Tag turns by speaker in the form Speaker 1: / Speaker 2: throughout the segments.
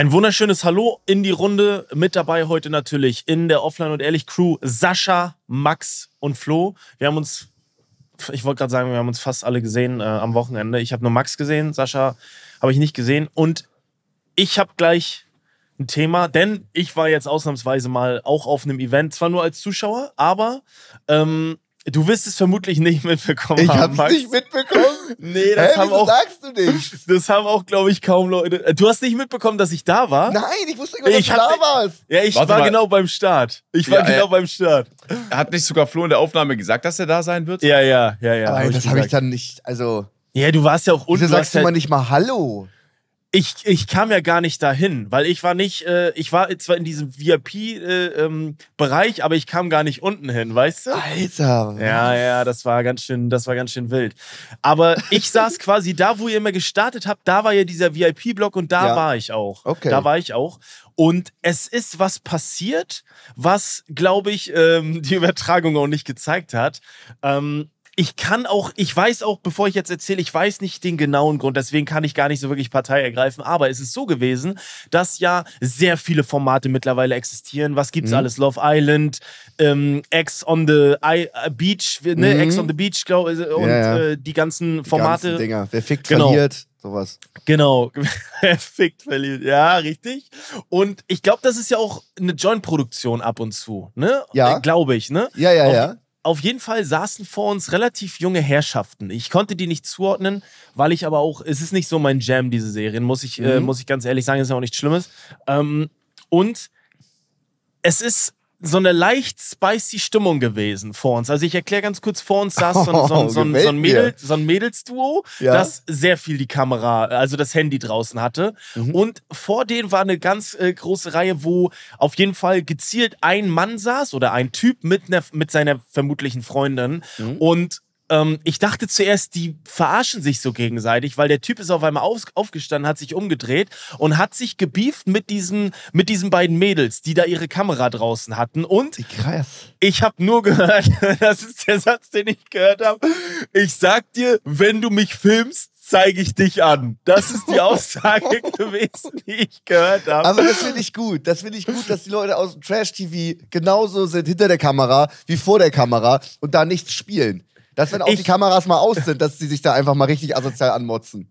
Speaker 1: Ein wunderschönes Hallo in die Runde. Mit dabei heute natürlich in der Offline und Ehrlich Crew Sascha, Max und Flo. Wir haben uns, ich wollte gerade sagen, wir haben uns fast alle gesehen äh, am Wochenende. Ich habe nur Max gesehen, Sascha habe ich nicht gesehen. Und ich habe gleich ein Thema, denn ich war jetzt ausnahmsweise mal auch auf einem Event, zwar nur als Zuschauer, aber ähm, Du wirst es vermutlich nicht mitbekommen
Speaker 2: ich
Speaker 1: haben.
Speaker 2: Ich hab's nicht mitbekommen.
Speaker 1: Nee, das
Speaker 2: Hä,
Speaker 1: haben auch.
Speaker 2: sagst du nicht?
Speaker 1: Das haben auch, glaube ich, kaum Leute. Äh, du hast nicht mitbekommen, dass ich da war?
Speaker 2: Nein, ich wusste nicht, dass
Speaker 1: Ich
Speaker 2: du da warst.
Speaker 1: Ja, ich
Speaker 3: Warte
Speaker 1: war
Speaker 3: mal.
Speaker 1: genau beim Start. Ich war
Speaker 3: Ja,
Speaker 1: genau
Speaker 3: äh,
Speaker 1: beim Start.
Speaker 3: Hat nicht sogar Flo in der Aufnahme gesagt, dass er da sein wird?
Speaker 1: Ja, ja, ja, ja.
Speaker 2: Aber
Speaker 1: hab
Speaker 2: das habe ich dann nicht, also,
Speaker 1: Ja, du warst ja auch unten.
Speaker 2: wieso
Speaker 1: du
Speaker 2: sagst du
Speaker 1: halt-
Speaker 2: mal nicht mal Hallo?
Speaker 1: Ich, ich kam ja gar nicht dahin, weil ich war nicht, äh, ich war zwar in diesem VIP-Bereich, äh, aber ich kam gar nicht unten hin, weißt du?
Speaker 2: Alter.
Speaker 1: Ja, ja, das war ganz schön, das war ganz schön wild. Aber ich saß quasi da, wo ihr immer gestartet habt, da war ja dieser VIP-Block und da
Speaker 2: Ja.
Speaker 1: war ich auch.
Speaker 2: Okay.
Speaker 1: Da war ich auch. Und es ist was passiert, was, glaube ich, ähm, die Übertragung auch nicht gezeigt hat. Ähm, ich kann auch, ich weiß auch, bevor ich jetzt erzähle, ich weiß nicht den genauen Grund, deswegen kann ich gar nicht so wirklich Partei ergreifen, aber es ist so gewesen, dass ja sehr viele Formate mittlerweile existieren. Was gibt's
Speaker 2: Mhm.
Speaker 1: alles? Love Island, ähm, Ex on the I, äh, Beach, ne?
Speaker 2: Mhm.
Speaker 1: Ex on the Beach, glaube ich, und
Speaker 2: Ja, ja.
Speaker 1: Äh, die ganzen
Speaker 2: Die
Speaker 1: Formate.
Speaker 2: ganzen Dinger. Wer fickt,
Speaker 1: Genau.
Speaker 2: verliert, sowas.
Speaker 1: Genau, fickt verliert. Ja, richtig. Und ich glaube, das ist ja auch eine Joint-Produktion ab und zu, ne?
Speaker 2: Ja.
Speaker 1: Äh, Glaube ich, ne?
Speaker 2: Ja, ja,
Speaker 1: Auf-
Speaker 2: ja.
Speaker 1: Auf jeden Fall saßen vor uns relativ junge Herrschaften. Ich konnte die nicht zuordnen, weil ich aber auch, es ist nicht so mein Jam, diese Serien, muss ich, äh,
Speaker 2: Mhm.
Speaker 1: muss ich ganz ehrlich sagen, ist ja auch nichts Schlimmes. Ähm, und es ist so eine leicht spicy Stimmung gewesen vor uns. Also ich erkläre ganz kurz, vor uns saß so, ein- so, ein- so, ein- so, ein, Mädel, so ein Mädelsduo,
Speaker 2: Ja.
Speaker 1: das sehr viel die Kamera, also das Handy draußen hatte.
Speaker 2: Mhm.
Speaker 1: Und vor denen war eine ganz äh, große Reihe, wo auf jeden Fall gezielt ein Mann saß oder ein Typ mit, einer, mit seiner vermutlichen Freundin.
Speaker 2: Mhm.
Speaker 1: Und ähm, ich dachte zuerst, die verarschen sich so gegenseitig, weil der Typ ist auf einmal auf, aufgestanden, hat sich umgedreht und hat sich gebieft mit diesen, mit diesen beiden Mädels, die da ihre Kamera draußen hatten. Und ich habe nur gehört, das ist der Satz, den ich gehört habe. Ich sag dir, wenn du mich filmst, zeige ich dich an. Das ist die Aussage gewesen, die ich gehört habe.
Speaker 2: Aber das finde ich gut. Das finde ich gut, dass die Leute aus dem Trash-TV genauso sind hinter der Kamera wie vor der Kamera und da nichts spielen. Dass wenn auch
Speaker 1: Ich-
Speaker 2: die Kameras mal aus sind, dass sie sich da einfach mal richtig asozial anmotzen.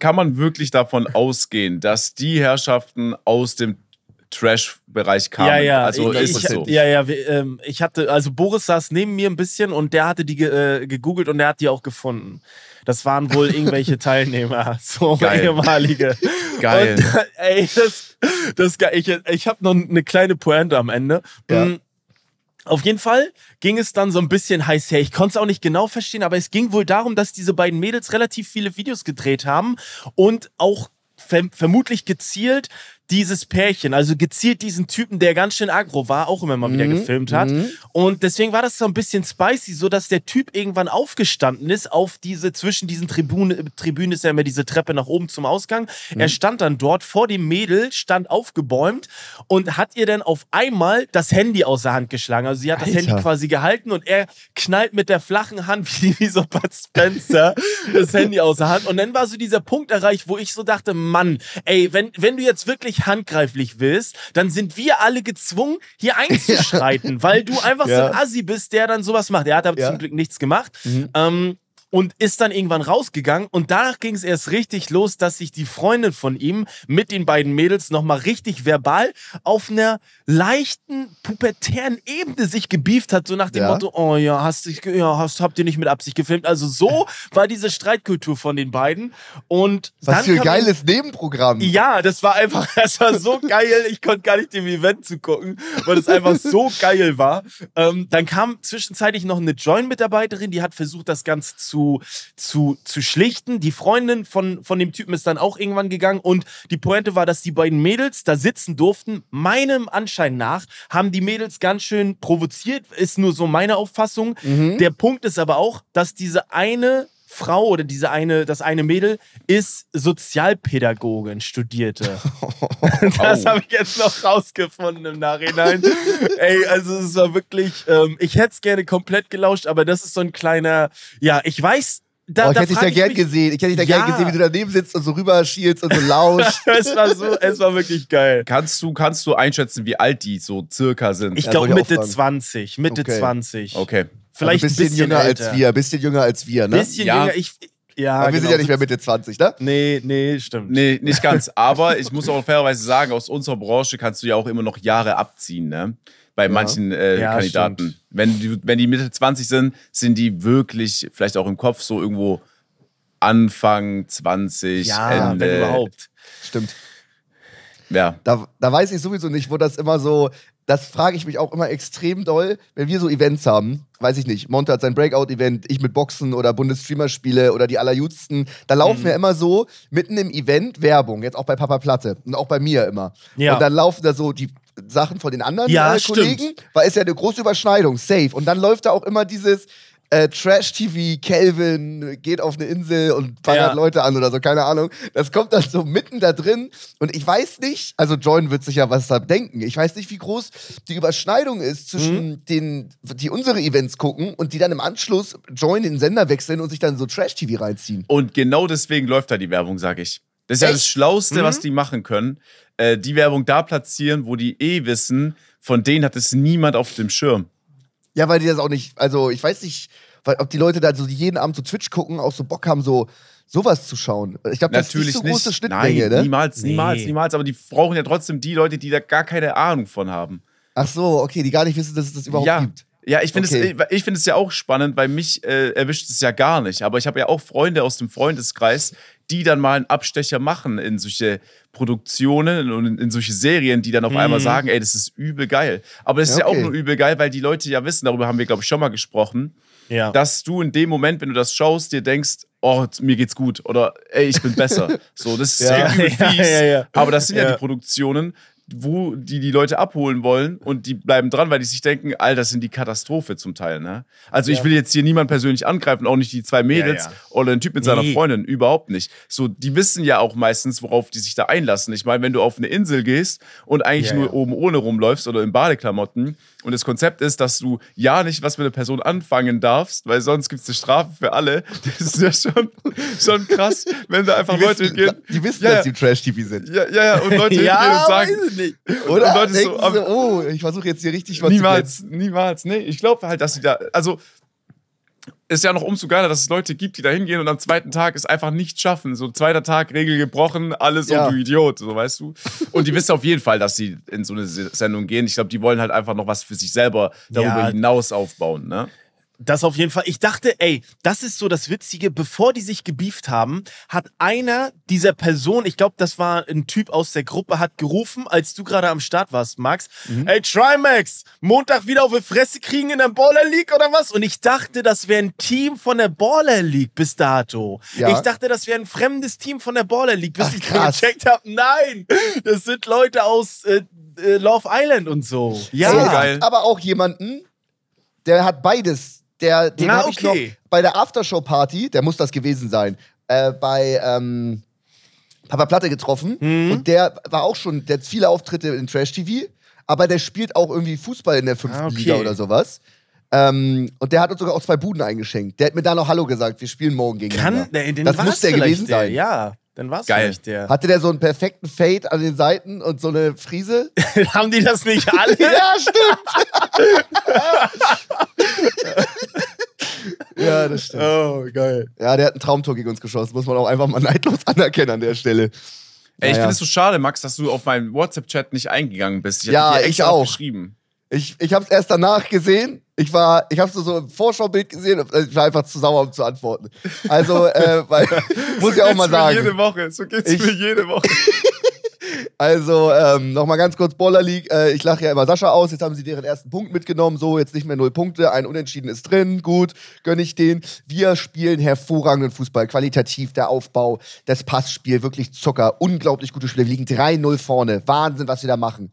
Speaker 3: Kann man wirklich davon ausgehen, dass die Herrschaften aus dem Trash-Bereich kamen?
Speaker 1: Ja, ja,
Speaker 3: Also
Speaker 1: ich,
Speaker 3: ist
Speaker 1: ich,
Speaker 3: es so.
Speaker 1: ja, ja, ähm, ich hatte, also Boris saß neben mir ein bisschen und der hatte die äh, gegoogelt und der hat die auch gefunden. Das waren wohl irgendwelche Teilnehmer, so
Speaker 3: Geil.
Speaker 1: ehemalige.
Speaker 3: Geil.
Speaker 1: Und, ey, das, das, ich, ich habe noch eine kleine Pointe am Ende.
Speaker 2: Ja.
Speaker 1: Auf jeden Fall ging es dann so ein bisschen heiß her. Ich konnte es auch nicht genau verstehen, aber es ging wohl darum, dass diese beiden Mädels relativ viele Videos gedreht haben und auch verm vermutlich gezielt dieses Pärchen, also gezielt diesen Typen, der ganz schön aggro war, auch immer mal wieder
Speaker 2: Mhm,
Speaker 1: gefilmt hat.
Speaker 2: mhm.
Speaker 1: Und deswegen war das so ein bisschen spicy, so dass der Typ irgendwann aufgestanden ist auf diese, zwischen diesen Tribüne, Tribünen ist ja immer diese Treppe nach oben zum Ausgang.
Speaker 2: Mhm.
Speaker 1: Er stand dann dort vor dem Mädel, stand aufgebäumt und hat ihr dann auf einmal das Handy aus der Hand geschlagen. Also sie hat das
Speaker 2: Alter.
Speaker 1: Handy quasi gehalten und er knallt mit der flachen Hand, wie, wie so Bud Spencer, das Handy aus der Hand. Und dann war so dieser Punkt erreicht, wo ich so dachte, Mann, ey, wenn, wenn du jetzt wirklich handgreiflich willst, dann sind wir alle gezwungen, hier einzuschreiten, weil du einfach so
Speaker 2: Ja.
Speaker 1: ein Assi bist, der dann sowas macht. Er hat aber
Speaker 2: Ja.
Speaker 1: zum Glück nichts gemacht. Ähm, und ist dann irgendwann rausgegangen und danach ging es erst richtig los, dass sich die Freundin von ihm mit den beiden Mädels nochmal richtig verbal auf einer leichten, pubertären Ebene sich gebieft hat, so nach dem
Speaker 2: Ja.
Speaker 1: Motto, oh ja, hast, dich ja, hast, habt ihr nicht mit Absicht gefilmt. Also so war diese Streitkultur von den beiden und
Speaker 2: Was für ein geiles Nebenprogramm.
Speaker 1: ja, das war einfach, das war so geil. Ich konnte gar nicht dem Event zugucken, weil es einfach so geil war. Ähm, dann kam zwischenzeitlich noch eine Join-Mitarbeiterin, die hat versucht, das Ganze zu, zu, zu schlichten. Die Freundin von, von dem Typen ist dann auch irgendwann gegangen und die Pointe war, dass die beiden Mädels da sitzen durften. Meinem Anschein nach haben die Mädels ganz schön provoziert, ist nur so meine Auffassung. Der Punkt ist aber auch, dass diese eine Frau oder diese eine, das eine Mädel ist Sozialpädagogin, studierte. Das habe ich jetzt noch rausgefunden im Nachhinein. Ey, also es war wirklich, ähm, ich hätte es gerne komplett gelauscht, aber das ist so ein kleiner, ja, ich weiß, da,
Speaker 2: oh, ich hätte dich da gern
Speaker 1: mich-
Speaker 2: gesehen. Ich hätte dich da
Speaker 1: Ja.
Speaker 2: gern gesehen, wie du daneben sitzt und so rüberschielst und so lauscht.
Speaker 1: Es war so, es war wirklich geil.
Speaker 3: Kannst du, kannst du einschätzen, wie alt die so circa sind?
Speaker 1: Ich glaube
Speaker 2: ich
Speaker 1: Mitte
Speaker 2: fragen.
Speaker 1: 20, Mitte
Speaker 2: Okay.
Speaker 1: 20.
Speaker 3: okay.
Speaker 1: Vielleicht
Speaker 2: also ein bisschen, jünger
Speaker 1: älter.
Speaker 2: als wir. Bisschen jünger als wir, ne?
Speaker 1: Bisschen
Speaker 3: Ja.
Speaker 1: jünger. Ich, ja,
Speaker 2: Aber wir sind
Speaker 1: genau,
Speaker 2: ja nicht mehr Mitte 20, ne?
Speaker 1: Nee, nee, stimmt.
Speaker 3: Nee, nicht ganz. Aber ich muss auch fairerweise sagen, aus unserer Branche kannst du ja auch immer noch Jahre abziehen, ne? Bei manchen äh,
Speaker 1: Ja,
Speaker 3: Kandidaten.
Speaker 1: stimmt.
Speaker 3: Wenn die, wenn die Mitte 20 sind, sind die wirklich vielleicht auch im Kopf so irgendwo Anfang 20,
Speaker 1: Ja,
Speaker 3: Ende.
Speaker 1: wenn überhaupt.
Speaker 2: Stimmt.
Speaker 3: Ja.
Speaker 2: Da, da weiß ich sowieso nicht, wo das immer so. Das frage ich mich auch immer extrem doll, wenn wir so Events haben. Weiß ich nicht. Monte hat sein Breakout-Event, ich mit Boxen oder Bundesstreamer-Spiele oder die allerjüdsten. Da laufen
Speaker 1: Mhm.
Speaker 2: ja immer so mitten im Event Werbung. Jetzt auch bei Papa Platte und auch bei mir immer.
Speaker 1: Ja.
Speaker 2: Und dann laufen da so die Sachen von den anderen
Speaker 1: Ja,
Speaker 2: äh,
Speaker 1: stimmt.
Speaker 2: Kollegen, weil ist ja eine große Überschneidung, safe. Und dann läuft da auch immer dieses äh, Trash-TV, Calvin geht auf eine Insel und ballert
Speaker 1: Ja.
Speaker 2: Leute an oder so, keine Ahnung. Das kommt dann so mitten da drin und ich weiß nicht, also Join wird sich ja was da denken. Ich weiß nicht, wie groß die Überschneidung ist zwischen
Speaker 1: Mhm.
Speaker 2: den, die unsere Events gucken und die dann im Anschluss Join den Sender wechseln und sich dann so Trash-TV reinziehen.
Speaker 3: Und genau deswegen läuft da die Werbung, sag ich. Das ist ja
Speaker 2: Echt?
Speaker 3: das Schlauste,
Speaker 1: Mhm.
Speaker 3: was die machen können. Äh, die Werbung da platzieren, wo die eh wissen, von denen hat es niemand auf dem Schirm.
Speaker 2: Ja, weil die das auch nicht, also ich weiß nicht, weil, ob die Leute da so jeden Abend so Twitch gucken, auch so Bock haben, so sowas zu schauen. Ich glaube, das ist
Speaker 3: Natürlich
Speaker 2: nicht so
Speaker 3: nicht.
Speaker 2: große Schnittmenge,
Speaker 3: Nein,
Speaker 2: ne?
Speaker 3: niemals,
Speaker 1: Nee.
Speaker 3: niemals, niemals. Aber die brauchen ja trotzdem die Leute, die da gar keine Ahnung von haben.
Speaker 2: Ach so, okay, die gar nicht wissen, dass es das überhaupt
Speaker 3: ja.
Speaker 2: gibt.
Speaker 3: Ja, ich finde
Speaker 2: Okay.
Speaker 3: es, ich finde es ja auch spannend, weil mich äh, erwischt es ja gar nicht. Aber ich habe ja auch Freunde aus dem Freundeskreis, die dann mal einen Abstecher machen in solche Produktionen und in, in solche Serien, die dann auf einmal sagen, ey, das ist übel geil. Aber das ist
Speaker 2: Ja,
Speaker 3: ja auch
Speaker 2: okay.
Speaker 3: nur übel geil, weil die Leute ja wissen, darüber haben wir, glaube ich, schon mal gesprochen,
Speaker 1: Ja.
Speaker 3: dass du in dem Moment, wenn du das schaust, dir denkst, oh, mir geht's gut oder ey, ich bin besser. So, das ist
Speaker 1: Ja.
Speaker 3: ja, übel
Speaker 1: Ja,
Speaker 3: fies.
Speaker 1: ja.
Speaker 3: Aber das sind ja.
Speaker 1: Ja.
Speaker 3: die Produktionen, wo die die Leute abholen wollen und die bleiben dran, weil die sich denken, Alter, das sind die Katastrophe zum Teil. Ne? Also ich will jetzt hier niemand persönlich angreifen, auch nicht die zwei Mädels
Speaker 1: Ja, ja.
Speaker 3: oder den Typ mit seiner
Speaker 1: Nee.
Speaker 3: Freundin, überhaupt nicht. So, die wissen ja auch meistens, worauf die sich da einlassen. Ich meine, wenn du auf eine Insel gehst und eigentlich
Speaker 1: Ja,
Speaker 3: nur
Speaker 1: ja.
Speaker 3: oben ohne rumläufst oder in Badeklamotten und das Konzept ist, dass du ja nicht was mit einer Person anfangen darfst, weil sonst gibt es eine Strafe für alle. Das ist ja schon, schon krass, wenn da einfach
Speaker 2: Die
Speaker 3: Leute
Speaker 2: wissen,
Speaker 3: hingehen.
Speaker 2: die wissen
Speaker 3: Ja,
Speaker 2: dass
Speaker 3: ja.
Speaker 2: die Trash-TV sind.
Speaker 3: Ja, ja, ja, und Leute hingehen
Speaker 1: ja,
Speaker 3: und sagen,
Speaker 1: nicht.
Speaker 2: Oder?
Speaker 3: Leute so,
Speaker 2: so, oh, ich versuche jetzt hier richtig was
Speaker 3: Niemals, niemals. Nee, ich glaube halt, dass sie da. Also, ist ja noch umso geiler, dass es Leute gibt, die da hingehen und am zweiten Tag es einfach nicht schaffen. So, zweiter Tag, Regel gebrochen, alles
Speaker 2: Ja.
Speaker 3: und du Idiot, so weißt du. Und die wissen auf jeden Fall, dass sie in so eine Se- Sendung gehen. Ich glaube, die wollen halt einfach noch was für sich selber darüber
Speaker 1: Ja.
Speaker 3: hinaus aufbauen, ne?
Speaker 1: Das auf jeden Fall. Ich dachte, ey, das ist so das Witzige. Bevor die sich gebieft haben, hat einer dieser Personen, ich glaube, das war ein Typ aus der Gruppe, hat gerufen, als du gerade am Start warst, Max. Ey, Trimax, Montag wieder auf die Fresse kriegen in der Baller League oder was? Und ich dachte, das wäre ein Team von der Baller League bis dato.
Speaker 2: Ja.
Speaker 1: Ich dachte, das wäre ein fremdes Team von der Baller League, bis
Speaker 2: Ach,
Speaker 1: ich gecheckt habe, nein, das sind Leute aus äh, äh, Love Island und so. Ja,
Speaker 2: es
Speaker 3: geil.
Speaker 2: aber auch jemanden, der hat beides. Der, den
Speaker 1: Na,
Speaker 2: habe ich noch
Speaker 1: okay.
Speaker 2: bei der Aftershow-Party, der muss das gewesen sein, äh, bei ähm, Papa Platte getroffen.
Speaker 1: Mhm.
Speaker 2: Und der war auch schon, der hat viele Auftritte in Trash-TV, aber der spielt auch irgendwie Fußball in der fünften
Speaker 1: Ah, okay.
Speaker 2: Liga oder sowas. Ähm, und der hat uns sogar auch zwei Buden eingeschenkt. Der hat mir da noch Hallo gesagt, wir spielen morgen gegeneinander.
Speaker 1: Kann, der, den
Speaker 2: das
Speaker 1: war's
Speaker 2: muss der gewesen
Speaker 1: der.
Speaker 2: sein.
Speaker 1: Ja, dann war es
Speaker 3: Geil.
Speaker 1: vielleicht der.
Speaker 2: Hatte der so einen perfekten Fade an den Seiten und so eine Frise?
Speaker 1: Haben die das nicht alle?
Speaker 2: ja, stimmt. Ja, das stimmt.
Speaker 1: Oh, geil.
Speaker 2: Ja, der hat ein Traumtor gegen uns geschossen, muss man auch einfach mal neidlos anerkennen an der Stelle.
Speaker 3: Ey, ich finde es so schade, Max, dass du auf meinen WhatsApp-Chat nicht eingegangen bist. Ich
Speaker 2: Ja, ich auch.
Speaker 3: geschrieben.
Speaker 2: Ich, ich habe es erst danach gesehen. Ich war, ich habe so, so ein Vorschaubild gesehen. und Ich war einfach zu sauer, um zu antworten. Also, äh, weil, muss ich auch mal
Speaker 3: Geht's mir Jede
Speaker 2: sagen.
Speaker 3: Woche, so geht's
Speaker 2: Ich-
Speaker 3: mir jede Woche.
Speaker 2: Also, ähm, nochmal ganz kurz, Baller League. Äh, ich lache ja immer Sascha aus. Jetzt haben sie deren ersten Punkt mitgenommen. So, jetzt nicht mehr null Punkte. Ein Unentschieden ist drin. Gut, gönne ich den. Wir spielen hervorragenden Fußball. Qualitativ der Aufbau, das Passspiel, wirklich Zucker. Unglaublich gute Spiele. Wir liegen 3-0 vorne. Wahnsinn, was wir da machen.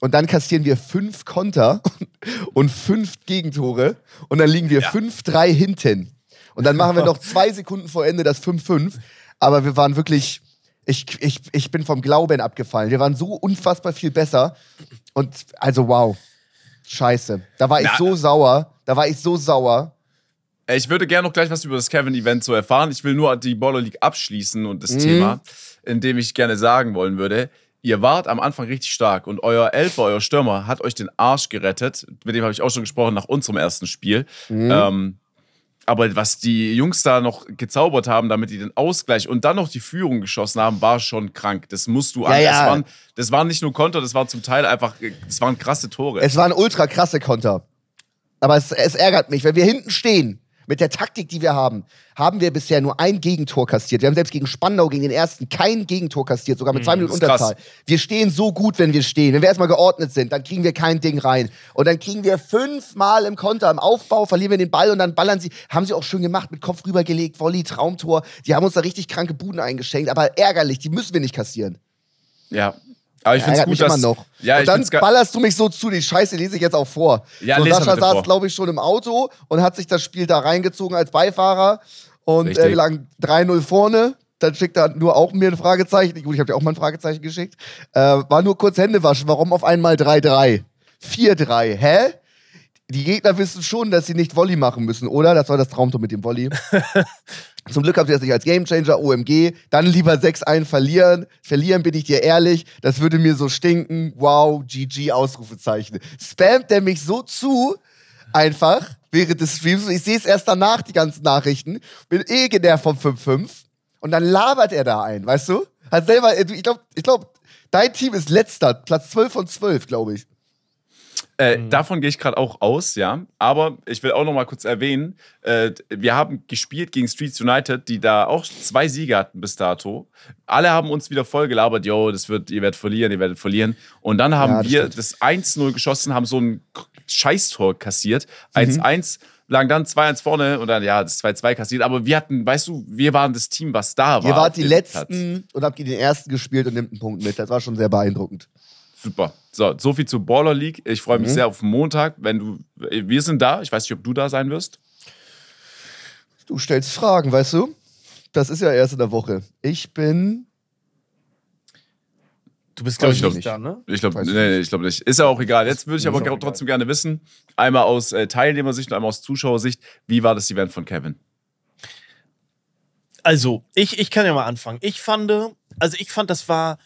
Speaker 2: Und dann kassieren wir fünf Konter und fünf Gegentore. Und dann liegen wir
Speaker 3: Ja.
Speaker 2: 5-3 hinten. Und dann machen wir noch zwei Sekunden vor Ende das 5-5. Aber wir waren wirklich. Ich, ich, ich bin vom Glauben abgefallen. Wir waren so unfassbar viel besser. Und also, wow. Scheiße. Da war ich
Speaker 3: Na,
Speaker 2: so sauer. Da war ich so sauer.
Speaker 3: Ey, Ich würde gerne noch gleich was über das Kevin-Event so erfahren. Ich will nur die Baller League abschließen und das
Speaker 2: Mhm.
Speaker 3: Thema, indem ich gerne sagen wollen würde. Ihr wart am Anfang richtig stark und euer Elfer, euer Stürmer, hat euch den Arsch gerettet. Mit dem habe ich auch schon gesprochen nach unserem ersten Spiel.
Speaker 2: Mhm.
Speaker 3: Ähm, aber was die Jungs da noch gezaubert haben, damit die den Ausgleich und dann noch die Führung geschossen haben, war schon krank. Das musst du an.
Speaker 2: ja.
Speaker 3: Das, waren, das waren nicht nur Konter, das waren zum Teil einfach, das waren krasse Tore.
Speaker 2: Es waren ultra krasse Konter. Aber es, es ärgert mich, wenn wir hinten stehen, mit der Taktik, die wir haben, haben wir bisher nur ein Gegentor kassiert. Wir haben selbst gegen Spandau, gegen den ersten, kein Gegentor kassiert, sogar mit zwei Minuten
Speaker 3: Mhm, das ist krass.
Speaker 2: Unterzahl. Wir stehen so gut, wenn wir stehen. Wenn wir erstmal geordnet sind, dann kriegen wir kein Ding rein. Und dann kriegen wir fünfmal im Konter, im Aufbau, verlieren wir den Ball und dann ballern sie. Haben sie auch schön gemacht, mit Kopf rübergelegt, Volley, Traumtor. Die haben uns da richtig kranke Buden eingeschenkt, aber ärgerlich, die müssen wir nicht kassieren.
Speaker 3: ja. Aber ich finde es gut, dass.
Speaker 2: immer noch.
Speaker 3: Ja,
Speaker 2: und dann ballerst du mich so zu, die Scheiße lese ich jetzt auch vor.
Speaker 3: Ja,
Speaker 2: so, Sascha saß, glaube ich, schon im Auto und hat sich das Spiel da reingezogen als Beifahrer. Und
Speaker 3: Richtig.
Speaker 2: äh, wir lagen 3-0 vorne. Dann schickt er nur auch mir ein Fragezeichen. Gut, ich habe dir auch mal ein Fragezeichen geschickt. Äh, war nur kurz Hände waschen. Warum auf einmal 3-3? 4-3. Hä? Die Gegner wissen schon, dass sie nicht Volley machen müssen, oder? Das war das Traumtor mit dem Volley. Zum Glück habt ihr das nicht als Gamechanger, OMG. Dann lieber 6-1 verlieren. Verlieren bin ich dir ehrlich. Das würde mir so stinken. Wow, GG, Ausrufezeichen. Spammt der mich so zu, einfach, während des Streams. Ich sehe es erst danach, die ganzen Nachrichten. Bin eh genervt vom 5-5. Und dann labert er da ein, weißt du? Hat selber, ich glaube, ich glaub, dein Team ist letzter. Platz 12 von 12, glaube ich.
Speaker 3: Äh, Davon gehe ich gerade auch aus, ja. Aber ich will auch noch mal kurz erwähnen, äh, wir haben gespielt gegen Streets United, die da auch zwei Siege hatten bis dato. Alle haben uns wieder voll gelabert, yo, das wird, ihr werdet verlieren, ihr werdet verlieren. Und dann haben
Speaker 2: Ja, das
Speaker 3: wir
Speaker 2: stimmt.
Speaker 3: das 1-0 geschossen, haben so ein Scheißtor kassiert. 1-1, lagen dann 2-1 vorne und dann, ja, das 2-2 kassiert. Aber wir hatten, weißt du, wir waren das Team, was da war.
Speaker 2: Ihr wart die Letzten und habt gegen den Ersten gespielt und nimmt einen Punkt mit. Das war schon sehr beeindruckend.
Speaker 3: Super. So, so viel zu Baller League. Ich freue mich
Speaker 2: Mhm.
Speaker 3: sehr auf Montag, wenn du. Wir sind da. Ich weiß nicht, ob du da sein wirst.
Speaker 2: Du stellst Fragen, weißt du? Das ist ja erst in der Woche. Ich bin.
Speaker 1: Du bist, glaube ich,
Speaker 2: ich
Speaker 1: nicht da, ne?
Speaker 3: Ich glaube, nee,
Speaker 2: ich
Speaker 3: nee, ich glaube nicht. Ist ja auch egal. Jetzt würde ich aber trotzdem gerne wissen, einmal aus äh, Teilnehmersicht und einmal aus Zuschauersicht, wie war das Event von Kevin?
Speaker 1: Also, ich, ich kann ja mal anfangen. Ich fand, also ich fand, das war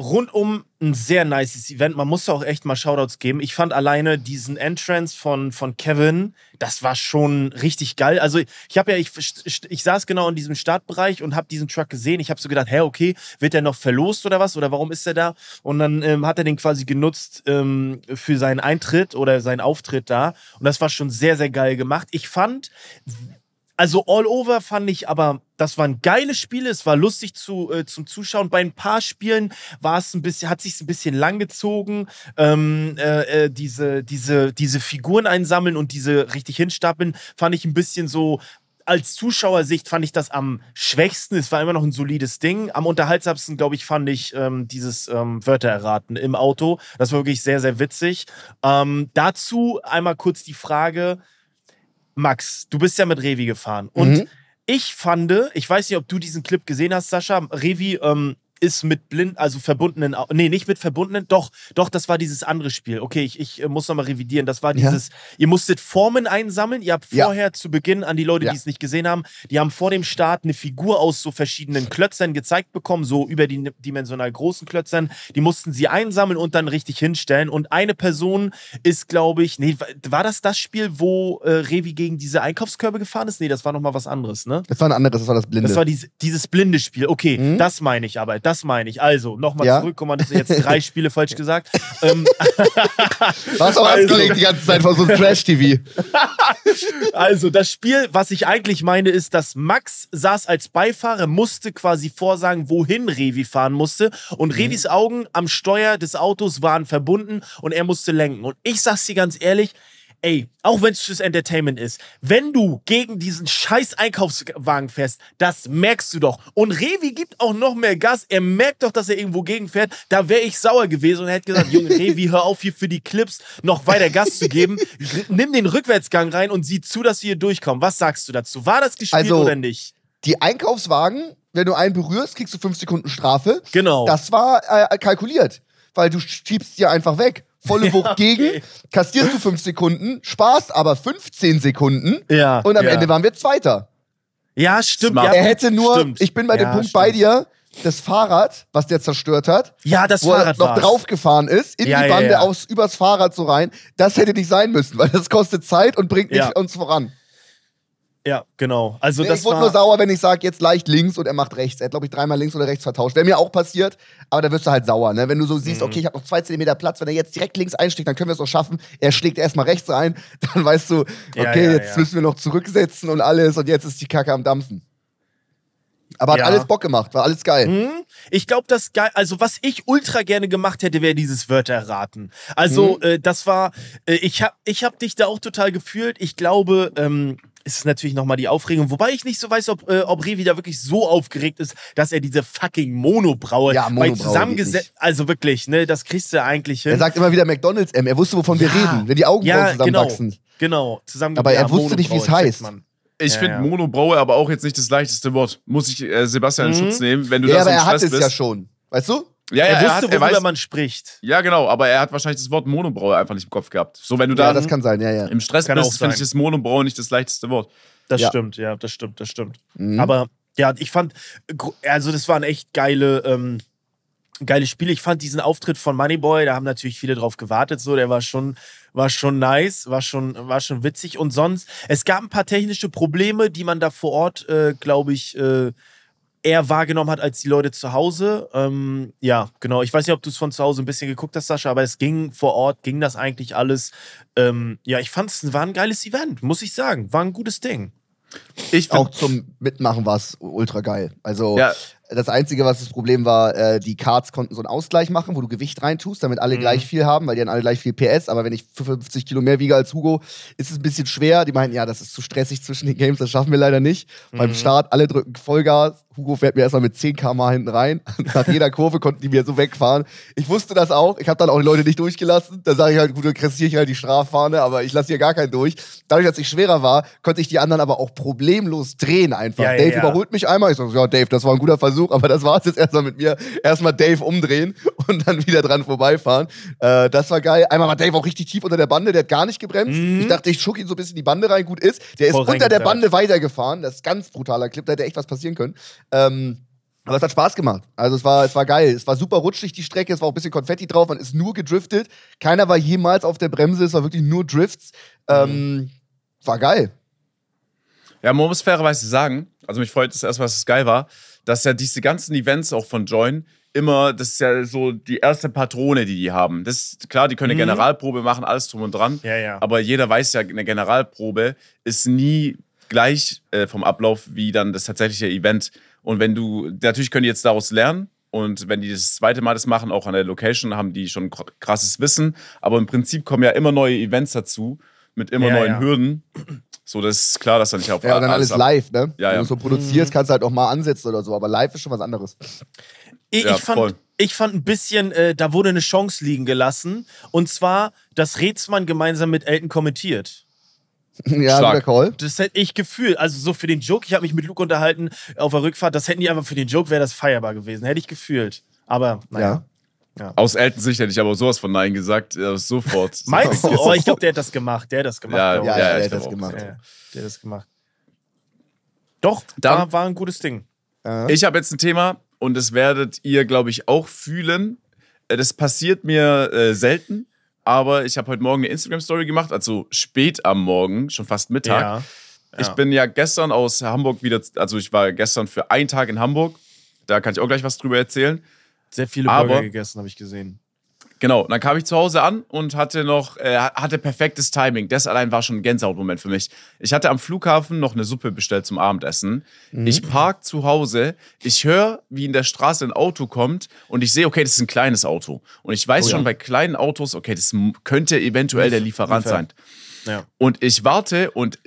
Speaker 1: rundum ein sehr nices Event. Man muss auch echt mal Shoutouts geben. Ich fand alleine diesen Entrance von, von Kevin, das war schon richtig geil. Also ich habe ja, ich, ich saß genau in diesem Startbereich und habe diesen Truck gesehen. Ich habe so gedacht, hä, okay, wird der noch verlost oder was? Oder warum ist der da? Und dann ähm, hat er den quasi genutzt ähm, für seinen Eintritt oder seinen Auftritt da. Und das war schon sehr, sehr geil gemacht. Ich fand, also all over fand ich aber, das waren geile Spiele, es war lustig zu, äh, zum Zuschauen. Bei ein paar Spielen war es ein bisschen, hat sich ein bisschen langgezogen. Ähm, äh, äh, diese, diese, diese Figuren einsammeln und diese richtig hinstapeln, fand ich ein bisschen so. Als Zuschauersicht fand ich das am schwächsten. Es war immer noch ein solides Ding. Am unterhaltsamsten, glaube ich, fand ich ähm, dieses ähm, Wörter erraten im Auto. Das war wirklich sehr, sehr witzig. Ähm, dazu einmal kurz die Frage: Max, du bist ja mit Revi gefahren. Und
Speaker 2: Mhm.
Speaker 1: ich fand, ich weiß nicht, ob du diesen Clip gesehen hast, Sascha. Revi ähm, ist mit blind, also verbundenen, nee, nicht mit verbundenen, doch, doch, das war dieses andere Spiel. Okay, ich, ich äh, muss nochmal revidieren. Das war
Speaker 2: Ja.
Speaker 1: dieses, ihr musstet Formen einsammeln. Ihr habt
Speaker 2: Ja.
Speaker 1: vorher zu Beginn an die Leute,
Speaker 2: Ja.
Speaker 1: die es nicht gesehen haben, die haben vor dem Start eine Figur aus so verschiedenen Klötzern gezeigt bekommen, so überdimensional großen Klötzern. Die mussten sie einsammeln und dann richtig hinstellen. Und eine Person ist, glaube ich, nee, wa- war das das Spiel, wo äh, Revi gegen diese Einkaufskörbe gefahren ist? Nee, das war nochmal was anderes, ne?
Speaker 2: Das war ein anderes, das war das Blinde.
Speaker 1: Das war dieses, dieses blinde Spiel. Okay,
Speaker 2: Mhm.
Speaker 1: das meine ich aber. Das meine ich. Also, nochmal
Speaker 2: Ja.
Speaker 1: zurück. Guck mal, das jetzt drei Spiele falsch gesagt. ähm,
Speaker 2: Warst auch
Speaker 1: Also-
Speaker 2: die ganze Zeit vor so einem Trash-TV.
Speaker 1: also, das Spiel, was ich eigentlich meine, ist, dass Max saß als Beifahrer, musste quasi vorsagen, wohin Revi fahren musste. Und Revis Augen am Steuer des Autos waren verbunden und er musste lenken. Und ich sag's dir ganz ehrlich, ey, auch wenn es fürs Entertainment ist, wenn du gegen diesen scheiß Einkaufswagen fährst, das merkst du doch. Und Revi gibt auch noch mehr Gas. Er merkt doch, dass er irgendwo gegenfährt. Da wäre ich sauer gewesen und hätte gesagt, Junge, Revi, hör auf, hier für die Clips noch weiter Gas zu geben. Nimm den Rückwärtsgang rein und sieh zu, dass wir hier durchkommen. Was sagst du dazu? War das gespielt
Speaker 2: Also-
Speaker 1: oder nicht?
Speaker 2: Die Einkaufswagen, wenn du einen berührst, kriegst du fünf Sekunden Strafe.
Speaker 1: Genau.
Speaker 2: Das war äh, kalkuliert, weil du schiebst dir einfach weg. Volle Wucht gegen, kassierst du fünf Sekunden, sparst aber 15 Sekunden
Speaker 1: Ja,
Speaker 2: und am
Speaker 1: ja.
Speaker 2: Ende waren wir Zweiter.
Speaker 1: Ja, stimmt.
Speaker 3: Smart.
Speaker 1: Ja,
Speaker 2: er hätte nur,
Speaker 1: stimmt.
Speaker 2: ich bin bei dem
Speaker 1: Ja,
Speaker 2: Punkt
Speaker 1: stimmt.
Speaker 2: bei dir, das Fahrrad, was der zerstört hat,
Speaker 1: Ja, das
Speaker 2: wo er
Speaker 1: Fahrrad
Speaker 2: noch
Speaker 1: war's.
Speaker 2: draufgefahren ist, in
Speaker 1: Ja,
Speaker 2: die
Speaker 1: ja,
Speaker 2: Bande
Speaker 1: ja.
Speaker 2: Aus, übers Fahrrad so rein, das hätte nicht sein müssen, weil das kostet Zeit und bringt
Speaker 1: Ja.
Speaker 2: nicht uns voran.
Speaker 1: Ja, genau. Also das
Speaker 2: ich wurde nur sauer, wenn ich sage, jetzt leicht links und er macht rechts. Er hat, glaube ich, dreimal links oder rechts vertauscht. Wäre mir auch passiert, aber da wirst du halt sauer. Ne? Wenn du so
Speaker 1: Mhm.
Speaker 2: siehst, okay, ich habe noch zwei Zentimeter Platz, wenn er jetzt direkt links einschlägt, dann können wir es noch schaffen. Er schlägt erstmal rechts ein, dann weißt du,
Speaker 1: Ja,
Speaker 2: okay,
Speaker 1: ja,
Speaker 2: jetzt
Speaker 1: ja.
Speaker 2: müssen wir noch zurücksetzen und alles und jetzt ist die Kacke am Dampfen. Aber hat
Speaker 1: Ja.
Speaker 2: alles Bock gemacht, war alles geil.
Speaker 1: Hm? Ich glaube, das geil, also was ich ultra gerne gemacht hätte, wäre dieses Wörterraten. Also
Speaker 2: Mhm.
Speaker 1: äh, das war, äh, ich habe ich hab dich da auch total gefühlt. Ich glaube, ähm, es ist natürlich nochmal die Aufregung, wobei ich nicht so weiß, ob, äh, ob Revi da wirklich so aufgeregt ist, dass er diese fucking Monobraue
Speaker 2: Ja,
Speaker 1: bei
Speaker 2: Monobraue geht
Speaker 1: zusammengesetzt, also wirklich, ne, das kriegst du eigentlich hin.
Speaker 2: Er sagt immer wieder McDonalds M. Er wusste, wovon wir
Speaker 1: Ja.
Speaker 2: reden, wenn die Augenbrauen
Speaker 1: ja, genau,
Speaker 2: zusammenwachsen.
Speaker 1: genau, zusammen.
Speaker 2: Aber er wusste nicht, wie es heißt.
Speaker 1: man.
Speaker 3: Ich
Speaker 1: Ja,
Speaker 3: finde
Speaker 1: ja.
Speaker 3: Monobraue aber auch jetzt nicht das leichteste Wort. Muss ich äh, Sebastian in
Speaker 1: Mhm.
Speaker 3: Schutz nehmen, wenn du
Speaker 2: Ja,
Speaker 3: da so
Speaker 2: aber
Speaker 3: im
Speaker 2: er hat es ja schon. Weißt du?
Speaker 3: Ja, ja,
Speaker 1: Er
Speaker 3: er,
Speaker 1: wusste,
Speaker 3: hat, er
Speaker 1: worüber
Speaker 3: weiß,
Speaker 1: man spricht.
Speaker 3: ja, genau, aber er hat wahrscheinlich das Wort Monobraue einfach nicht im Kopf gehabt. So, wenn du
Speaker 2: Ja,
Speaker 3: da
Speaker 2: das kann sein, ja, ja.
Speaker 3: im Stress
Speaker 1: Kann
Speaker 3: bist, finde ich das Monobraue nicht das leichteste Wort.
Speaker 1: Das
Speaker 2: Ja.
Speaker 1: stimmt, ja, das stimmt, das stimmt.
Speaker 2: Mhm.
Speaker 1: Aber ja, ich fand, also das waren echt geile, ähm, geile Spiele. Ich fand diesen Auftritt von Moneyboy, da haben natürlich viele drauf gewartet, so, der war schon, war schon nice, war schon, war schon witzig. Und sonst, es gab ein paar technische Probleme, die man da vor Ort, äh, glaube ich, äh, eher wahrgenommen hat als die Leute zu Hause. Ähm, ja, genau. Ich weiß nicht, ob du es von zu Hause ein bisschen geguckt hast, Sascha, aber es ging vor Ort, ging das eigentlich alles. Ähm, ja, ich fand es war ein geiles Event, muss ich sagen. War ein gutes Ding.
Speaker 3: Ich
Speaker 2: Auch zum Mitmachen war es ultra geil. Also
Speaker 3: Ja.
Speaker 2: Das Einzige, was das Problem war, äh, die Cards konnten so einen Ausgleich machen, wo du Gewicht reintust, damit alle
Speaker 1: Mhm.
Speaker 2: gleich viel haben, weil die haben alle gleich viel PS. Aber wenn ich 50 Kilo mehr wiege als Hugo, ist es ein bisschen schwer. Die meinten, ja, das ist zu stressig zwischen den Games, das schaffen wir leider nicht. Beim
Speaker 1: Mhm.
Speaker 2: Start, alle drücken Vollgas. Hugo fährt mir erstmal mit 10 km hinten rein. Nach jeder Kurve konnten die mir so wegfahren. Ich wusste das auch. Ich habe dann auch die Leute nicht durchgelassen. Da sage ich halt, gut, dann kassiere ich halt die Straffahne, aber ich lasse hier gar keinen durch. Dadurch, dass ich schwerer war, konnte ich die anderen aber auch problemlos drehen einfach.
Speaker 1: Ja, ja,
Speaker 2: Dave
Speaker 1: ja.
Speaker 2: überholt mich einmal. Ich so, ja, Dave, das war ein guter Versuch, aber das war es jetzt erstmal mit mir. Erstmal Dave umdrehen und dann wieder dran vorbeifahren. Äh, das war geil. Einmal war Dave auch richtig tief unter der Bande, der hat gar nicht gebremst.
Speaker 1: Mhm.
Speaker 2: Ich dachte, ich schuck ihn so ein bisschen in die Bande rein, gut ist. Der ist
Speaker 1: Voll
Speaker 2: unter der. Bande weitergefahren. Das ist ein ganz brutaler Clip, da hätte echt was passieren können. Ähm, aber es hat Spaß gemacht. Also es war, es war geil. Es war super rutschig, die Strecke. Es war auch ein bisschen Konfetti drauf. Man ist nur gedriftet. Keiner war jemals auf der Bremse. Es war wirklich nur Drifts. Ähm, war geil.
Speaker 3: Ja, man muss fairerweise sagen, also mich freut es erstmal, dass es geil war, dass ja diese ganzen Events auch von Join immer, das ist ja so die erste Patrone, die die haben. Das ist klar, die können eine
Speaker 1: Mhm.
Speaker 3: Generalprobe machen, alles drum und dran.
Speaker 1: Ja, ja.
Speaker 3: Aber jeder weiß ja, eine Generalprobe ist nie gleich äh, vom Ablauf wie dann das tatsächliche Event. Und wenn du, natürlich können die jetzt daraus lernen. Und wenn die das zweite Mal das machen, auch an der Location, haben die schon kr- krasses Wissen. Aber im Prinzip kommen ja immer neue Events dazu, mit immer
Speaker 1: Ja,
Speaker 3: neuen
Speaker 1: ja.
Speaker 3: Hürden. So, das ist klar, dass da nicht auf
Speaker 2: Ja, und dann alles live, ne?
Speaker 3: Ja,
Speaker 2: Wenn
Speaker 3: ja.
Speaker 2: du so produzierst, kannst du halt auch mal ansetzen oder so. Aber live ist schon was anderes.
Speaker 1: Ich,
Speaker 3: Ja,
Speaker 1: ich, fand,
Speaker 3: voll.
Speaker 1: ich fand ein bisschen, äh, da wurde eine Chance liegen gelassen. Und zwar, dass Rätsmann gemeinsam mit Elton kommentiert.
Speaker 2: Ja,
Speaker 3: Stark.
Speaker 2: guter Call.
Speaker 1: Das hätte ich gefühlt. Also so für den Joke, ich habe mich mit Luke unterhalten auf der Rückfahrt, das hätten die einfach für den Joke, wäre das feierbar gewesen. Hätte ich gefühlt. Aber naja.
Speaker 2: Ja.
Speaker 3: Aus Eltons Sicht hätte ich aber sowas von Nein gesagt. äh, sofort.
Speaker 1: Meinst du? Oh, ich glaube, der hat das gemacht. Der hat das gemacht.
Speaker 3: Ja,
Speaker 2: Ja, ja,
Speaker 3: ja,
Speaker 2: der hat das gemacht.
Speaker 1: Ja, der hat das gemacht. Doch,
Speaker 3: Dann-
Speaker 1: war, war ein gutes Ding.
Speaker 3: Ich habe jetzt ein Thema und das werdet ihr, glaube ich, auch fühlen. Äh, Das passiert mir äh, selten, aber ich habe heute Morgen eine Instagram-Story gemacht, also spät am Morgen, schon fast Mittag.
Speaker 1: Ja.
Speaker 3: Ich bin ja gestern aus Hamburg wieder, also ich war gestern für einen Tag in Hamburg. Da kann ich auch gleich was drüber erzählen.
Speaker 1: Sehr viele
Speaker 3: Aber-
Speaker 1: Burger gegessen, habe ich gesehen.
Speaker 3: Genau, dann kam ich zu Hause an und hatte noch, äh, hatte perfektes Timing. Das allein war schon ein Gänsehautmoment für mich. Ich hatte am Flughafen noch eine Suppe bestellt zum Abendessen. Ich park zu Hause, ich höre, wie in der Straße ein Auto kommt und ich sehe, okay, das ist ein kleines Auto. Und ich weiß schon bei kleinen Autos, okay, das könnte eventuell der Lieferant
Speaker 1: Liefer-
Speaker 3: sein.
Speaker 1: Ja.
Speaker 3: Und ich warte und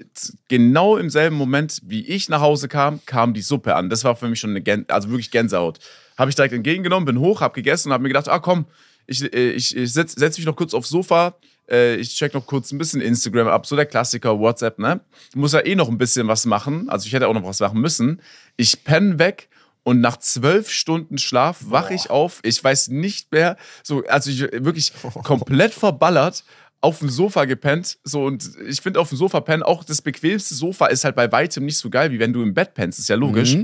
Speaker 3: genau im selben Moment, wie ich nach Hause kam, kam die Suppe an. Das war für mich schon eine Gän also wirklich Gänsehaut. Habe ich direkt entgegengenommen, bin hoch, habe gegessen und habe mir gedacht, ah komm, ich, äh, ich, ich setze setz mich noch kurz aufs Sofa, äh, ich check noch kurz ein bisschen Instagram ab, so der Klassiker, WhatsApp, ne? Muss ja eh noch ein bisschen was machen, also ich hätte auch noch was machen müssen. Ich penne weg und nach zwölf Stunden Schlaf wache ich auf. Ich weiß nicht mehr, so, also ich wirklich komplett verballert auf dem Sofa gepennt. So, und ich finde auf dem Sofa pennen auch das bequemste Sofa ist halt bei weitem nicht so geil, wie wenn du im Bett pennst. Ist ja logisch.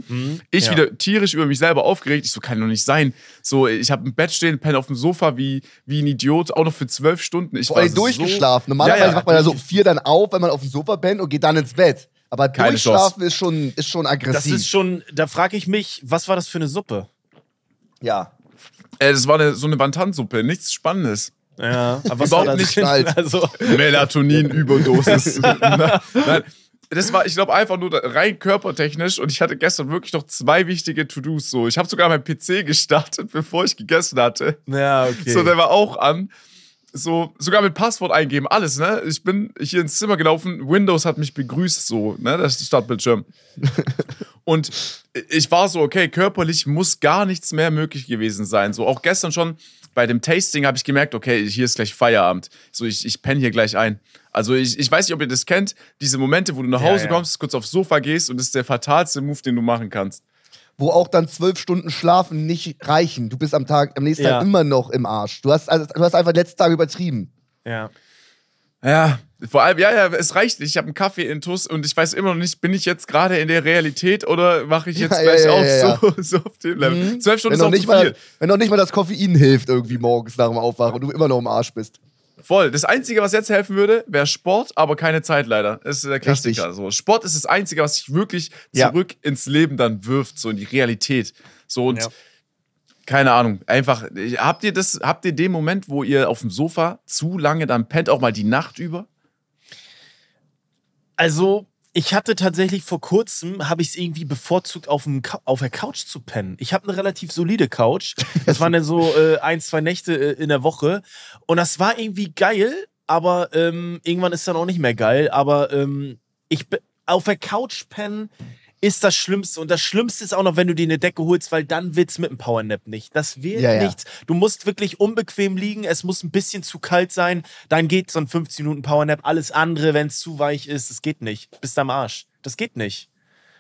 Speaker 3: Ich
Speaker 1: Ja.
Speaker 3: wieder tierisch über mich selber aufgeregt. Ich so, kann doch nicht sein. So, ich habe im Bett stehen, penne auf dem Sofa wie, wie ein Idiot, auch noch für zwölf Stunden. Ich
Speaker 2: Vor
Speaker 3: war
Speaker 2: allem
Speaker 3: so-
Speaker 2: durchgeschlafen. Normalerweise
Speaker 3: Ja, ja,
Speaker 2: wacht man ja so vier dann auf, wenn man auf dem Sofa pennt und geht dann ins Bett. Aber
Speaker 3: Keine
Speaker 2: durchschlafen ist schon, ist schon
Speaker 1: Das
Speaker 2: aggressiv.
Speaker 1: ist schon, da frage ich mich, was war das für eine Suppe?
Speaker 2: ja.
Speaker 3: Äh, das war eine, so eine Bantansuppe, nichts Spannendes.
Speaker 1: Ja, aber was
Speaker 3: Überhaupt nicht
Speaker 2: knallt.
Speaker 1: Also,
Speaker 3: Melatonin-Überdosis. nein, das war, ich glaube, einfach nur rein körpertechnisch und ich hatte gestern wirklich noch zwei wichtige To-Dos. So. Ich habe sogar meinen PC gestartet, bevor ich gegessen hatte.
Speaker 1: ja, okay.
Speaker 3: So, der war auch an. So, sogar mit Passwort eingeben, alles, ne? Ich bin hier ins Zimmer gelaufen, Windows hat mich begrüßt, so, ne? Das ist der Startbildschirm. Und ich war so, okay, körperlich muss gar nichts mehr möglich gewesen sein. So, auch gestern schon bei dem Tasting habe ich gemerkt, okay, hier ist gleich Feierabend. So, ich, ich penne hier gleich ein. Also, ich, ich weiß nicht, ob ihr das kennt, diese Momente, wo du nach
Speaker 1: Ja,
Speaker 3: Hause
Speaker 1: ja.
Speaker 3: kommst, kurz aufs Sofa gehst und das ist der fatalste Move, den du machen kannst.
Speaker 2: Wo auch dann zwölf Stunden Schlafen nicht reichen. Du bist am Tag, am nächsten
Speaker 1: Ja.
Speaker 2: Tag immer noch im Arsch. Du hast, also, du hast einfach letzten Tag übertrieben.
Speaker 1: ja.
Speaker 3: Ja, vor allem, ja, ja, es reicht nicht. Ich habe einen Kaffee in Tuss und ich weiß immer noch nicht, bin ich jetzt gerade in der Realität oder mache ich jetzt
Speaker 2: Ja,
Speaker 3: gleich
Speaker 2: ja,
Speaker 3: auf
Speaker 2: ja, ja.
Speaker 3: So, so auf dem Level? Zwölf Stunden
Speaker 2: Wenn
Speaker 3: ist
Speaker 2: noch,
Speaker 3: auch
Speaker 2: nicht
Speaker 3: zu viel.
Speaker 2: mal, wenn noch nicht mal das Koffein hilft irgendwie morgens nach dem Aufwachen und du immer noch im Arsch bist.
Speaker 3: Voll. Das Einzige, was jetzt helfen würde, wäre Sport, aber keine Zeit leider. Das ist der Klassiker.
Speaker 2: Richtig.
Speaker 3: So, Sport ist das Einzige, was sich wirklich
Speaker 2: Ja.
Speaker 3: zurück ins Leben dann wirft, so in die Realität. So und
Speaker 1: Ja.
Speaker 3: keine Ahnung, einfach, habt ihr das, habt ihr den Moment, wo ihr auf dem Sofa zu lange dann pennt, auch mal die Nacht über?
Speaker 1: Also, ich hatte tatsächlich vor kurzem, habe ich es irgendwie bevorzugt, auf, dem auf der Couch zu pennen. Ich habe eine relativ solide Couch. Das waren dann so äh, ein, zwei Nächte äh, in der Woche. Und das war irgendwie geil, aber ähm, irgendwann ist dann auch nicht mehr geil. Aber ähm, ich auf der Couch pennen ist das Schlimmste. Und das Schlimmste ist auch noch, wenn du dir eine Decke holst, weil dann wird's mit dem Powernap nicht. Das wird
Speaker 2: Ja, ja.
Speaker 1: nichts. Du musst wirklich unbequem liegen. Es muss ein bisschen zu kalt sein. Dann geht so ein 15 Minuten Powernap. Alles andere, wenn es zu weich ist, das geht nicht. Bist am Arsch. Das geht nicht.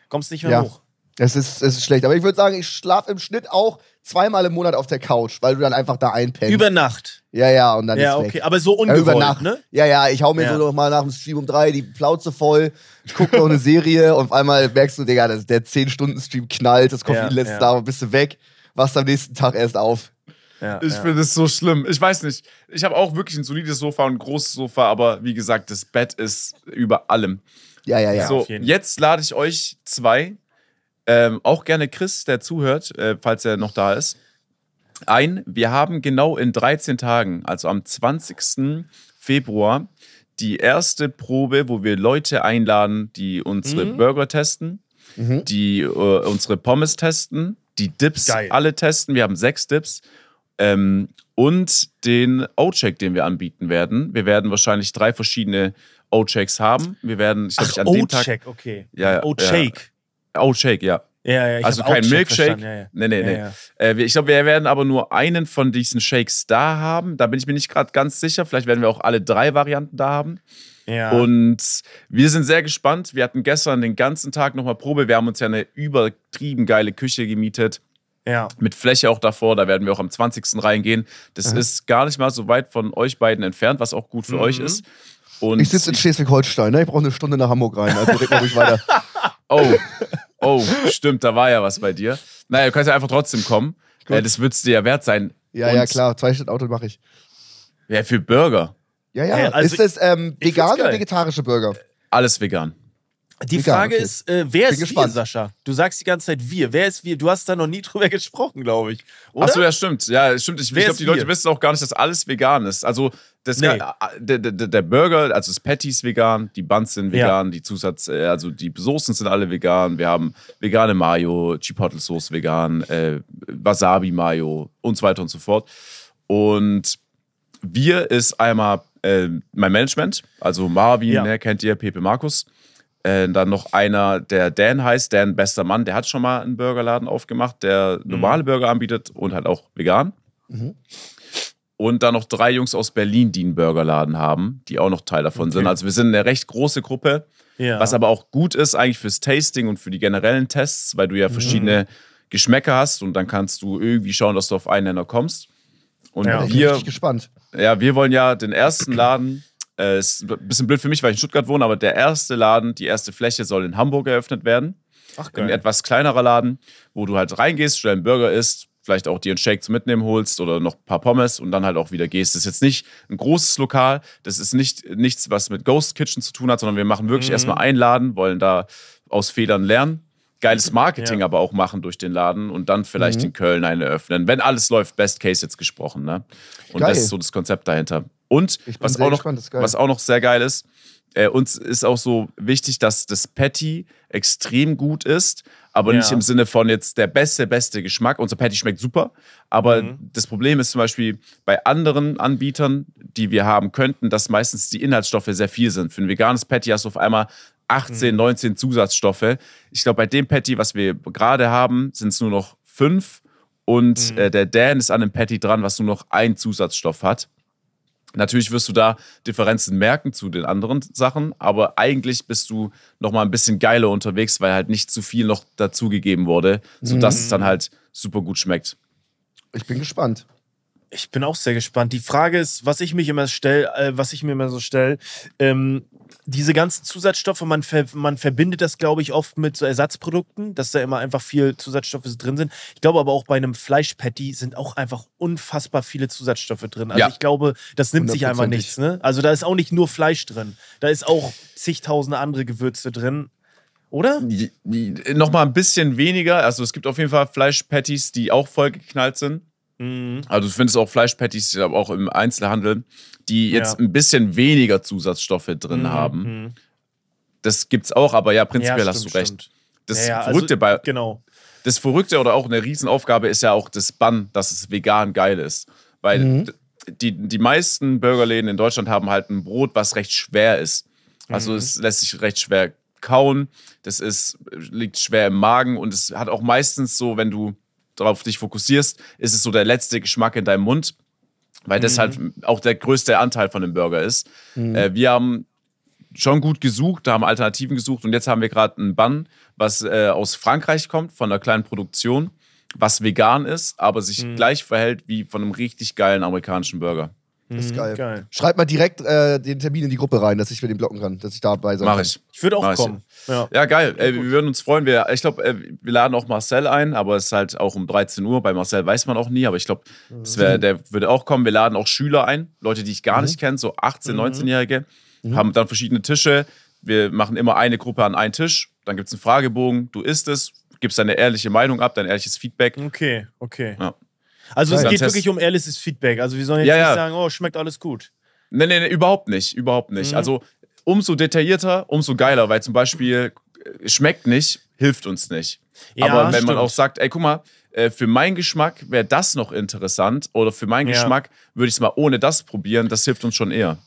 Speaker 1: Kommst nicht mehr
Speaker 2: Ja.
Speaker 1: hoch.
Speaker 2: Es ist, es ist schlecht. Aber ich würde sagen, ich schlafe im Schnitt auch zweimal im Monat auf der Couch, weil du dann einfach da einpennst.
Speaker 1: Über Nacht.
Speaker 2: ja, ja, und dann
Speaker 1: Ja,
Speaker 2: ist
Speaker 1: okay.
Speaker 2: weg.
Speaker 1: Aber so
Speaker 2: Ja,
Speaker 1: ungewollt,
Speaker 2: über Nacht.
Speaker 1: ne?
Speaker 2: Ja, ja, ich hau mir
Speaker 1: Ja.
Speaker 2: so noch mal nach dem Stream um drei die Plauze voll, guck noch eine Serie und auf einmal merkst du, Digga, das- der 10-Stunden-Stream knallt, das Koffein
Speaker 1: Ja,
Speaker 2: lässt
Speaker 1: ja.
Speaker 2: da und bist du weg, wachst am nächsten Tag erst auf.
Speaker 1: Ja,
Speaker 3: Ich
Speaker 1: ja.
Speaker 3: finde es so schlimm. Ich weiß nicht. Ich habe auch wirklich ein solides Sofa und ein großes Sofa, aber wie gesagt, das Bett ist über allem.
Speaker 2: Ja, ja, ja.
Speaker 3: so, jetzt lade ich euch zwei, ähm, auch gerne Chris, der zuhört, äh, falls er noch da ist, ein. Wir haben genau in 13 Tagen, also am 20. Februar, die erste Probe, wo wir Leute einladen, die unsere
Speaker 1: Mhm.
Speaker 3: Burger testen, die äh, unsere Pommes testen, die Dips
Speaker 1: Geil.
Speaker 3: alle testen. Wir haben sechs Dips. Ähm, und den O-Check, den wir anbieten werden. Wir werden wahrscheinlich drei verschiedene O-Checks haben. Wir werden, ich glaube, an dem Tag.
Speaker 1: O-Check, okay.
Speaker 3: Ja, ja,
Speaker 1: O-Shake.
Speaker 3: O-Shake, ja.
Speaker 1: Ja, Ja, ich
Speaker 3: also kein
Speaker 1: Shake
Speaker 3: Milkshake.
Speaker 1: ja, ja.
Speaker 3: Nee, nee, nee.
Speaker 1: Ja.
Speaker 3: Äh, ich glaube, wir werden aber nur einen von diesen Shakes da haben. Da bin ich mir nicht gerade ganz sicher. Vielleicht werden wir auch alle drei Varianten da haben.
Speaker 1: Ja.
Speaker 3: Und wir sind sehr gespannt. Wir hatten gestern den ganzen Tag nochmal Probe. Wir haben uns ja eine übertrieben geile Küche gemietet.
Speaker 1: ja.
Speaker 3: Mit Fläche auch davor. Da werden wir auch am 20. reingehen. Das ist gar nicht mal so weit von euch beiden entfernt, was auch gut für
Speaker 1: Mhm.
Speaker 3: euch ist. Und
Speaker 2: Ich sitze in Schleswig-Holstein, ne? Ich brauche eine Stunde nach Hamburg rein. Also red mal ruhig weiter.
Speaker 3: Oh, oh, stimmt, da war ja was bei dir. Naja, du kannst ja einfach trotzdem kommen.
Speaker 2: Gut.
Speaker 3: Äh, das wird es dir ja wert sein.
Speaker 2: Ja,
Speaker 3: Und,
Speaker 2: ja, klar. Zwei Stunden Auto mache ich.
Speaker 3: Ja, für Burger.
Speaker 2: Ja, ja.
Speaker 1: Hey, also
Speaker 2: ist das ähm, vegan oder vegetarische Burger?
Speaker 3: Alles vegan.
Speaker 1: Die
Speaker 2: Vegan,
Speaker 1: Frage
Speaker 2: okay.
Speaker 1: ist, äh, wer
Speaker 2: Bin
Speaker 1: ist
Speaker 2: gespannt.
Speaker 1: wir, Sascha? Du sagst die ganze Zeit wir. Wer ist wir? Du hast da noch nie drüber gesprochen, glaube ich. Oder?
Speaker 3: Achso, ja, stimmt. Ja, stimmt. Ich, ich glaube, die Leute
Speaker 1: wir?
Speaker 3: wissen auch gar nicht, dass alles vegan ist. Also, das,
Speaker 1: Nee.
Speaker 3: der, der, der Burger, also das Patty ist vegan, die Buns sind
Speaker 1: Ja.
Speaker 3: vegan, die Zusatz, äh, also die Soßen sind alle vegan. Wir haben vegane Mayo, Chipotle Sauce vegan, äh, Wasabi Mayo und so weiter und so fort. Und wir ist einmal äh, mein Management, also Marvin,
Speaker 1: Ja.
Speaker 3: ne, kennt ihr, Pepe Markus. Äh, dann noch einer, der Dan heißt, Dan bester Mann, der hat schon mal einen Burgerladen aufgemacht, der normale Burger anbietet und halt auch vegan. Und dann noch drei Jungs aus Berlin, die einen Burgerladen haben, die auch noch Teil davon sind. Also wir sind eine recht große Gruppe,
Speaker 1: ja.
Speaker 3: was aber auch gut ist eigentlich fürs Tasting und für die generellen Tests, weil du ja verschiedene Geschmäcker hast und dann kannst du irgendwie schauen, dass du auf einen Nenner kommst. Und
Speaker 1: Ja.
Speaker 2: Ich bin
Speaker 3: wir
Speaker 2: gespannt.
Speaker 3: ja, wir wollen ja den ersten Laden, äh, ist ein bisschen blöd für mich, weil ich in Stuttgart wohne, aber der erste Laden, die erste Fläche soll in Hamburg eröffnet werden.
Speaker 1: Ach,
Speaker 3: Ein etwas kleinerer Laden, wo du halt reingehst, schnell einen Burger isst, vielleicht auch dir einen Shake zum Mitnehmen holst oder noch ein paar Pommes und dann halt auch wieder gehst. Das ist jetzt nicht ein großes Lokal, das ist nicht nichts, was mit Ghost Kitchen zu tun hat, sondern wir machen
Speaker 1: Mhm.
Speaker 3: wirklich erstmal einen Laden, wollen da aus Fehlern lernen. Geiles Marketing
Speaker 1: Ja.
Speaker 3: aber auch machen durch den Laden und dann vielleicht in Köln einen eröffnen. Wenn alles läuft, Best Case jetzt gesprochen. Ne? Und
Speaker 2: Geil.
Speaker 3: das ist so das Konzept dahinter. Und was auch, noch,
Speaker 2: gespannt,
Speaker 3: was auch noch sehr geil ist, äh, uns ist auch so wichtig, dass das Patty extrem gut ist, aber
Speaker 1: Ja.
Speaker 3: nicht im Sinne von jetzt der beste, beste Geschmack. Unser Patty schmeckt super, aber
Speaker 1: Mhm.
Speaker 3: das Problem ist zum Beispiel bei anderen Anbietern, die wir haben könnten, dass meistens die Inhaltsstoffe sehr viel sind. Für ein veganes Patty hast du auf einmal 18,
Speaker 1: Mhm.
Speaker 3: 19 Zusatzstoffe. Ich glaube, bei dem Patty, was wir gerade haben, sind es nur noch fünf. Und
Speaker 1: Mhm.
Speaker 3: äh, der Dan ist an einem Patty dran, was nur noch einen Zusatzstoff hat. Natürlich wirst du da Differenzen merken zu den anderen Sachen, aber eigentlich bist du noch mal ein bisschen geiler unterwegs, weil halt nicht zu viel noch dazugegeben wurde, sodass es
Speaker 1: Mhm.
Speaker 3: dann halt super gut schmeckt.
Speaker 2: Ich bin gespannt.
Speaker 1: Ich bin auch sehr gespannt. Die Frage ist, was ich mich immer stelle, äh, was ich mir immer so stelle, ähm, diese ganzen Zusatzstoffe, man, ver man verbindet das, glaube ich, oft mit so Ersatzprodukten, dass da immer einfach viel Zusatzstoffe drin sind. Ich glaube aber auch bei einem Fleischpatty sind auch einfach unfassbar viele Zusatzstoffe drin. Also
Speaker 3: Ja.
Speaker 1: ich glaube, das nimmt sich einfach nichts. Ne? Also da ist auch nicht nur Fleisch drin. Da ist auch zigtausende andere Gewürze drin. Oder?
Speaker 3: Die- die- Noch mal ein bisschen weniger. Also es gibt auf jeden Fall Fleischpatties, die auch vollgeknallt sind.
Speaker 1: Mhm.
Speaker 3: Also du findest auch Fleischpatties, aber auch im Einzelhandel, die jetzt
Speaker 1: Ja.
Speaker 3: ein bisschen weniger Zusatzstoffe drin haben.
Speaker 1: Mhm.
Speaker 3: Das gibt's auch, aber ja, prinzipiell
Speaker 1: Ja,
Speaker 3: hast du
Speaker 1: stimmt,
Speaker 3: recht.
Speaker 1: stimmt.
Speaker 3: Das
Speaker 1: Ja, also-
Speaker 3: Verrückte bei,
Speaker 1: Genau.
Speaker 3: das Verrückte oder auch eine Riesenaufgabe ist ja auch das Bun, dass es vegan geil ist. Weil d- die, die meisten Burgerläden in Deutschland haben halt ein Brot, was recht schwer ist. Also es lässt sich recht schwer kauen. Das ist, liegt schwer im Magen und es hat auch meistens so, wenn du darauf dich fokussierst, ist es so der letzte Geschmack in deinem Mund. Weil das halt auch der größte Anteil von dem Burger ist. Äh, wir haben schon gut gesucht, haben Alternativen gesucht und jetzt haben wir gerade einen Bun, was äh, aus Frankreich kommt, von einer kleinen Produktion, was vegan ist, aber sich gleich verhält wie von einem richtig geilen amerikanischen Burger.
Speaker 2: Das ist
Speaker 1: Mhm,
Speaker 2: geil.
Speaker 1: geil.
Speaker 2: Schreib mal direkt äh, den Termin in die Gruppe rein, dass ich mir den blocken kann, dass ich dabei sein
Speaker 3: Mach
Speaker 2: kann.
Speaker 3: ich.
Speaker 1: Ich würde auch
Speaker 3: Mach
Speaker 1: kommen. Ja.
Speaker 3: Ja, geil. Ey, wir würden uns freuen. Wir, ich glaube, äh, wir laden auch Marcel ein, aber es ist halt auch um 13 Uhr. Bei Marcel weiß man auch nie, aber ich glaube, der würde auch kommen. Wir laden auch Schüler ein, Leute, die ich gar nicht kenne, so 18-, 19-Jährige, haben dann verschiedene Tische. Wir machen immer eine Gruppe an einen Tisch. Dann gibt es einen Fragebogen. Du isst es, gibst deine ehrliche Meinung ab, dein ehrliches Feedback.
Speaker 1: Okay, okay.
Speaker 3: Ja.
Speaker 1: Also es
Speaker 2: Geil.
Speaker 1: geht wirklich um ehrliches Feedback. Also wir sollen jetzt
Speaker 3: Ja,
Speaker 1: nicht
Speaker 3: ja.
Speaker 1: sagen, oh, schmeckt alles gut.
Speaker 3: Nee, nee, nee, überhaupt nicht. Überhaupt nicht.
Speaker 1: Mhm.
Speaker 3: Also, umso detaillierter, umso geiler, weil zum Beispiel äh, schmeckt nicht, hilft uns nicht.
Speaker 1: Ja,
Speaker 3: Aber wenn
Speaker 1: stimmt.
Speaker 3: man auch sagt, ey, guck mal, äh, für meinen Geschmack wäre das noch interessant oder für meinen
Speaker 1: Ja.
Speaker 3: Geschmack würde ich es mal ohne das probieren, das hilft uns schon eher.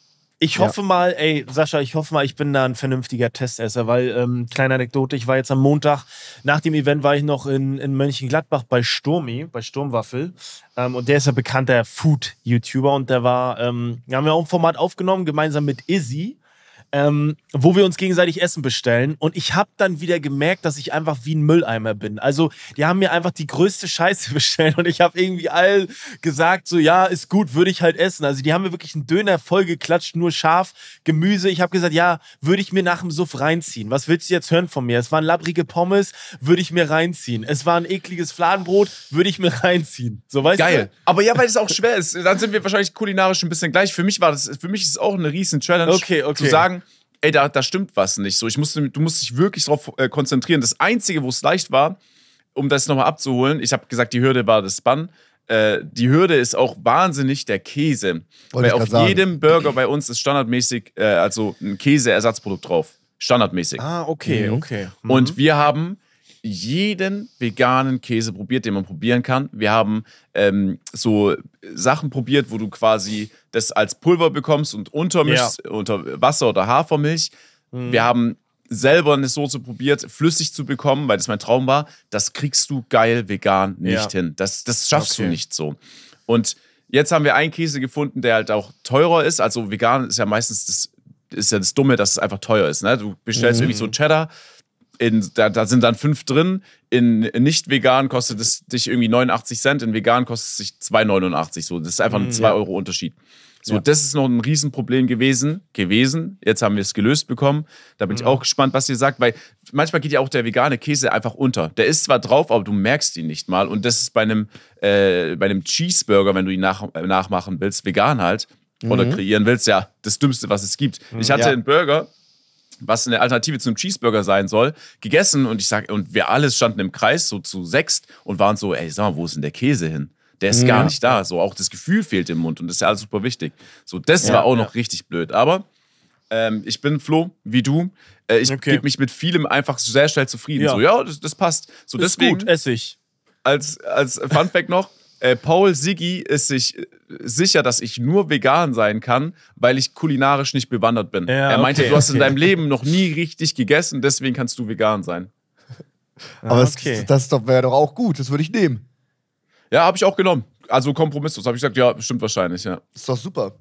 Speaker 1: Ich hoffe mal, ey, Sascha, ich hoffe mal, ich bin da ein vernünftiger Testesser, weil, ähm, kleine Anekdote, ich war jetzt am Montag, nach dem Event war ich noch in, in Mönchengladbach bei Sturmi, bei Sturmwaffel. Ähm, und der ist ja bekannter Food-YouTuber und der war, ähm, haben wir auch ein Format aufgenommen, gemeinsam mit Izzy ähm, wo wir uns gegenseitig Essen bestellen. Und ich habe dann wieder gemerkt, dass ich einfach wie ein Mülleimer bin. Also, die haben mir einfach die größte Scheiße bestellt und ich habe irgendwie all gesagt, so, ja, ist gut, würde ich halt essen. Also, die haben mir wirklich einen Döner vollgeklatscht, nur scharf, Gemüse. Ich habe gesagt, ja, würde ich mir nach dem Suff reinziehen. Was willst du jetzt hören von mir? Es waren labbrige Pommes, würde ich mir reinziehen. Es war ein ekliges Fladenbrot, würde ich mir reinziehen. So, weißt
Speaker 3: Geil.
Speaker 1: du?
Speaker 3: Aber ja, weil es auch schwer ist. Dann sind wir wahrscheinlich kulinarisch ein bisschen gleich. Für mich war das, für mich ist es auch eine riesen Challenge,
Speaker 1: Okay, okay.
Speaker 3: zu sagen, ey, da, da stimmt was nicht. So, ich musste, du musst dich wirklich darauf äh, konzentrieren. Das Einzige, wo es leicht war, um das nochmal abzuholen, ich habe gesagt, die Hürde war das Bann. Äh, die Hürde ist auch wahnsinnig der Käse.
Speaker 2: Wollte
Speaker 3: Weil auf
Speaker 2: sagen.
Speaker 3: jedem Burger bei uns ist standardmäßig, äh, also ein Käseersatzprodukt drauf. Standardmäßig.
Speaker 1: Ah, okay,
Speaker 2: Mhm.
Speaker 1: okay. Mhm.
Speaker 3: Und wir haben jeden veganen Käse probiert, den man probieren kann. Wir haben ähm, so Sachen probiert, wo du quasi das als Pulver bekommst und untermischst unter Wasser oder Hafermilch.
Speaker 1: Mhm.
Speaker 3: Wir haben selber eine Soße probiert, flüssig zu bekommen, weil das mein Traum war. Das kriegst du geil vegan nicht
Speaker 1: Ja.
Speaker 3: hin. Das, das schaffst
Speaker 1: Okay.
Speaker 3: du nicht so. Und jetzt haben wir einen Käse gefunden, der halt auch teurer ist. Also vegan ist ja meistens das, ist ja das Dumme, dass es einfach teuer ist. Ne? Du bestellst irgendwie so Cheddar, in, da, da sind dann fünf drin. In, in nicht vegan kostet es dich irgendwie 89 Cent, in vegan kostet es dich 2,89. So, das ist einfach ein 2 Euro Unterschied. So, das ist noch ein Riesenproblem gewesen, gewesen. Jetzt haben wir es gelöst bekommen. Da bin ich auch gespannt, was ihr sagt, weil manchmal geht ja auch der vegane Käse einfach unter. Der ist zwar drauf, aber du merkst ihn nicht mal. Und das ist bei einem, äh, bei einem Cheeseburger, wenn du ihn nach, nachmachen willst, vegan halt, oder kreieren willst, ja, das Dümmste, was es gibt. Ich hatte
Speaker 2: Ja.
Speaker 3: einen Burger, was eine Alternative zum Cheeseburger sein soll, gegessen und ich sag, und wir alle standen im Kreis, so zu sechst und waren so, ey, sag mal, wo ist denn der Käse hin? Der ist gar nicht da. So, auch das Gefühl fehlt im Mund und das ist ja alles super wichtig. So, das war auch noch richtig blöd. Aber ähm, ich bin Flo, wie du. Äh, ich
Speaker 1: Okay.
Speaker 3: gebe mich mit vielem einfach sehr schnell zufrieden.
Speaker 1: Ja.
Speaker 3: So, ja, das, das passt. So,
Speaker 1: ist
Speaker 3: deswegen
Speaker 1: gut, Essig.
Speaker 3: als, als Fun Fact noch, äh, Paul Siggi ist sich äh, sicher, dass ich nur vegan sein kann, weil ich kulinarisch nicht bewandert bin.
Speaker 1: Ja,
Speaker 3: er meinte,
Speaker 1: okay,
Speaker 3: du hast in
Speaker 1: okay.
Speaker 3: deinem Leben noch nie richtig gegessen, deswegen kannst du vegan sein.
Speaker 2: Aber das,
Speaker 1: okay.
Speaker 2: das doch- wäre doch auch gut, das würde ich nehmen.
Speaker 3: Ja, habe ich auch genommen. Also kompromisslos. Habe ich gesagt, ja, stimmt wahrscheinlich, ja.
Speaker 2: Ist doch super.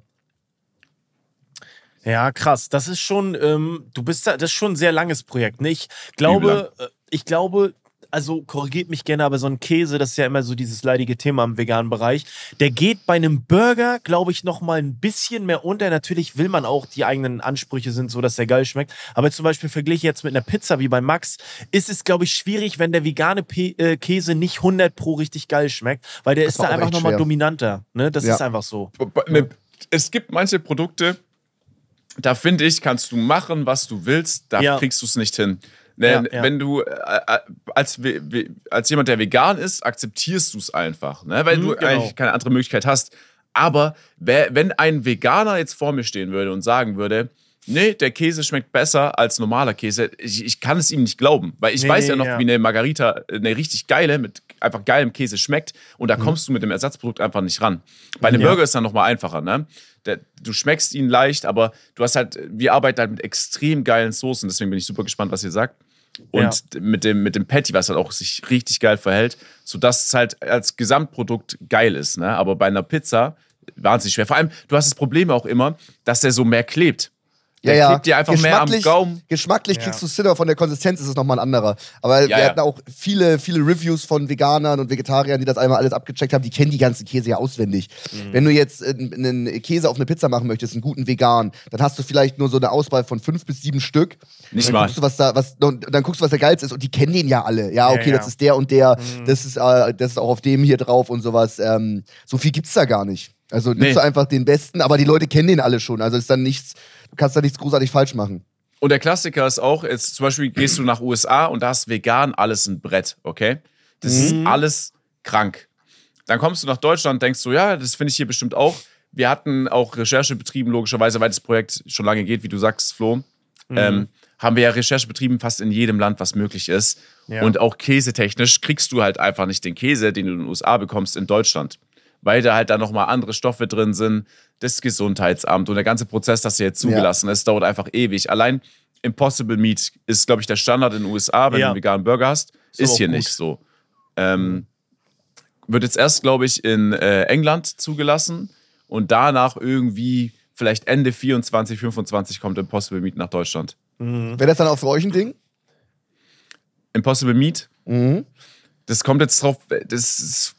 Speaker 1: Ja, krass. Das ist schon, ähm, du bist da, das ist schon ein sehr langes Projekt. Ne? Ich glaube, äh, ich glaube, also korrigiert mich gerne, aber so ein Käse, das ist ja immer so dieses leidige Thema im veganen Bereich. Der geht bei einem Burger, glaube ich, noch mal ein bisschen mehr unter. Natürlich will man auch, die eigenen Ansprüche sind so, dass der geil schmeckt. Aber zum Beispiel vergliche jetzt mit einer Pizza wie bei Max, ist es, glaube ich, schwierig, wenn der vegane P äh, Käse nicht 100 pro richtig geil schmeckt, weil der ist
Speaker 2: war
Speaker 1: da einfach
Speaker 2: echt
Speaker 1: noch mal
Speaker 2: schwer.
Speaker 1: dominanter. Ne? Das
Speaker 2: Ja.
Speaker 1: ist einfach so.
Speaker 3: Es gibt manche Produkte, da finde ich, kannst du machen, was du willst, da
Speaker 1: Ja.
Speaker 3: kriegst du es nicht hin. Ne,
Speaker 1: Ja, ja.
Speaker 3: Wenn du äh, äh, als, als jemand, der vegan ist, akzeptierst du es einfach, ne? weil
Speaker 1: Mhm,
Speaker 3: du
Speaker 1: genau.
Speaker 3: eigentlich keine andere Möglichkeit hast. Aber wenn ein Veganer jetzt vor mir stehen würde und sagen würde, nee, der Käse schmeckt besser als normaler Käse, ich, ich kann es ihm nicht glauben, weil ich
Speaker 1: Nee,
Speaker 3: weiß ja noch,
Speaker 1: ja.
Speaker 3: wie eine Margarita, eine richtig geile, mit einfach geilem Käse schmeckt und
Speaker 1: Mhm.
Speaker 3: da kommst du mit dem Ersatzprodukt einfach nicht ran. Bei einem
Speaker 1: Ja.
Speaker 3: Burger ist dann nochmal einfacher, ne? Der, du schmeckst ihn leicht, aber du hast halt, wir arbeiten halt mit extrem geilen Soßen, deswegen bin ich super gespannt, was ihr sagt. Und mit, dem, mit dem Patty, was halt auch sich richtig geil verhält, sodass es halt als Gesamtprodukt geil ist, ne? Aber bei einer Pizza wahnsinnig schwer. Vor allem, du hast das Problem auch immer, dass der so mehr klebt. Der
Speaker 2: Ja, ja.
Speaker 3: klebt dir einfach mehr am
Speaker 2: Geschmacklich-
Speaker 3: Gaumen.
Speaker 2: Geschmacklich
Speaker 1: Ja.
Speaker 2: kriegst du aber von der Konsistenz ist es nochmal ein anderer. Aber
Speaker 3: Ja,
Speaker 2: wir
Speaker 3: ja.
Speaker 2: hatten auch viele, viele Reviews von Veganern und Vegetariern, die das einmal alles abgecheckt haben. Die kennen die ganzen Käse ja auswendig.
Speaker 3: Mhm.
Speaker 2: Wenn du jetzt äh, einen Käse auf eine Pizza machen möchtest, einen guten vegan, dann hast du vielleicht nur so eine Auswahl von fünf bis sieben Stück.
Speaker 3: Nicht
Speaker 2: dann
Speaker 3: mal.
Speaker 2: Guckst du, was da, was, dann guckst du, was der geilste ist. Und die kennen den ja alle. Ja, okay,
Speaker 1: ja.
Speaker 2: das ist der und der.
Speaker 3: Mhm.
Speaker 2: Das, ist, äh, das ist auch auf dem hier drauf und sowas. Ähm, so viel gibt's da gar nicht. Also nimmst
Speaker 3: Nee.
Speaker 2: du einfach den besten, aber die Leute kennen den alle schon. Also ist dann nichts, kannst da nichts großartig falsch machen.
Speaker 3: Und der Klassiker ist auch, jetzt zum Beispiel gehst du nach USA und da ist vegan alles ein Brett, okay? Das ist alles krank. Dann kommst du nach Deutschland und denkst so, ja, das finde ich hier bestimmt auch. Wir hatten auch Recherche betrieben, logischerweise, weil das Projekt schon lange geht, wie du sagst, Flo. Ähm, haben wir ja Recherche betrieben, fast in jedem Land, was möglich ist.
Speaker 1: Ja.
Speaker 3: Und auch käsetechnisch kriegst du halt einfach nicht den Käse, den du in den USA bekommst, in Deutschland. Weil da halt da nochmal andere Stoffe drin sind, das Gesundheitsamt und der ganze Prozess, dass er jetzt zugelassen ist, dauert einfach ewig. Allein Impossible Meat ist, glaube ich, der Standard in den USA, wenn
Speaker 1: Ja.
Speaker 3: du einen veganen Burger hast.
Speaker 1: Ist
Speaker 3: Ist, hier
Speaker 1: gut.
Speaker 3: nicht so. Ähm, wird jetzt erst, glaube ich, in äh, England zugelassen und danach irgendwie vielleicht Ende 24, 25 kommt Impossible Meat nach Deutschland.
Speaker 2: Wäre das dann auch für euch ein Ding?
Speaker 3: Impossible Meat,
Speaker 2: Mhm.
Speaker 3: das kommt jetzt drauf, das ist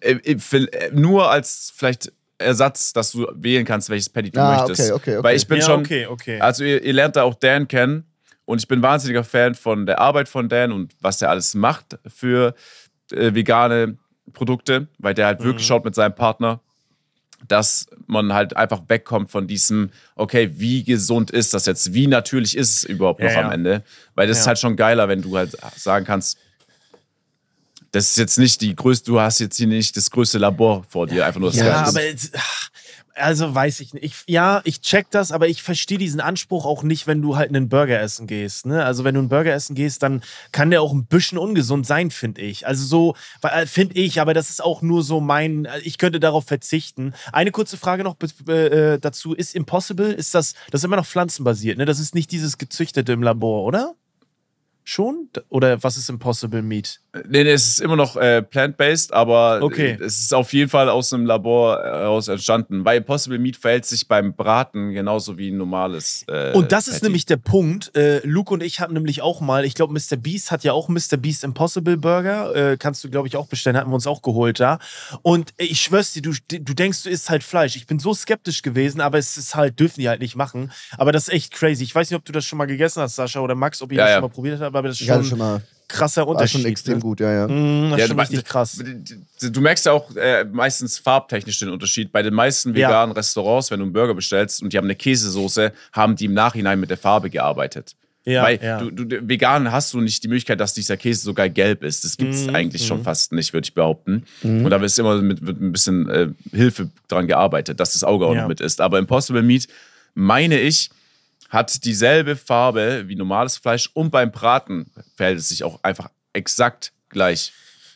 Speaker 3: äh, äh, nur als vielleicht Ersatz, dass du wählen kannst, welches Patty du
Speaker 2: Ah,
Speaker 3: möchtest.
Speaker 2: okay, okay, okay.
Speaker 3: Weil ich bin
Speaker 1: ja,
Speaker 3: schon,
Speaker 1: okay, okay.
Speaker 3: also ihr, ihr lernt da auch Dan kennen und ich bin wahnsinniger Fan von der Arbeit von Dan und was der alles macht für äh, vegane Produkte, weil der halt
Speaker 1: Mhm.
Speaker 3: wirklich schaut mit seinem Partner, dass man halt einfach wegkommt von diesem, okay, wie gesund ist das jetzt? Wie natürlich ist es überhaupt
Speaker 1: Ja,
Speaker 3: noch
Speaker 1: ja.
Speaker 3: am Ende? Weil das ist
Speaker 1: Ja.
Speaker 3: halt schon geiler, wenn du halt sagen kannst, das ist jetzt nicht die größte, du hast jetzt hier nicht das größte Labor vor dir, einfach nur das
Speaker 1: Ja, aber jetzt, also weiß ich nicht. Ich, ja, ich check das, aber ich verstehe diesen Anspruch auch nicht, wenn du halt einen Burger essen gehst. Ne? Also wenn du einen Burger essen gehst, dann kann der auch ein bisschen ungesund sein, finde ich. Also so, finde ich, aber das ist auch nur so mein, äh, ich könnte darauf verzichten. Eine kurze Frage noch äh, dazu, ist Impossible, ist das, das ist immer noch pflanzenbasiert, ne? Das ist nicht dieses gezüchtete im Labor, oder? Schon? Oder was ist Impossible Meat?
Speaker 3: Nee, nee, es ist immer noch äh, plant-based, aber
Speaker 1: Okay.
Speaker 3: äh, es ist auf jeden Fall aus einem Labor heraus entstanden. Weil Impossible Meat verhält sich beim Braten genauso wie ein normales. Äh,
Speaker 1: Und das ist
Speaker 3: Patty.
Speaker 1: nämlich der Punkt. Äh, Luke und ich hatten nämlich auch mal, ich glaube, Mr. Beast hat ja auch Mr. Beast Impossible Burger. Äh, kannst du, glaube ich, auch bestellen. Hatten wir uns auch geholt da. Und äh, ich schwör's dir, du, du denkst, du isst halt Fleisch. Ich bin so skeptisch gewesen, aber es ist halt, dürfen die halt nicht machen. Aber das ist echt crazy. Ich weiß nicht, ob du das schon mal gegessen hast, Sascha oder Max, ob ihr
Speaker 3: Ja,
Speaker 1: das
Speaker 3: ja.
Speaker 1: schon mal probiert habt, aber das ist
Speaker 2: Ja,
Speaker 1: schon,
Speaker 2: ist schon mal
Speaker 1: krasser
Speaker 2: war
Speaker 1: Unterschied.
Speaker 2: schon extrem
Speaker 1: ne?
Speaker 2: gut, ja, ja.
Speaker 1: Mm, das
Speaker 3: Ja,
Speaker 1: ist schon
Speaker 3: du-
Speaker 1: richtig krass.
Speaker 3: Du, merkst ja auch äh, meistens farbtechnisch den Unterschied. Bei den meisten
Speaker 1: Ja.
Speaker 3: veganen Restaurants, wenn du einen Burger bestellst und die haben eine Käsesoße, haben die im Nachhinein mit der Farbe gearbeitet.
Speaker 1: Ja,
Speaker 3: Weil
Speaker 1: ja.
Speaker 3: Du, du, vegan hast du nicht die Möglichkeit, dass dieser Käse sogar gelb ist. Das gibt es
Speaker 1: Mhm,
Speaker 3: eigentlich schon fast nicht, würde ich behaupten. Und da wird immer mit, mit ein bisschen äh, Hilfe dran gearbeitet, dass das Auge auch
Speaker 1: Ja.
Speaker 3: noch mit ist. Aber Impossible Meat, meine ich, hat dieselbe Farbe wie normales Fleisch und beim Braten verhält es sich auch einfach exakt gleich.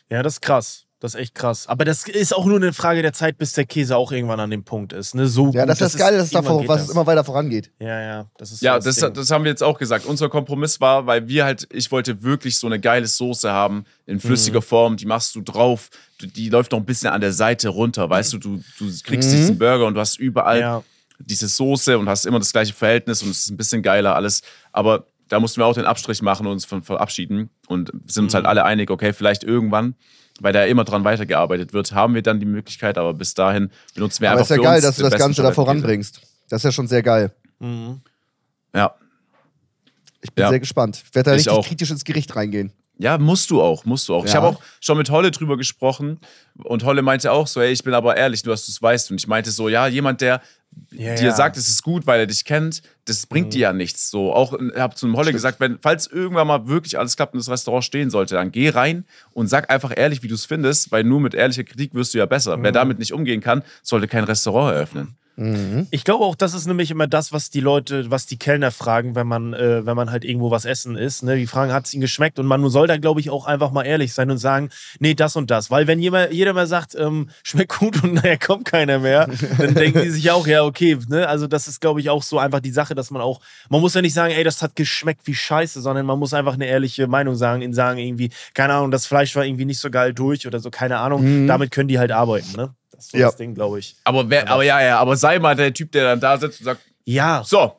Speaker 1: Ja, das ist krass. Das ist echt krass. Aber das ist auch nur eine Frage der Zeit, bis der Käse auch irgendwann an dem Punkt ist. Ne? So
Speaker 2: Ja,
Speaker 1: gut,
Speaker 2: das ist das Geile, dass es, da
Speaker 1: irgendwann
Speaker 2: vor,
Speaker 1: geht
Speaker 2: was
Speaker 1: das.
Speaker 2: es immer weiter vorangeht.
Speaker 1: Ja, ja, das ist so
Speaker 3: Ja, das,
Speaker 1: Ding.
Speaker 3: das haben wir jetzt auch gesagt. Unser Kompromiss war, weil wir halt, ich wollte wirklich so eine geile Soße haben, in flüssiger
Speaker 1: Mhm.
Speaker 3: Form, die machst du drauf, die läuft noch ein bisschen an der Seite runter, weißt du, du, du kriegst
Speaker 2: Mhm.
Speaker 3: diesen Burger und du hast überall
Speaker 1: Ja.
Speaker 3: Diese Soße und hast immer das gleiche Verhältnis und es ist ein bisschen geiler alles. Aber da mussten wir auch den Abstrich machen und uns von verabschieden und sind uns
Speaker 2: Mhm.
Speaker 3: halt alle einig, okay, vielleicht irgendwann, weil da immer dran weitergearbeitet wird, haben wir dann die Möglichkeit, aber bis dahin benutzen wir
Speaker 2: Aber
Speaker 3: einfach
Speaker 2: ist ja
Speaker 3: für
Speaker 2: geil, dass du das Ganze da voranbringst. Das ist ja schon sehr geil.
Speaker 1: Mhm.
Speaker 3: Ja.
Speaker 2: Ich bin
Speaker 3: Ja.
Speaker 2: sehr gespannt. Ich werde da
Speaker 3: Ich
Speaker 2: richtig
Speaker 3: auch.
Speaker 2: kritisch ins Gericht reingehen.
Speaker 3: Ja, musst du auch, musst du auch. Ich
Speaker 2: Ja.
Speaker 3: habe auch schon mit Holle drüber gesprochen und Holle meinte auch so, ey, ich bin aber ehrlich, nur dass du es weißt. Und ich meinte so, ja, jemand, der
Speaker 1: Ja,
Speaker 3: dir
Speaker 1: ja.
Speaker 3: sagt, es ist gut, weil er dich kennt, das bringt dir ja nichts. So, auch ich habe zu einem Holle gesagt, wenn, falls irgendwann mal wirklich alles klappt und das Restaurant stehen sollte, dann geh rein und sag einfach ehrlich, wie du es findest, weil nur mit ehrlicher Kritik wirst du ja besser. Wer damit nicht umgehen kann, sollte kein Restaurant eröffnen.
Speaker 1: Ich glaube auch, das ist nämlich immer das, was die Leute, was die Kellner fragen, wenn man, äh, wenn man halt irgendwo was essen ist. Ne? Die fragen, hat es ihnen geschmeckt? Und man soll da, glaube ich, auch einfach mal ehrlich sein und sagen, nee, das und das. Weil wenn jeder, jeder mal sagt, ähm, schmeckt gut und nachher kommt keiner mehr, dann denken die sich auch, ja, okay. Ne? Also das ist, glaube ich, auch so einfach die Sache, dass man auch, man muss ja nicht sagen, ey, das hat geschmeckt wie Scheiße, sondern man muss einfach eine ehrliche Meinung sagen, ihnen sagen irgendwie, keine Ahnung, das Fleisch war irgendwie nicht so geil durch oder so, keine Ahnung. Damit können die halt arbeiten, ne? Das ist so
Speaker 2: Ja.
Speaker 1: das Ding, glaube ich.
Speaker 3: Aber, wer, aber ja, ja, aber sei mal der Typ, der dann da sitzt und sagt,
Speaker 1: Ja,
Speaker 3: so,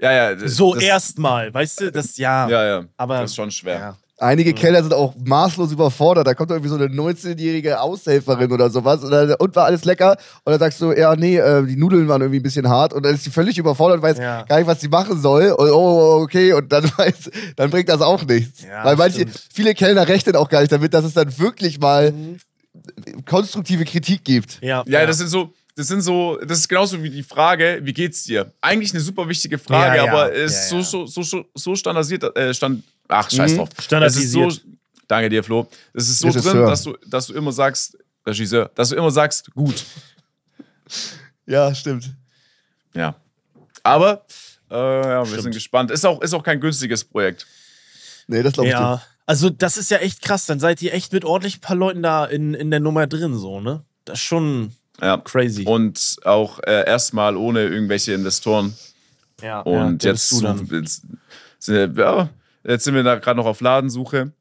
Speaker 3: ja, ja.
Speaker 1: So erstmal, weißt du, das ja.
Speaker 3: Ja, ja.
Speaker 1: Aber
Speaker 3: das ist schon schwer.
Speaker 1: Ja.
Speaker 2: Einige Kellner sind auch maßlos überfordert. Da kommt irgendwie so eine 19-jährige Aushelferin oder sowas. Und, dann, und war alles lecker. Und dann sagst du, ja, nee, äh, die Nudeln waren irgendwie ein bisschen hart. Und dann ist sie völlig überfordert und weiß
Speaker 1: Ja.
Speaker 2: gar nicht, was sie machen soll. Und oh, okay. Und dann, weiß, dann bringt das auch nichts.
Speaker 1: Ja,
Speaker 2: Weil manche,
Speaker 1: stimmt.
Speaker 2: viele Kellner rechnen auch gar nicht damit, dass es dann wirklich mal konstruktive Kritik gibt.
Speaker 1: Ja,
Speaker 3: Ja, das sind so, das sind so, das ist genauso wie die Frage, wie geht's dir? Eigentlich eine super wichtige Frage,
Speaker 1: Ja, ja.
Speaker 3: aber ist
Speaker 1: Ja, ja.
Speaker 3: so, so, so, so standardisiert, äh, stand, ach, scheiß drauf.
Speaker 1: Standardisiert.
Speaker 3: Es ist so, danke dir, Flo. Es ist so
Speaker 2: Regisseur.
Speaker 3: drin, dass du, dass du immer sagst, Regisseur, dass du immer sagst, gut.
Speaker 2: Ja, stimmt.
Speaker 3: Ja. Aber, äh, ja, wir sind gespannt. Ist auch, ist auch kein günstiges Projekt.
Speaker 2: Nee, das glaube ich
Speaker 1: ja. Also, das ist ja echt krass. Dann seid ihr echt mit ordentlich ein paar Leuten da in, in der Nummer drin, so, ne? Das ist schon.
Speaker 3: Ja.
Speaker 1: Crazy.
Speaker 3: Und auch äh, erstmal ohne irgendwelche Investoren.
Speaker 1: ja,
Speaker 3: Und
Speaker 1: der
Speaker 3: jetzt, jetzt, sind wir- ja, jetzt sind wir da gerade noch auf Ladensuche.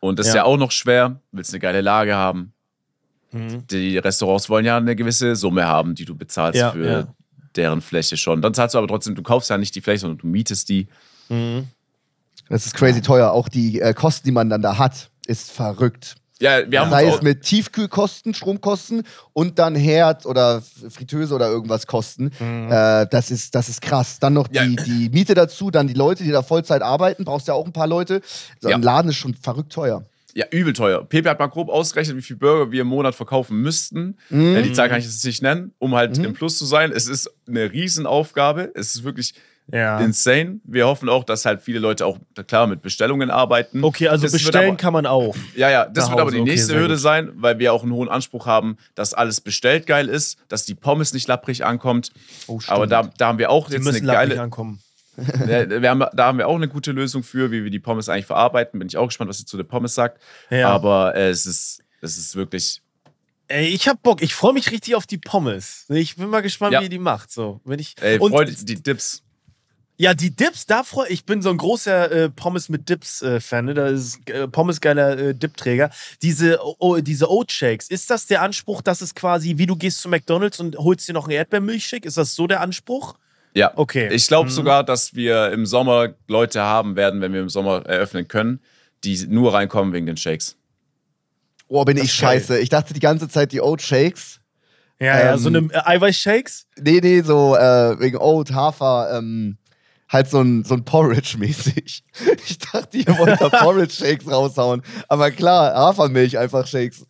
Speaker 3: Und das ist
Speaker 1: Ja.
Speaker 3: ja auch noch schwer. Willst eine geile Lage haben.
Speaker 1: Mhm.
Speaker 3: Die Restaurants wollen ja eine gewisse Summe haben, die du bezahlst
Speaker 1: Ja,
Speaker 3: für
Speaker 1: ja.
Speaker 3: deren Fläche schon. Dann zahlst du aber trotzdem, du kaufst ja nicht die Fläche, sondern du mietest die.
Speaker 1: Mhm.
Speaker 2: Das ist crazy teuer. Auch die äh, Kosten, die man dann da hat, ist verrückt.
Speaker 3: Ja, wir haben
Speaker 2: Sei es mit Tiefkühlkosten, Stromkosten und dann Herd oder Fritteuse oder irgendwas Kosten. Äh, das, ist, das ist krass. Dann noch die,
Speaker 3: Ja.
Speaker 2: die Miete dazu, dann die Leute, die da Vollzeit arbeiten. Brauchst ja auch ein paar Leute. So
Speaker 3: Ja.
Speaker 2: ein Laden ist schon verrückt teuer.
Speaker 3: ja, übel teuer. Pepe hat mal grob ausgerechnet, wie viel Burger wir im Monat verkaufen müssten.
Speaker 2: Mhm.
Speaker 3: Äh, die Zahl kann ich jetzt nicht nennen, um halt im Plus zu sein. Es ist eine Riesenaufgabe. Es ist wirklich
Speaker 1: Ja.
Speaker 3: insane. Wir hoffen auch, dass halt viele Leute auch klar mit Bestellungen arbeiten.
Speaker 1: Okay, also
Speaker 3: Das
Speaker 1: bestellen
Speaker 3: aber-
Speaker 1: kann man auch.
Speaker 3: Ja, ja, das wird aber die nächste Hürde
Speaker 1: gut.
Speaker 3: sein, weil wir auch einen hohen Anspruch haben, dass alles bestellt geil ist, dass die Pommes nicht lapprig ankommt.
Speaker 1: Oh, stimmt.
Speaker 3: aber da, da haben wir auch
Speaker 1: Die
Speaker 3: jetzt eine geile,
Speaker 1: ankommen.
Speaker 3: wir haben, da haben wir auch eine gute Lösung für, wie wir die Pommes eigentlich verarbeiten. Bin ich auch gespannt, was ihr zu der Pommes sagt.
Speaker 1: Ja.
Speaker 3: Aber äh, es ist, es ist wirklich.
Speaker 1: Ey, ich hab Bock. Ich freue mich richtig auf die Pommes. Ich bin mal gespannt,
Speaker 3: Ja.
Speaker 1: wie ihr die macht. So, wenn ich
Speaker 3: Ey,
Speaker 1: und
Speaker 3: Freunde, die Dips.
Speaker 1: Ja, die Dips, da freue ich. bin so ein großer äh, Pommes mit Dips äh, Fan. Ne? Da ist äh, Pommes geiler äh, Dip-Träger. Diese oh, diese Oat Shakes. Ist das der Anspruch, dass es quasi wie du gehst zu McDonald's und holst dir noch einen Erdbeermilchshake? Ist das so der Anspruch?
Speaker 3: Ja.
Speaker 1: Okay.
Speaker 3: Ich glaube
Speaker 1: Mhm.
Speaker 3: sogar, dass wir im Sommer Leute haben werden, wenn wir im Sommer eröffnen können, die nur reinkommen wegen den Shakes.
Speaker 2: Oh, bin
Speaker 1: Das
Speaker 2: ich
Speaker 1: geil.
Speaker 2: scheiße. Ich dachte die ganze Zeit die Oat Shakes.
Speaker 1: Ja, ja,
Speaker 2: ähm,
Speaker 1: so eine äh, Eiweiß-Shakes.
Speaker 2: Nee, nee, so äh, wegen Oat, Hafer, ähm, halt so ein, so ein Porridge-mäßig. Ich dachte, ihr wollt da Porridge-Shakes raushauen. Aber klar, Hafermilch einfach Shakes.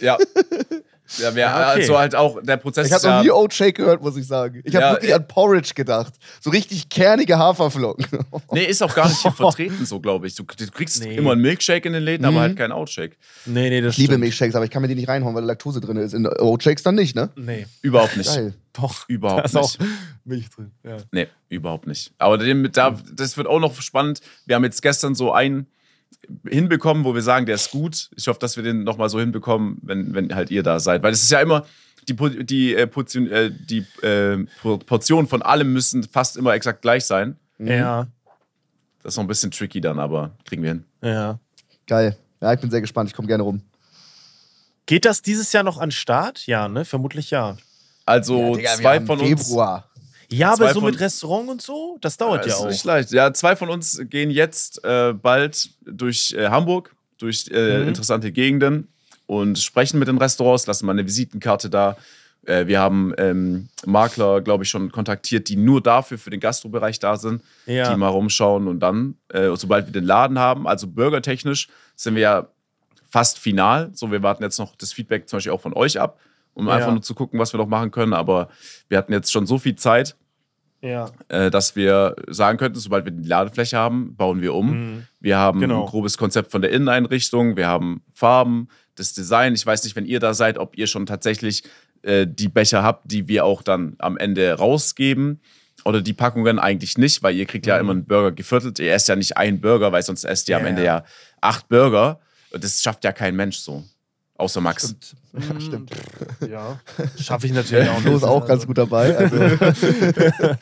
Speaker 3: Ja. ja, wir,
Speaker 1: Ja, okay.
Speaker 3: also halt auch, der Prozess
Speaker 2: Ich habe noch nie Oat Shake gehört, muss ich sagen. Ich habe
Speaker 3: Ja,
Speaker 2: wirklich
Speaker 3: äh,
Speaker 2: an Porridge gedacht. So richtig kernige Haferflocken.
Speaker 3: Nee, ist auch gar nicht hier vertreten, so glaube ich. Du, du kriegst
Speaker 1: Nee.
Speaker 3: immer einen Milkshake in den Läden, aber halt keinen Outshake.
Speaker 1: Nee, nee, das
Speaker 2: Ich liebe
Speaker 1: stimmt.
Speaker 2: Milchshakes, aber ich kann mir die nicht reinhauen, weil da Laktose drin ist. In Oat Shakes dann nicht, ne?
Speaker 1: Nee,
Speaker 3: Überhaupt nicht.
Speaker 2: Geil.
Speaker 1: doch.
Speaker 3: Überhaupt
Speaker 1: da ist auch
Speaker 3: nicht.
Speaker 1: Milch drin. Ja.
Speaker 3: Nee, überhaupt nicht. Aber dem, da, das wird auch noch spannend. Wir haben jetzt gestern so einen hinbekommen, wo wir sagen, der ist gut. Ich hoffe, dass wir den nochmal so hinbekommen, wenn, wenn halt ihr da seid. Weil es ist ja immer, die, die, äh, Portion, äh, die äh, Por- Portionen von allem müssen fast immer exakt gleich sein.
Speaker 1: Ja,
Speaker 3: Das ist noch ein bisschen tricky dann, aber kriegen wir hin.
Speaker 1: ja.
Speaker 2: Geil. Ja, ich bin sehr gespannt. Ich komme gerne rum.
Speaker 1: Geht das dieses Jahr noch an Start? Ja, ne? Vermutlich ja.
Speaker 3: Also
Speaker 2: Digga, wir
Speaker 3: zwei
Speaker 2: haben
Speaker 3: von uns.
Speaker 2: Februar.
Speaker 1: Ja, aber so mit Restaurant und so, das dauert
Speaker 3: Ja,
Speaker 1: ja,
Speaker 3: ist
Speaker 1: auch.
Speaker 3: nicht leicht. Ja, zwei von uns gehen jetzt äh, bald durch äh, Hamburg, durch äh,
Speaker 1: Mhm.
Speaker 3: interessante Gegenden und sprechen mit den Restaurants, lassen mal eine Visitenkarte da. Äh, wir haben ähm, Makler, glaube ich, schon kontaktiert, die nur dafür für den Gastrobereich da sind,
Speaker 1: Ja.
Speaker 3: die mal rumschauen und dann, äh, sobald wir den Laden haben, also burgertechnisch, sind wir ja fast final. So, wir warten jetzt noch das Feedback zum Beispiel auch von euch ab, um
Speaker 1: Ja.
Speaker 3: einfach nur zu gucken, was wir noch machen können. Aber wir hatten jetzt schon so viel Zeit,
Speaker 1: Ja.
Speaker 3: äh, dass wir sagen könnten, sobald wir die Ladefläche haben, bauen wir um. Wir haben
Speaker 1: Genau.
Speaker 3: ein grobes Konzept von der Inneneinrichtung, wir haben Farben, das Design. Ich weiß nicht, wenn ihr da seid, ob ihr schon tatsächlich äh, die Becher habt, die wir auch dann am Ende rausgeben. Oder die Packungen eigentlich nicht, weil ihr kriegt ja immer einen Burger geviertelt. Ihr esst ja nicht einen Burger, weil sonst esst ihr am
Speaker 1: Ja,
Speaker 3: Ende
Speaker 1: ja.
Speaker 3: ja acht Burger. Und das schafft ja kein Mensch so. Außer Max.
Speaker 2: Ja, stimmt.
Speaker 1: Ja. Schaffe ich natürlich auch
Speaker 2: Flo ist auch ganz gut dabei. Also,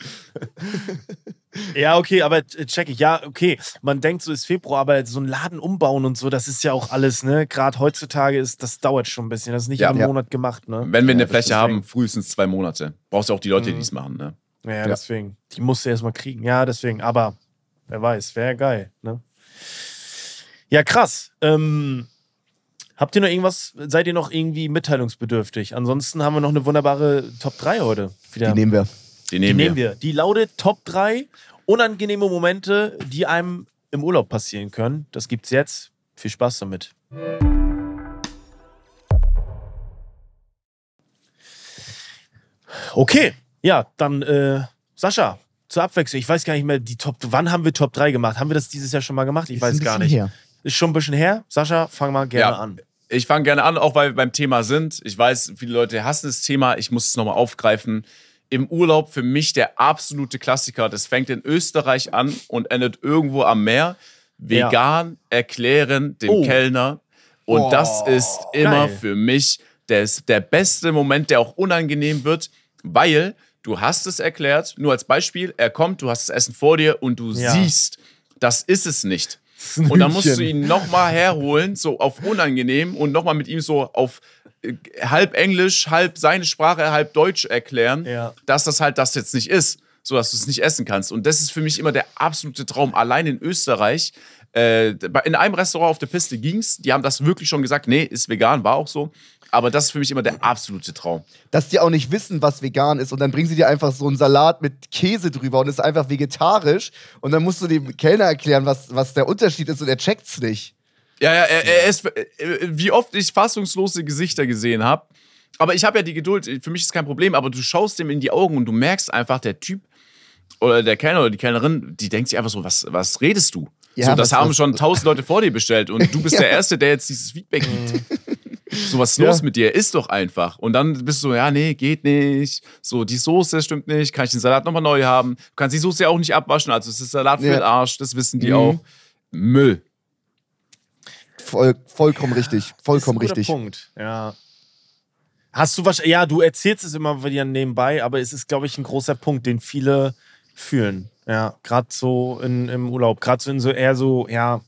Speaker 1: Ja, okay, aber äh, check ich. Ja, okay. Man denkt, so ist Februar, aber so ein Laden umbauen und so, das ist ja auch alles, ne? Gerade heutzutage ist, das dauert schon ein bisschen. Das ist nicht
Speaker 3: Ja.
Speaker 1: in einem
Speaker 2: Ja.
Speaker 1: Monat gemacht, ne?
Speaker 3: Wenn wir eine Fläche haben, frühestens zwei Monate. Brauchst du auch die Leute,
Speaker 1: Mhm.
Speaker 3: die es machen. Ne?
Speaker 1: Ja, deswegen. Die musst du erstmal kriegen. Ja, deswegen. Aber wer weiß, wäre geil, ne? Ja, krass. Ähm, habt ihr noch irgendwas, seid ihr noch irgendwie mitteilungsbedürftig? Ansonsten haben wir noch eine wunderbare Top 3 heute. Wieder.
Speaker 2: die nehmen wir.
Speaker 3: Die
Speaker 1: Die
Speaker 3: nehmen,
Speaker 1: nehmen
Speaker 3: wir.
Speaker 1: wir. Die lautet Top 3 unangenehme Momente, die einem im Urlaub passieren können. Das gibt's jetzt. Viel Spaß damit. Okay, ja, dann äh, Sascha, zur Abwechslung. Ich weiß gar nicht mehr, die Top. Wann haben wir Top 3 gemacht? Haben wir das dieses Jahr schon mal gemacht? Ich
Speaker 2: Ist
Speaker 1: weiß
Speaker 2: ein
Speaker 1: gar
Speaker 2: bisschen
Speaker 1: nicht.
Speaker 2: Her.
Speaker 1: Ist schon ein bisschen her. Sascha, fang mal gerne
Speaker 3: Ja.
Speaker 1: an.
Speaker 3: Ich fange gerne an, auch weil wir beim Thema sind. Ich weiß, viele Leute hassen das Thema. Ich muss es nochmal aufgreifen. Im Urlaub für mich der absolute Klassiker. Das fängt in Österreich an und endet irgendwo am Meer. Vegan erklären dem
Speaker 1: Oh.
Speaker 3: Kellner. Und das ist immer
Speaker 1: Geil.
Speaker 3: für mich der ist der beste Moment, der auch unangenehm wird, weil du hast es erklärt, nur als Beispiel, er kommt, du hast das Essen vor dir und du
Speaker 1: Ja.
Speaker 3: siehst, das ist es nicht.
Speaker 1: Ein
Speaker 3: Und dann musst du ihn nochmal herholen, so auf unangenehm und nochmal mit ihm so auf äh, halb Englisch, halb seine Sprache, halb Deutsch erklären,
Speaker 1: Ja.
Speaker 3: dass das halt das jetzt nicht ist, so dass du es nicht essen kannst. Und das ist für mich immer der absolute Traum. Allein in Österreich, äh, in einem Restaurant auf der Piste ging's, die haben das wirklich schon gesagt, nee, ist vegan, war auch so. Aber das ist für mich immer der absolute Traum.
Speaker 2: Dass die auch nicht wissen, was vegan ist und dann bringen sie dir einfach so einen Salat mit Käse drüber und ist einfach vegetarisch und dann musst du dem Kellner erklären, was, was der Unterschied ist und er checkt's nicht.
Speaker 3: Ja, ja, er, er ist, äh, wie oft ich fassungslose Gesichter gesehen habe. Aber ich habe ja die Geduld, für mich ist kein Problem, aber du schaust dem in die Augen und du merkst einfach, der Typ oder der Kellner oder die Kellnerin, die denkt sich einfach so, was, was redest du?
Speaker 2: Ja,
Speaker 3: so, das
Speaker 2: was-
Speaker 3: haben
Speaker 2: was-
Speaker 3: schon tausend Leute vor dir bestellt und du bist der Erste, der jetzt dieses Feedback gibt. So, was ist los
Speaker 2: Ja.
Speaker 3: mit dir? Ist doch einfach. Und dann bist du so, ja, nee, geht nicht. So, die Soße stimmt nicht. Kann ich den Salat nochmal neu haben? Du kannst die Soße ja auch nicht abwaschen. Also, es ist Salat für
Speaker 2: Ja.
Speaker 3: den Arsch. Das wissen die
Speaker 2: Mhm.
Speaker 3: auch. Müll.
Speaker 2: Voll, vollkommen richtig. Vollkommen
Speaker 1: ist ein guter
Speaker 2: richtig.
Speaker 1: Punkt, ja. Hast du wahrscheinlich, ja, du erzählst es immer wieder nebenbei, aber es ist, glaube ich, ein großer Punkt, den viele fühlen. Ja, gerade so in, im Urlaub, gerade so in so eher so, ja,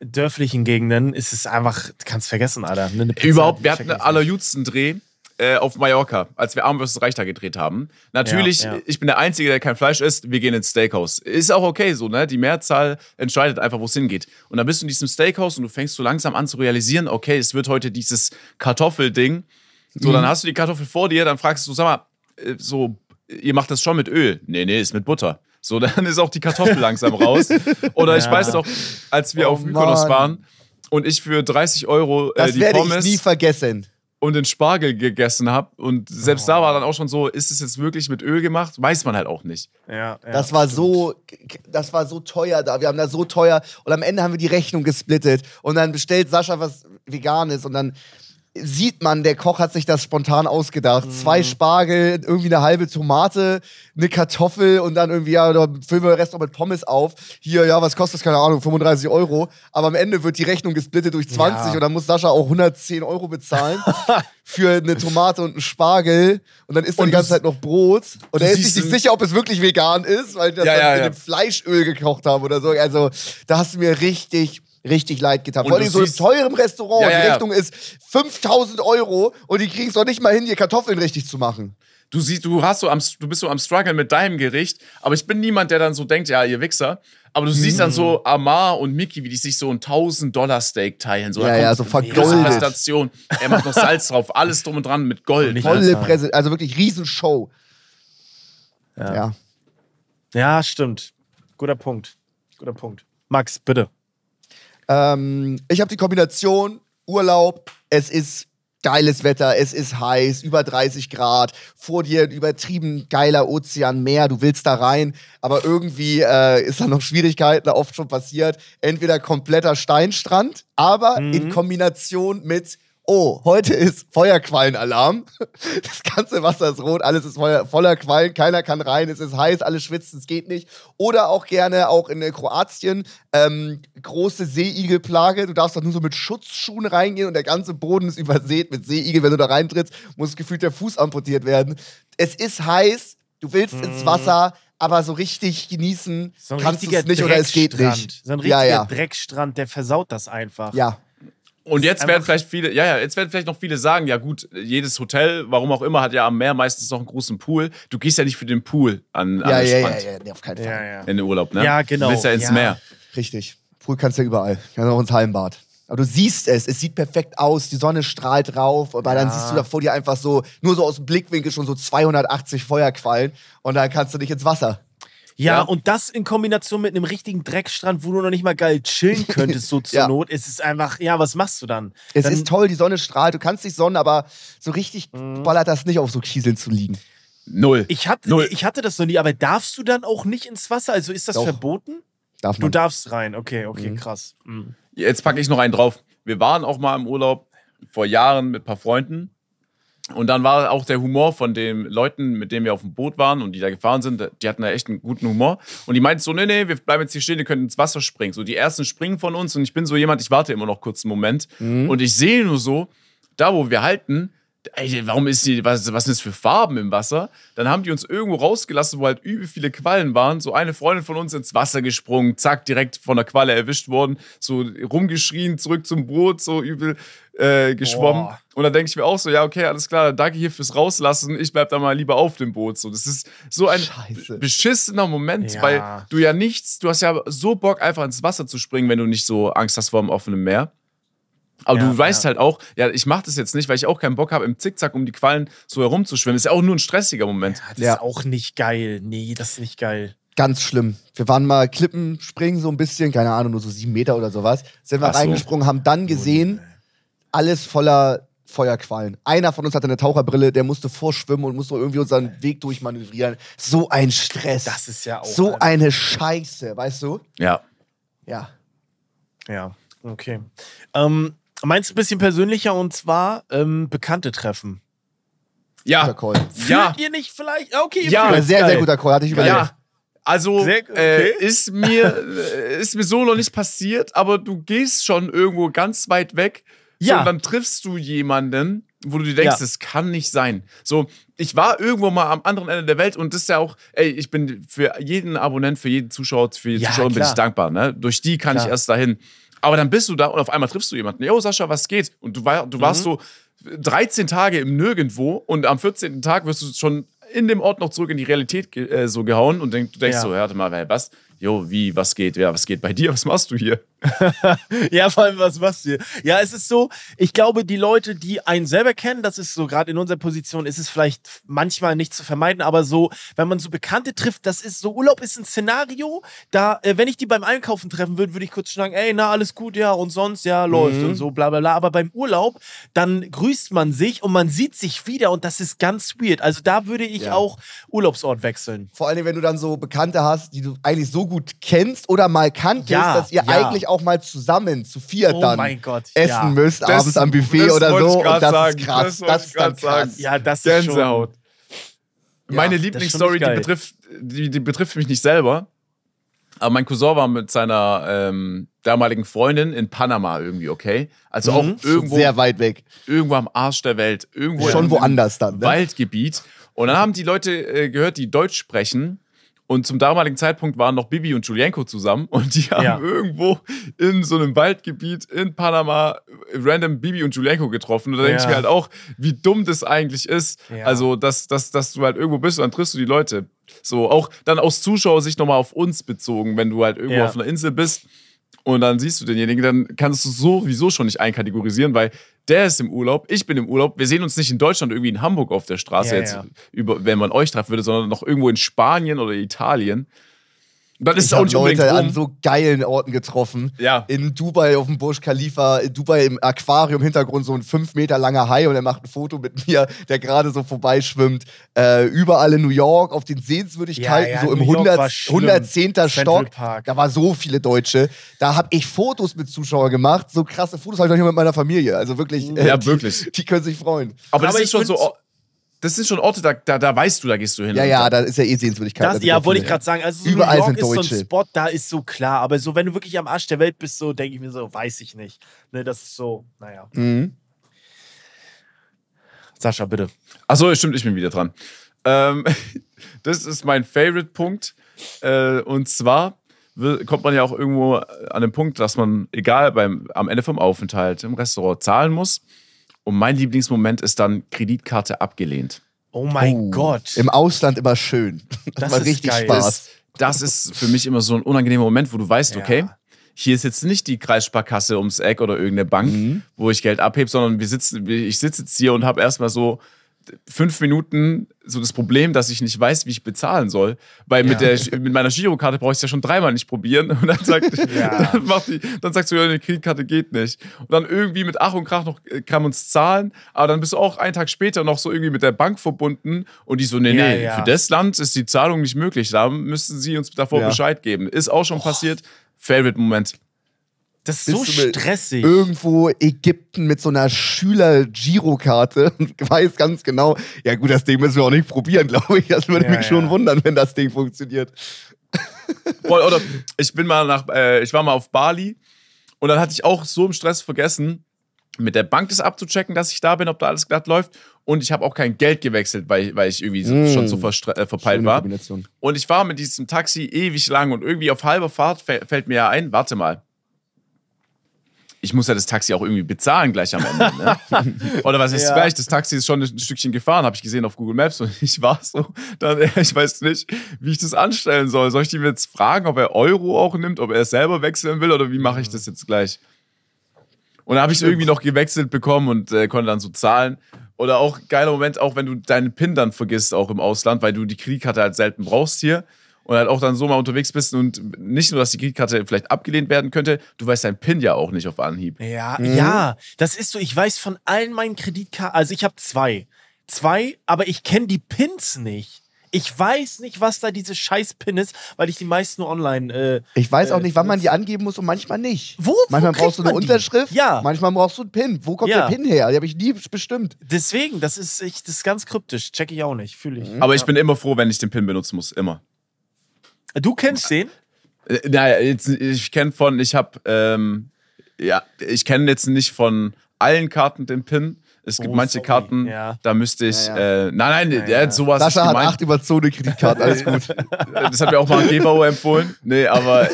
Speaker 1: dörflichen Gegenden ist es einfach, du kannst vergessen, Alter.
Speaker 3: Überhaupt, wir hatten einen allerjüdsten Dreh äh, auf Mallorca, als wir Arm vs. Reich da gedreht haben. Natürlich,
Speaker 1: Ja, ja.
Speaker 3: ich bin der Einzige, der kein Fleisch isst, wir gehen ins Steakhouse. Ist auch okay so, ne? Die Mehrzahl entscheidet einfach, wo es hingeht. Und dann bist du in diesem Steakhouse und du fängst so langsam an zu realisieren, okay, es wird heute dieses Kartoffelding. So,
Speaker 1: Mhm.
Speaker 3: dann hast du die Kartoffel vor dir, dann fragst du, sag mal, äh, so, ihr macht das schon mit Öl? Nee, nee, ist mit Butter. So, dann ist auch die Kartoffel langsam raus. Oder ich
Speaker 1: Ja.
Speaker 3: weiß doch, als wir
Speaker 2: Oh
Speaker 3: auf Mykonos
Speaker 2: Mann.
Speaker 3: waren und ich für 30 Euro äh,
Speaker 2: Das
Speaker 3: die
Speaker 2: werde
Speaker 3: Pommes
Speaker 2: ich nie vergessen.
Speaker 3: und den Spargel gegessen habe. Und selbst da war dann auch schon so, ist es jetzt wirklich mit Öl gemacht? Weiß man halt auch nicht.
Speaker 1: Ja, ja,
Speaker 2: Das war
Speaker 1: stimmt.
Speaker 2: so, das war so teuer da. Wir haben da so teuer und am Ende haben wir die Rechnung gesplittet und dann bestellt Sascha was Veganes und dann sieht man, der Koch hat sich das spontan ausgedacht.
Speaker 1: Mhm.
Speaker 2: Zwei Spargel, irgendwie eine halbe Tomate, eine Kartoffel und dann irgendwie, ja, da füllen wir den Rest noch mit Pommes auf. Hier, ja, was kostet das? Keine Ahnung, 35 Euro. Aber am Ende wird die Rechnung gesplittet durch 20
Speaker 1: Ja.
Speaker 2: und dann muss Sascha auch 110 Euro bezahlen für eine Tomate und einen Spargel. Und dann isst er
Speaker 3: Und
Speaker 2: die ganze Zeit noch Brot. Und er ist sich nicht sicher, ob es wirklich vegan ist, weil die das
Speaker 3: Ja, ja,
Speaker 2: in dem Fleischöl gekocht haben oder so. Also, da hast du mir richtig, richtig leid getan.
Speaker 3: Und
Speaker 2: Vor allem so in teurem Restaurant.
Speaker 3: Ja, ja,
Speaker 2: die. Rechnung ist 5000 Euro und die kriegen es doch nicht mal hin, hier Kartoffeln richtig zu machen.
Speaker 3: Du siehst, du hast so am, du bist so am struggeln mit deinem Gericht, aber ich bin niemand, der dann so denkt, ja, ihr Wichser. Aber du siehst dann
Speaker 2: Mhm.
Speaker 3: so Amar und Mickey, wie die sich so ein 1000 Dollar Steak teilen. So,
Speaker 2: Ja, ja, so vergoldet.
Speaker 3: Präsentation. Er macht noch Salz drauf, alles drum und dran mit Gold.
Speaker 2: Volle
Speaker 1: Alter.
Speaker 2: Präse, also wirklich Riesenshow.
Speaker 1: Ja.
Speaker 2: Ja.
Speaker 1: ja, stimmt. Guter Punkt. Guter Punkt. Max, bitte.
Speaker 2: Ähm, ich habe die Kombination Urlaub, es ist geiles Wetter, es ist heiß, über 30 Grad, vor dir ein übertrieben geiler Ozean, Meer, du willst da rein, aber irgendwie äh, ist da noch Schwierigkeiten, oft schon passiert. Entweder kompletter Steinstrand, aber in Kombination mit Oh, heute ist Feuerquallenalarm. Das ganze Wasser ist rot, alles ist voller Quallen, keiner kann rein, es ist heiß, alle schwitzen, es geht nicht. Oder auch gerne auch in äh, Kroatien ähm, große Seeigelplage. Du darfst doch nur so mit Schutzschuhen reingehen und der ganze Boden ist übersät mit Seeigel. Wenn du da reintrittst, muss gefühlt der Fuß amputiert werden. Es ist heiß, du willst ins Wasser, aber so richtig genießen
Speaker 1: Mhm. So
Speaker 2: kannst du es nicht oder es geht nicht.
Speaker 1: So ein richtiger
Speaker 2: ja, ja.
Speaker 1: Dreckstrand, der versaut das einfach.
Speaker 2: Ja,
Speaker 3: Und jetzt werden vielleicht viele, ja, ja, jetzt werden vielleicht noch viele sagen, ja gut, jedes Hotel, warum auch immer, hat ja am Meer meistens noch einen großen Pool. Du gehst ja nicht für den Pool an, an
Speaker 2: ja,
Speaker 3: den
Speaker 2: ja, ja,
Speaker 3: Strand
Speaker 2: ja, nee, auf keinen Fall.
Speaker 1: ja. ja.
Speaker 3: in den Urlaub, ne?
Speaker 1: Ja, genau.
Speaker 3: Du willst ja ins
Speaker 1: Ja.
Speaker 3: Meer.
Speaker 2: Richtig. Pool kannst du ja überall. Kannst auch ins Hallenbad. Aber du siehst es, es sieht perfekt aus, die Sonne strahlt drauf, aber dann
Speaker 1: Ja.
Speaker 2: siehst du da vor dir einfach so, nur so aus dem Blickwinkel schon so 280 Feuerquallen und dann kannst du nicht ins Wasser.
Speaker 1: Ja,
Speaker 3: Ja.
Speaker 1: und das in Kombination mit einem richtigen Dreckstrand, wo du noch nicht mal geil chillen könntest, so zur
Speaker 2: Ja.
Speaker 1: Not, ist es einfach, ja, was machst du dann?
Speaker 2: Es
Speaker 1: dann,
Speaker 2: ist toll, die Sonne strahlt, du kannst dich sonnen, aber so richtig ballert das nicht auf so Kieseln zu liegen.
Speaker 3: Null.
Speaker 1: Ich hatte,
Speaker 3: Null.
Speaker 1: ich hatte das noch nie, aber darfst du dann auch nicht ins Wasser? Also ist das
Speaker 2: Doch.
Speaker 1: verboten?
Speaker 2: Darf
Speaker 1: Du
Speaker 2: man.
Speaker 1: darfst rein, okay, okay, krass. Mhm.
Speaker 3: Jetzt packe ich noch einen drauf. Wir waren auch mal im Urlaub vor Jahren mit ein paar Freunden. Und dann war auch der Humor von den Leuten, mit denen wir auf dem Boot waren und die da gefahren sind, die hatten da echt einen guten Humor. Und die meinten so, nee, nee, wir bleiben jetzt hier stehen, ihr könnt ins Wasser springen. So, die ersten springen von uns und ich bin so jemand, ich warte immer noch kurz einen Moment. Und ich sehe nur so, da wo wir halten, ey, warum ist die, was, was sind das für Farben im Wasser? Dann haben die uns irgendwo rausgelassen, wo halt übel viele Quallen waren. So eine Freundin von uns ins Wasser gesprungen, zack, direkt von der Qualle erwischt worden, so rumgeschrien, zurück zum Boot, so übel äh, geschwommen.
Speaker 1: Boah.
Speaker 3: Und dann denke ich mir auch so, ja, okay, alles klar, danke hier fürs Rauslassen. Ich bleib da mal lieber auf dem Boot. So, das ist so ein
Speaker 2: Scheiße.
Speaker 3: beschissener Moment,
Speaker 1: Ja.
Speaker 3: weil du ja nichts, du hast ja so Bock, einfach ins Wasser zu springen, wenn du nicht so Angst hast vor dem offenen Meer. Aber
Speaker 1: Ja,
Speaker 3: du weißt
Speaker 1: ja.
Speaker 3: halt auch, ja, ich mache das jetzt nicht, weil ich auch keinen Bock habe, im Zickzack um die Quallen so herumzuschwimmen. Ist ja auch nur ein stressiger Moment.
Speaker 1: Das
Speaker 2: Ja.
Speaker 1: ist auch nicht geil. Nee, das ist nicht geil.
Speaker 2: Ganz schlimm. Wir waren mal Klippen springen, so ein bisschen, keine Ahnung, nur so sieben Meter oder sowas. Sind wir
Speaker 3: so.
Speaker 2: reingesprungen, haben dann gesehen, alles voller Feuerquallen. Einer von uns hatte eine Taucherbrille, der musste vorschwimmen und musste irgendwie unseren Weg durchmanövrieren. So ein Stress.
Speaker 1: Das ist ja auch.
Speaker 2: so
Speaker 1: Alter.
Speaker 2: eine Scheiße, weißt du?
Speaker 3: Ja.
Speaker 2: Ja.
Speaker 1: Ja, okay. Ähm, meinst du ein bisschen persönlicher und zwar ähm, Bekannte treffen?
Speaker 3: Ja.
Speaker 2: Guter Call.
Speaker 3: Ja.
Speaker 1: Fühlt ihr nicht vielleicht? Okay, ihr
Speaker 3: Ja,
Speaker 1: fühlt.
Speaker 2: Sehr, sehr
Speaker 1: Geil.
Speaker 2: guter Call, hatte ich überlegt.
Speaker 3: Ja. Also
Speaker 1: Sehr- okay.
Speaker 3: äh, ist mir äh, ist mir so noch nicht passiert, aber du gehst schon irgendwo ganz weit weg. So,
Speaker 1: Ja.
Speaker 3: und dann triffst du jemanden, wo du dir denkst,
Speaker 1: Ja.
Speaker 3: das kann nicht sein. So, ich war irgendwo mal am anderen Ende der Welt und das ist ja auch, ey, ich bin für jeden Abonnent, für jeden Zuschauer, für jede
Speaker 1: Ja,
Speaker 3: Zuschauerin bin ich dankbar. Ne? Durch die kann
Speaker 1: Klar.
Speaker 3: ich erst dahin. Aber dann bist du da und auf einmal triffst du jemanden. Yo, Sascha, was geht? Und du, war, du warst
Speaker 1: Mhm.
Speaker 3: so 13 Tage im Nirgendwo und am 14. Tag wirst du schon in dem Ort noch zurück in die Realität äh, so gehauen und denk, du denkst
Speaker 1: Ja.
Speaker 3: so, warte mal, was? Jo, wie, was geht? Ja, was geht bei dir? Was machst du hier?
Speaker 1: Ja, vor allem, was machst du hier? Ja, es ist so, ich glaube, die Leute, die einen selber kennen, das ist so, gerade in unserer Position, ist es vielleicht manchmal nicht zu vermeiden, aber so, wenn man so Bekannte trifft, das ist so, Urlaub ist ein Szenario, da, äh, wenn ich die beim Einkaufen treffen würde, würde ich kurz sagen, ey, na, alles gut, ja, und sonst, ja, läuft und so, bla, bla, bla. Aber beim Urlaub, dann grüßt man sich und man sieht sich wieder und das ist ganz weird. Also da würde ich
Speaker 2: Ja.
Speaker 1: auch Urlaubsort wechseln.
Speaker 2: Vor allem, wenn du dann so Bekannte hast, die du eigentlich so gut kennst oder mal kanntest,
Speaker 1: Ja,
Speaker 2: dass ihr
Speaker 1: ja.
Speaker 2: eigentlich auch mal zusammen zu viert
Speaker 1: Oh
Speaker 2: dann
Speaker 1: mein Gott,
Speaker 2: essen
Speaker 1: ja.
Speaker 2: müsst,
Speaker 3: Das-
Speaker 2: abends am Buffet
Speaker 3: das
Speaker 2: oder so. Und das
Speaker 3: sagen,
Speaker 2: ist krass.
Speaker 3: das
Speaker 2: Das, ist dann krass.
Speaker 1: Ja, das ist
Speaker 3: Gänsehaut. Meine
Speaker 1: das ist
Speaker 3: Lieblingsstory,
Speaker 1: schon
Speaker 3: die betrifft, die, die betrifft mich nicht selber. Aber mein Cousin war mit seiner ähm, damaligen Freundin in Panama irgendwie, okay? Also auch
Speaker 1: Mhm.
Speaker 3: irgendwo,
Speaker 2: Sehr weit weg.
Speaker 3: irgendwo am Arsch der Welt. Irgendwo
Speaker 2: Schon woanders dann. Ne?
Speaker 3: Waldgebiet. Und dann haben die Leute äh, gehört, die Deutsch sprechen. Und zum damaligen Zeitpunkt waren noch Bibi und Julienko zusammen. Und die haben
Speaker 1: Ja.
Speaker 3: irgendwo in so einem Waldgebiet in Panama random Bibi und Julienko getroffen. Und da denke ich
Speaker 1: Ja.
Speaker 3: mir halt auch, wie dumm das eigentlich ist.
Speaker 1: Ja.
Speaker 3: Also, dass, dass, dass du halt irgendwo bist und dann triffst du die Leute. So, auch dann aus Zuschauersicht nochmal auf uns bezogen, wenn du halt irgendwo auf einer Insel bist und dann siehst du denjenigen, dann kannst du sowieso schon nicht einkategorisieren, weil der ist im Urlaub, ich bin im Urlaub. Wir sehen uns nicht in Deutschland irgendwie in Hamburg auf der Straße,
Speaker 1: Ja,
Speaker 3: jetzt,
Speaker 1: ja.
Speaker 3: Über, wenn man euch treffen würde, sondern noch irgendwo in Spanien oder Italien. Dann ist
Speaker 2: Ich
Speaker 3: es auch
Speaker 2: habe
Speaker 3: nicht unbedingt
Speaker 2: Leute an so geilen Orten getroffen.
Speaker 3: Ja.
Speaker 2: In Dubai auf dem Burj Khalifa, in Dubai im Aquarium, Hintergrund so ein fünf Meter langer Hai und er macht ein Foto mit mir, der gerade so vorbeischwimmt. Äh, überall in New York auf den Sehenswürdigkeiten,
Speaker 1: Ja, ja,
Speaker 2: so im
Speaker 1: New York
Speaker 2: 100,
Speaker 1: war schlimm.
Speaker 2: 110.
Speaker 1: Central
Speaker 2: Stock.
Speaker 1: Park.
Speaker 2: Da war so viele Deutsche. Da habe ich Fotos mit Zuschauern gemacht. So krasse Fotos habe ich noch nicht mal mit meiner Familie. Also wirklich.
Speaker 3: Ja,
Speaker 2: die,
Speaker 3: wirklich.
Speaker 2: Die können sich freuen.
Speaker 3: Aber das
Speaker 1: Aber
Speaker 3: ist
Speaker 1: ich
Speaker 3: schon so. Das sind schon Orte, da, da, da weißt du, da gehst du hin.
Speaker 2: Ja, ja,
Speaker 3: da-
Speaker 2: ist ja eh Sehenswürdigkeit.
Speaker 1: Das,
Speaker 2: Also
Speaker 1: ja, wollte ich gerade sagen. Also so
Speaker 2: Überall
Speaker 1: New York
Speaker 2: sind
Speaker 1: ist so
Speaker 2: Deutsche.
Speaker 1: ein Spot, da ist so klar. Aber so, wenn du wirklich am Arsch der Welt bist, so denke ich mir so, weiß ich nicht. Ne, das ist so, naja.
Speaker 2: Mhm.
Speaker 1: Sascha, bitte.
Speaker 3: Achso, stimmt, ich bin wieder dran. Ähm, das ist mein Favorite-Punkt. Äh, und zwar kommt man ja auch irgendwo an den Punkt, dass man, egal beim, am Ende vom Aufenthalt im Restaurant zahlen muss. Und mein Lieblingsmoment ist dann Kreditkarte abgelehnt.
Speaker 1: Oh mein
Speaker 2: Oh,
Speaker 1: Gott.
Speaker 2: Im Ausland immer schön. Das,
Speaker 1: Das
Speaker 2: war
Speaker 1: ist
Speaker 2: richtig
Speaker 1: geil.
Speaker 2: Spaß.
Speaker 3: Das ist für mich immer so ein unangenehmer Moment, wo du weißt,
Speaker 1: Ja.
Speaker 3: okay, hier ist jetzt nicht die Kreissparkasse ums Eck oder irgendeine Bank,
Speaker 2: Mhm.
Speaker 3: wo ich Geld abhebe, sondern wir sitzen, ich sitze jetzt hier und habe erstmal so fünf Minuten so das Problem, dass ich nicht weiß, wie ich bezahlen soll. Weil mit, der, mit meiner Girokarte brauche ich es ja schon dreimal nicht probieren. Und dann sagt,
Speaker 1: Ja.
Speaker 3: dann, macht die, dann sagst du, ja, die Kreditkarte geht nicht. Und dann irgendwie mit Ach und Krach noch äh, kann man es zahlen, aber dann bist du auch einen Tag später noch so irgendwie mit der Bank verbunden und die so, nee,
Speaker 1: Ja,
Speaker 3: nee,
Speaker 1: ja.
Speaker 3: für das Land ist die Zahlung nicht möglich. Da müssen sie uns davor
Speaker 2: Ja.
Speaker 3: Bescheid geben. Ist auch schon passiert. Favorite-Moment.
Speaker 1: Das ist so stressig.
Speaker 2: Irgendwo Ägypten mit so einer Schüler-Girokarte und weiß ganz genau, ja gut, das Ding müssen wir auch nicht probieren, glaube ich. Das würde
Speaker 1: Ja,
Speaker 2: mich schon
Speaker 1: ja.
Speaker 2: wundern, wenn das Ding funktioniert.
Speaker 3: Voll, oder ich bin mal nach, äh, ich war mal auf Bali und dann hatte ich auch so im Stress vergessen, mit der Bank das abzuchecken, dass ich da bin, ob da alles glatt läuft. Und ich habe auch kein Geld gewechselt, weil, weil ich irgendwie
Speaker 2: Mm.
Speaker 3: schon so äh, verpeilt war. Und ich war mit diesem Taxi ewig lang und irgendwie auf halber Fahrt fä- fällt mir ja ein, warte mal. Ich muss ja das Taxi auch irgendwie bezahlen gleich am Ende. Ne? Oder was ist
Speaker 1: Ja.
Speaker 3: gleich? Das Taxi ist schon ein Stückchen gefahren, habe ich gesehen auf Google Maps und ich war so, dann, ich weiß nicht, wie ich das anstellen soll. Soll ich ihm jetzt fragen, ob er Euro auch nimmt, ob er es selber wechseln will oder wie mache ich das jetzt gleich? Und dann habe ich es irgendwie noch gewechselt bekommen und äh, konnte dann so zahlen. Oder auch geiler Moment, auch wenn du deinen PIN dann vergisst, auch im Ausland, weil du die Kreditkarte halt selten brauchst hier. Und halt auch dann so mal unterwegs bist und nicht nur, dass die Kreditkarte vielleicht abgelehnt werden könnte, du weißt dein PIN ja auch nicht auf Anhieb.
Speaker 1: Ja, ja, das ist so. Ich weiß von allen meinen Kreditkarten, also ich habe zwei. Zwei, aber ich kenne die Pins nicht. Ich weiß nicht, was da diese scheiß Pin ist, weil ich die meisten nur online. Äh,
Speaker 2: Ich weiß auch
Speaker 1: äh,
Speaker 2: nicht, wann man die angeben muss und manchmal nicht.
Speaker 1: Wo- wo
Speaker 2: manchmal
Speaker 1: kriegt
Speaker 2: brauchst du eine? Unterschrift,
Speaker 1: Ja.
Speaker 2: manchmal brauchst du einen PIN. Wo kommt
Speaker 1: Ja.
Speaker 2: der PIN her? Die habe ich nie bestimmt.
Speaker 1: Deswegen, das ist, ich, das ist ganz kryptisch. Check ich auch nicht, fühle ich.
Speaker 3: Aber ich bin immer froh, wenn ich den PIN benutzen muss. Immer.
Speaker 1: Du kennst den?
Speaker 3: Äh, Naja, jetzt, ich kenne von, ich habe, ähm, ja, ich kenne jetzt nicht von allen Karten den PIN. Es gibt
Speaker 1: Oh,
Speaker 3: manche
Speaker 1: sorry.
Speaker 3: Karten,
Speaker 1: Ja.
Speaker 3: da müsste ich,
Speaker 2: Ja,
Speaker 3: Äh, nein, nein,
Speaker 1: Ja,
Speaker 3: der
Speaker 1: ja.
Speaker 3: hat sowas
Speaker 2: Sascha hat acht Überzone-Kreditkarten, alles gut.
Speaker 3: Das hat mir auch mal ein Gebauer empfohlen. Nee, aber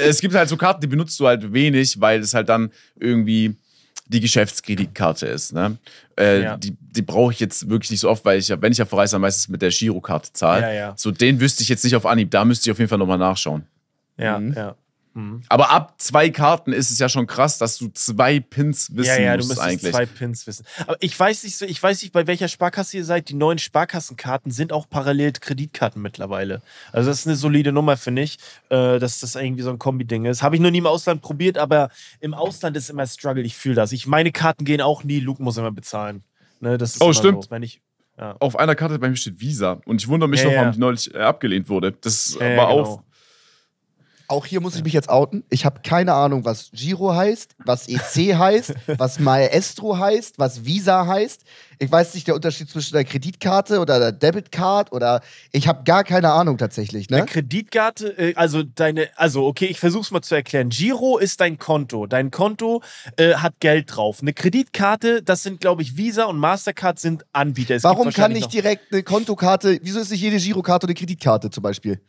Speaker 3: es gibt halt so Karten, die benutzt du halt wenig, weil es halt dann irgendwie die Geschäftskreditkarte ist. Ne? Äh,
Speaker 1: Ja.
Speaker 3: Die, die brauche ich jetzt wirklich nicht so oft, weil ich ja, wenn ich ja verreise, dann meistens mit der Girokarte zahle.
Speaker 1: Ja, ja.
Speaker 3: So, den wüsste ich jetzt nicht auf Anhieb. Da müsste ich auf jeden Fall nochmal nachschauen.
Speaker 1: Ja,
Speaker 2: Mhm.
Speaker 1: ja.
Speaker 3: Aber ab zwei Karten ist es ja schon krass, dass du zwei Pins wissen
Speaker 1: Ja, ja, du
Speaker 3: musst eigentlich.
Speaker 1: zwei Pins wissen. Aber ich weiß nicht so, ich weiß nicht, bei welcher Sparkasse ihr seid. Die neuen Sparkassenkarten sind auch parallel Kreditkarten mittlerweile. Also das ist eine solide Nummer, finde ich, äh, dass das irgendwie so ein Kombi-Ding ist. Habe ich noch nie im Ausland probiert, aber im Ausland ist immer Struggle. Ich fühle das. Ich, meine Karten gehen auch nie. Luke muss immer bezahlen. Ne, das ist
Speaker 3: Oh,
Speaker 1: immer
Speaker 3: stimmt.
Speaker 1: So, wenn ich, ja.
Speaker 3: Auf einer Karte bei mir steht Visa. Und ich wundere mich
Speaker 1: Ja,
Speaker 3: noch, warum die neulich äh, abgelehnt wurde. Das war
Speaker 1: genau.
Speaker 3: auch.
Speaker 2: Auch hier muss ich mich jetzt outen. Ich habe keine Ahnung, was Giro heißt, was EC heißt, was Maestro heißt, was Visa heißt. Ich weiß nicht der Unterschied zwischen der Kreditkarte oder der Debitcard oder ich habe gar keine Ahnung tatsächlich. Ne?
Speaker 1: Eine Kreditkarte, äh, also deine, also okay, ich versuch's mal zu erklären. Giro ist dein Konto. Dein Konto äh, hat Geld drauf. Eine Kreditkarte, das sind, glaube ich, Visa und Mastercard sind Anbieter. Es
Speaker 2: Warum kann
Speaker 1: noch-
Speaker 2: direkt eine Kontokarte, wieso ist nicht jede Girokarte eine Kreditkarte zum Beispiel?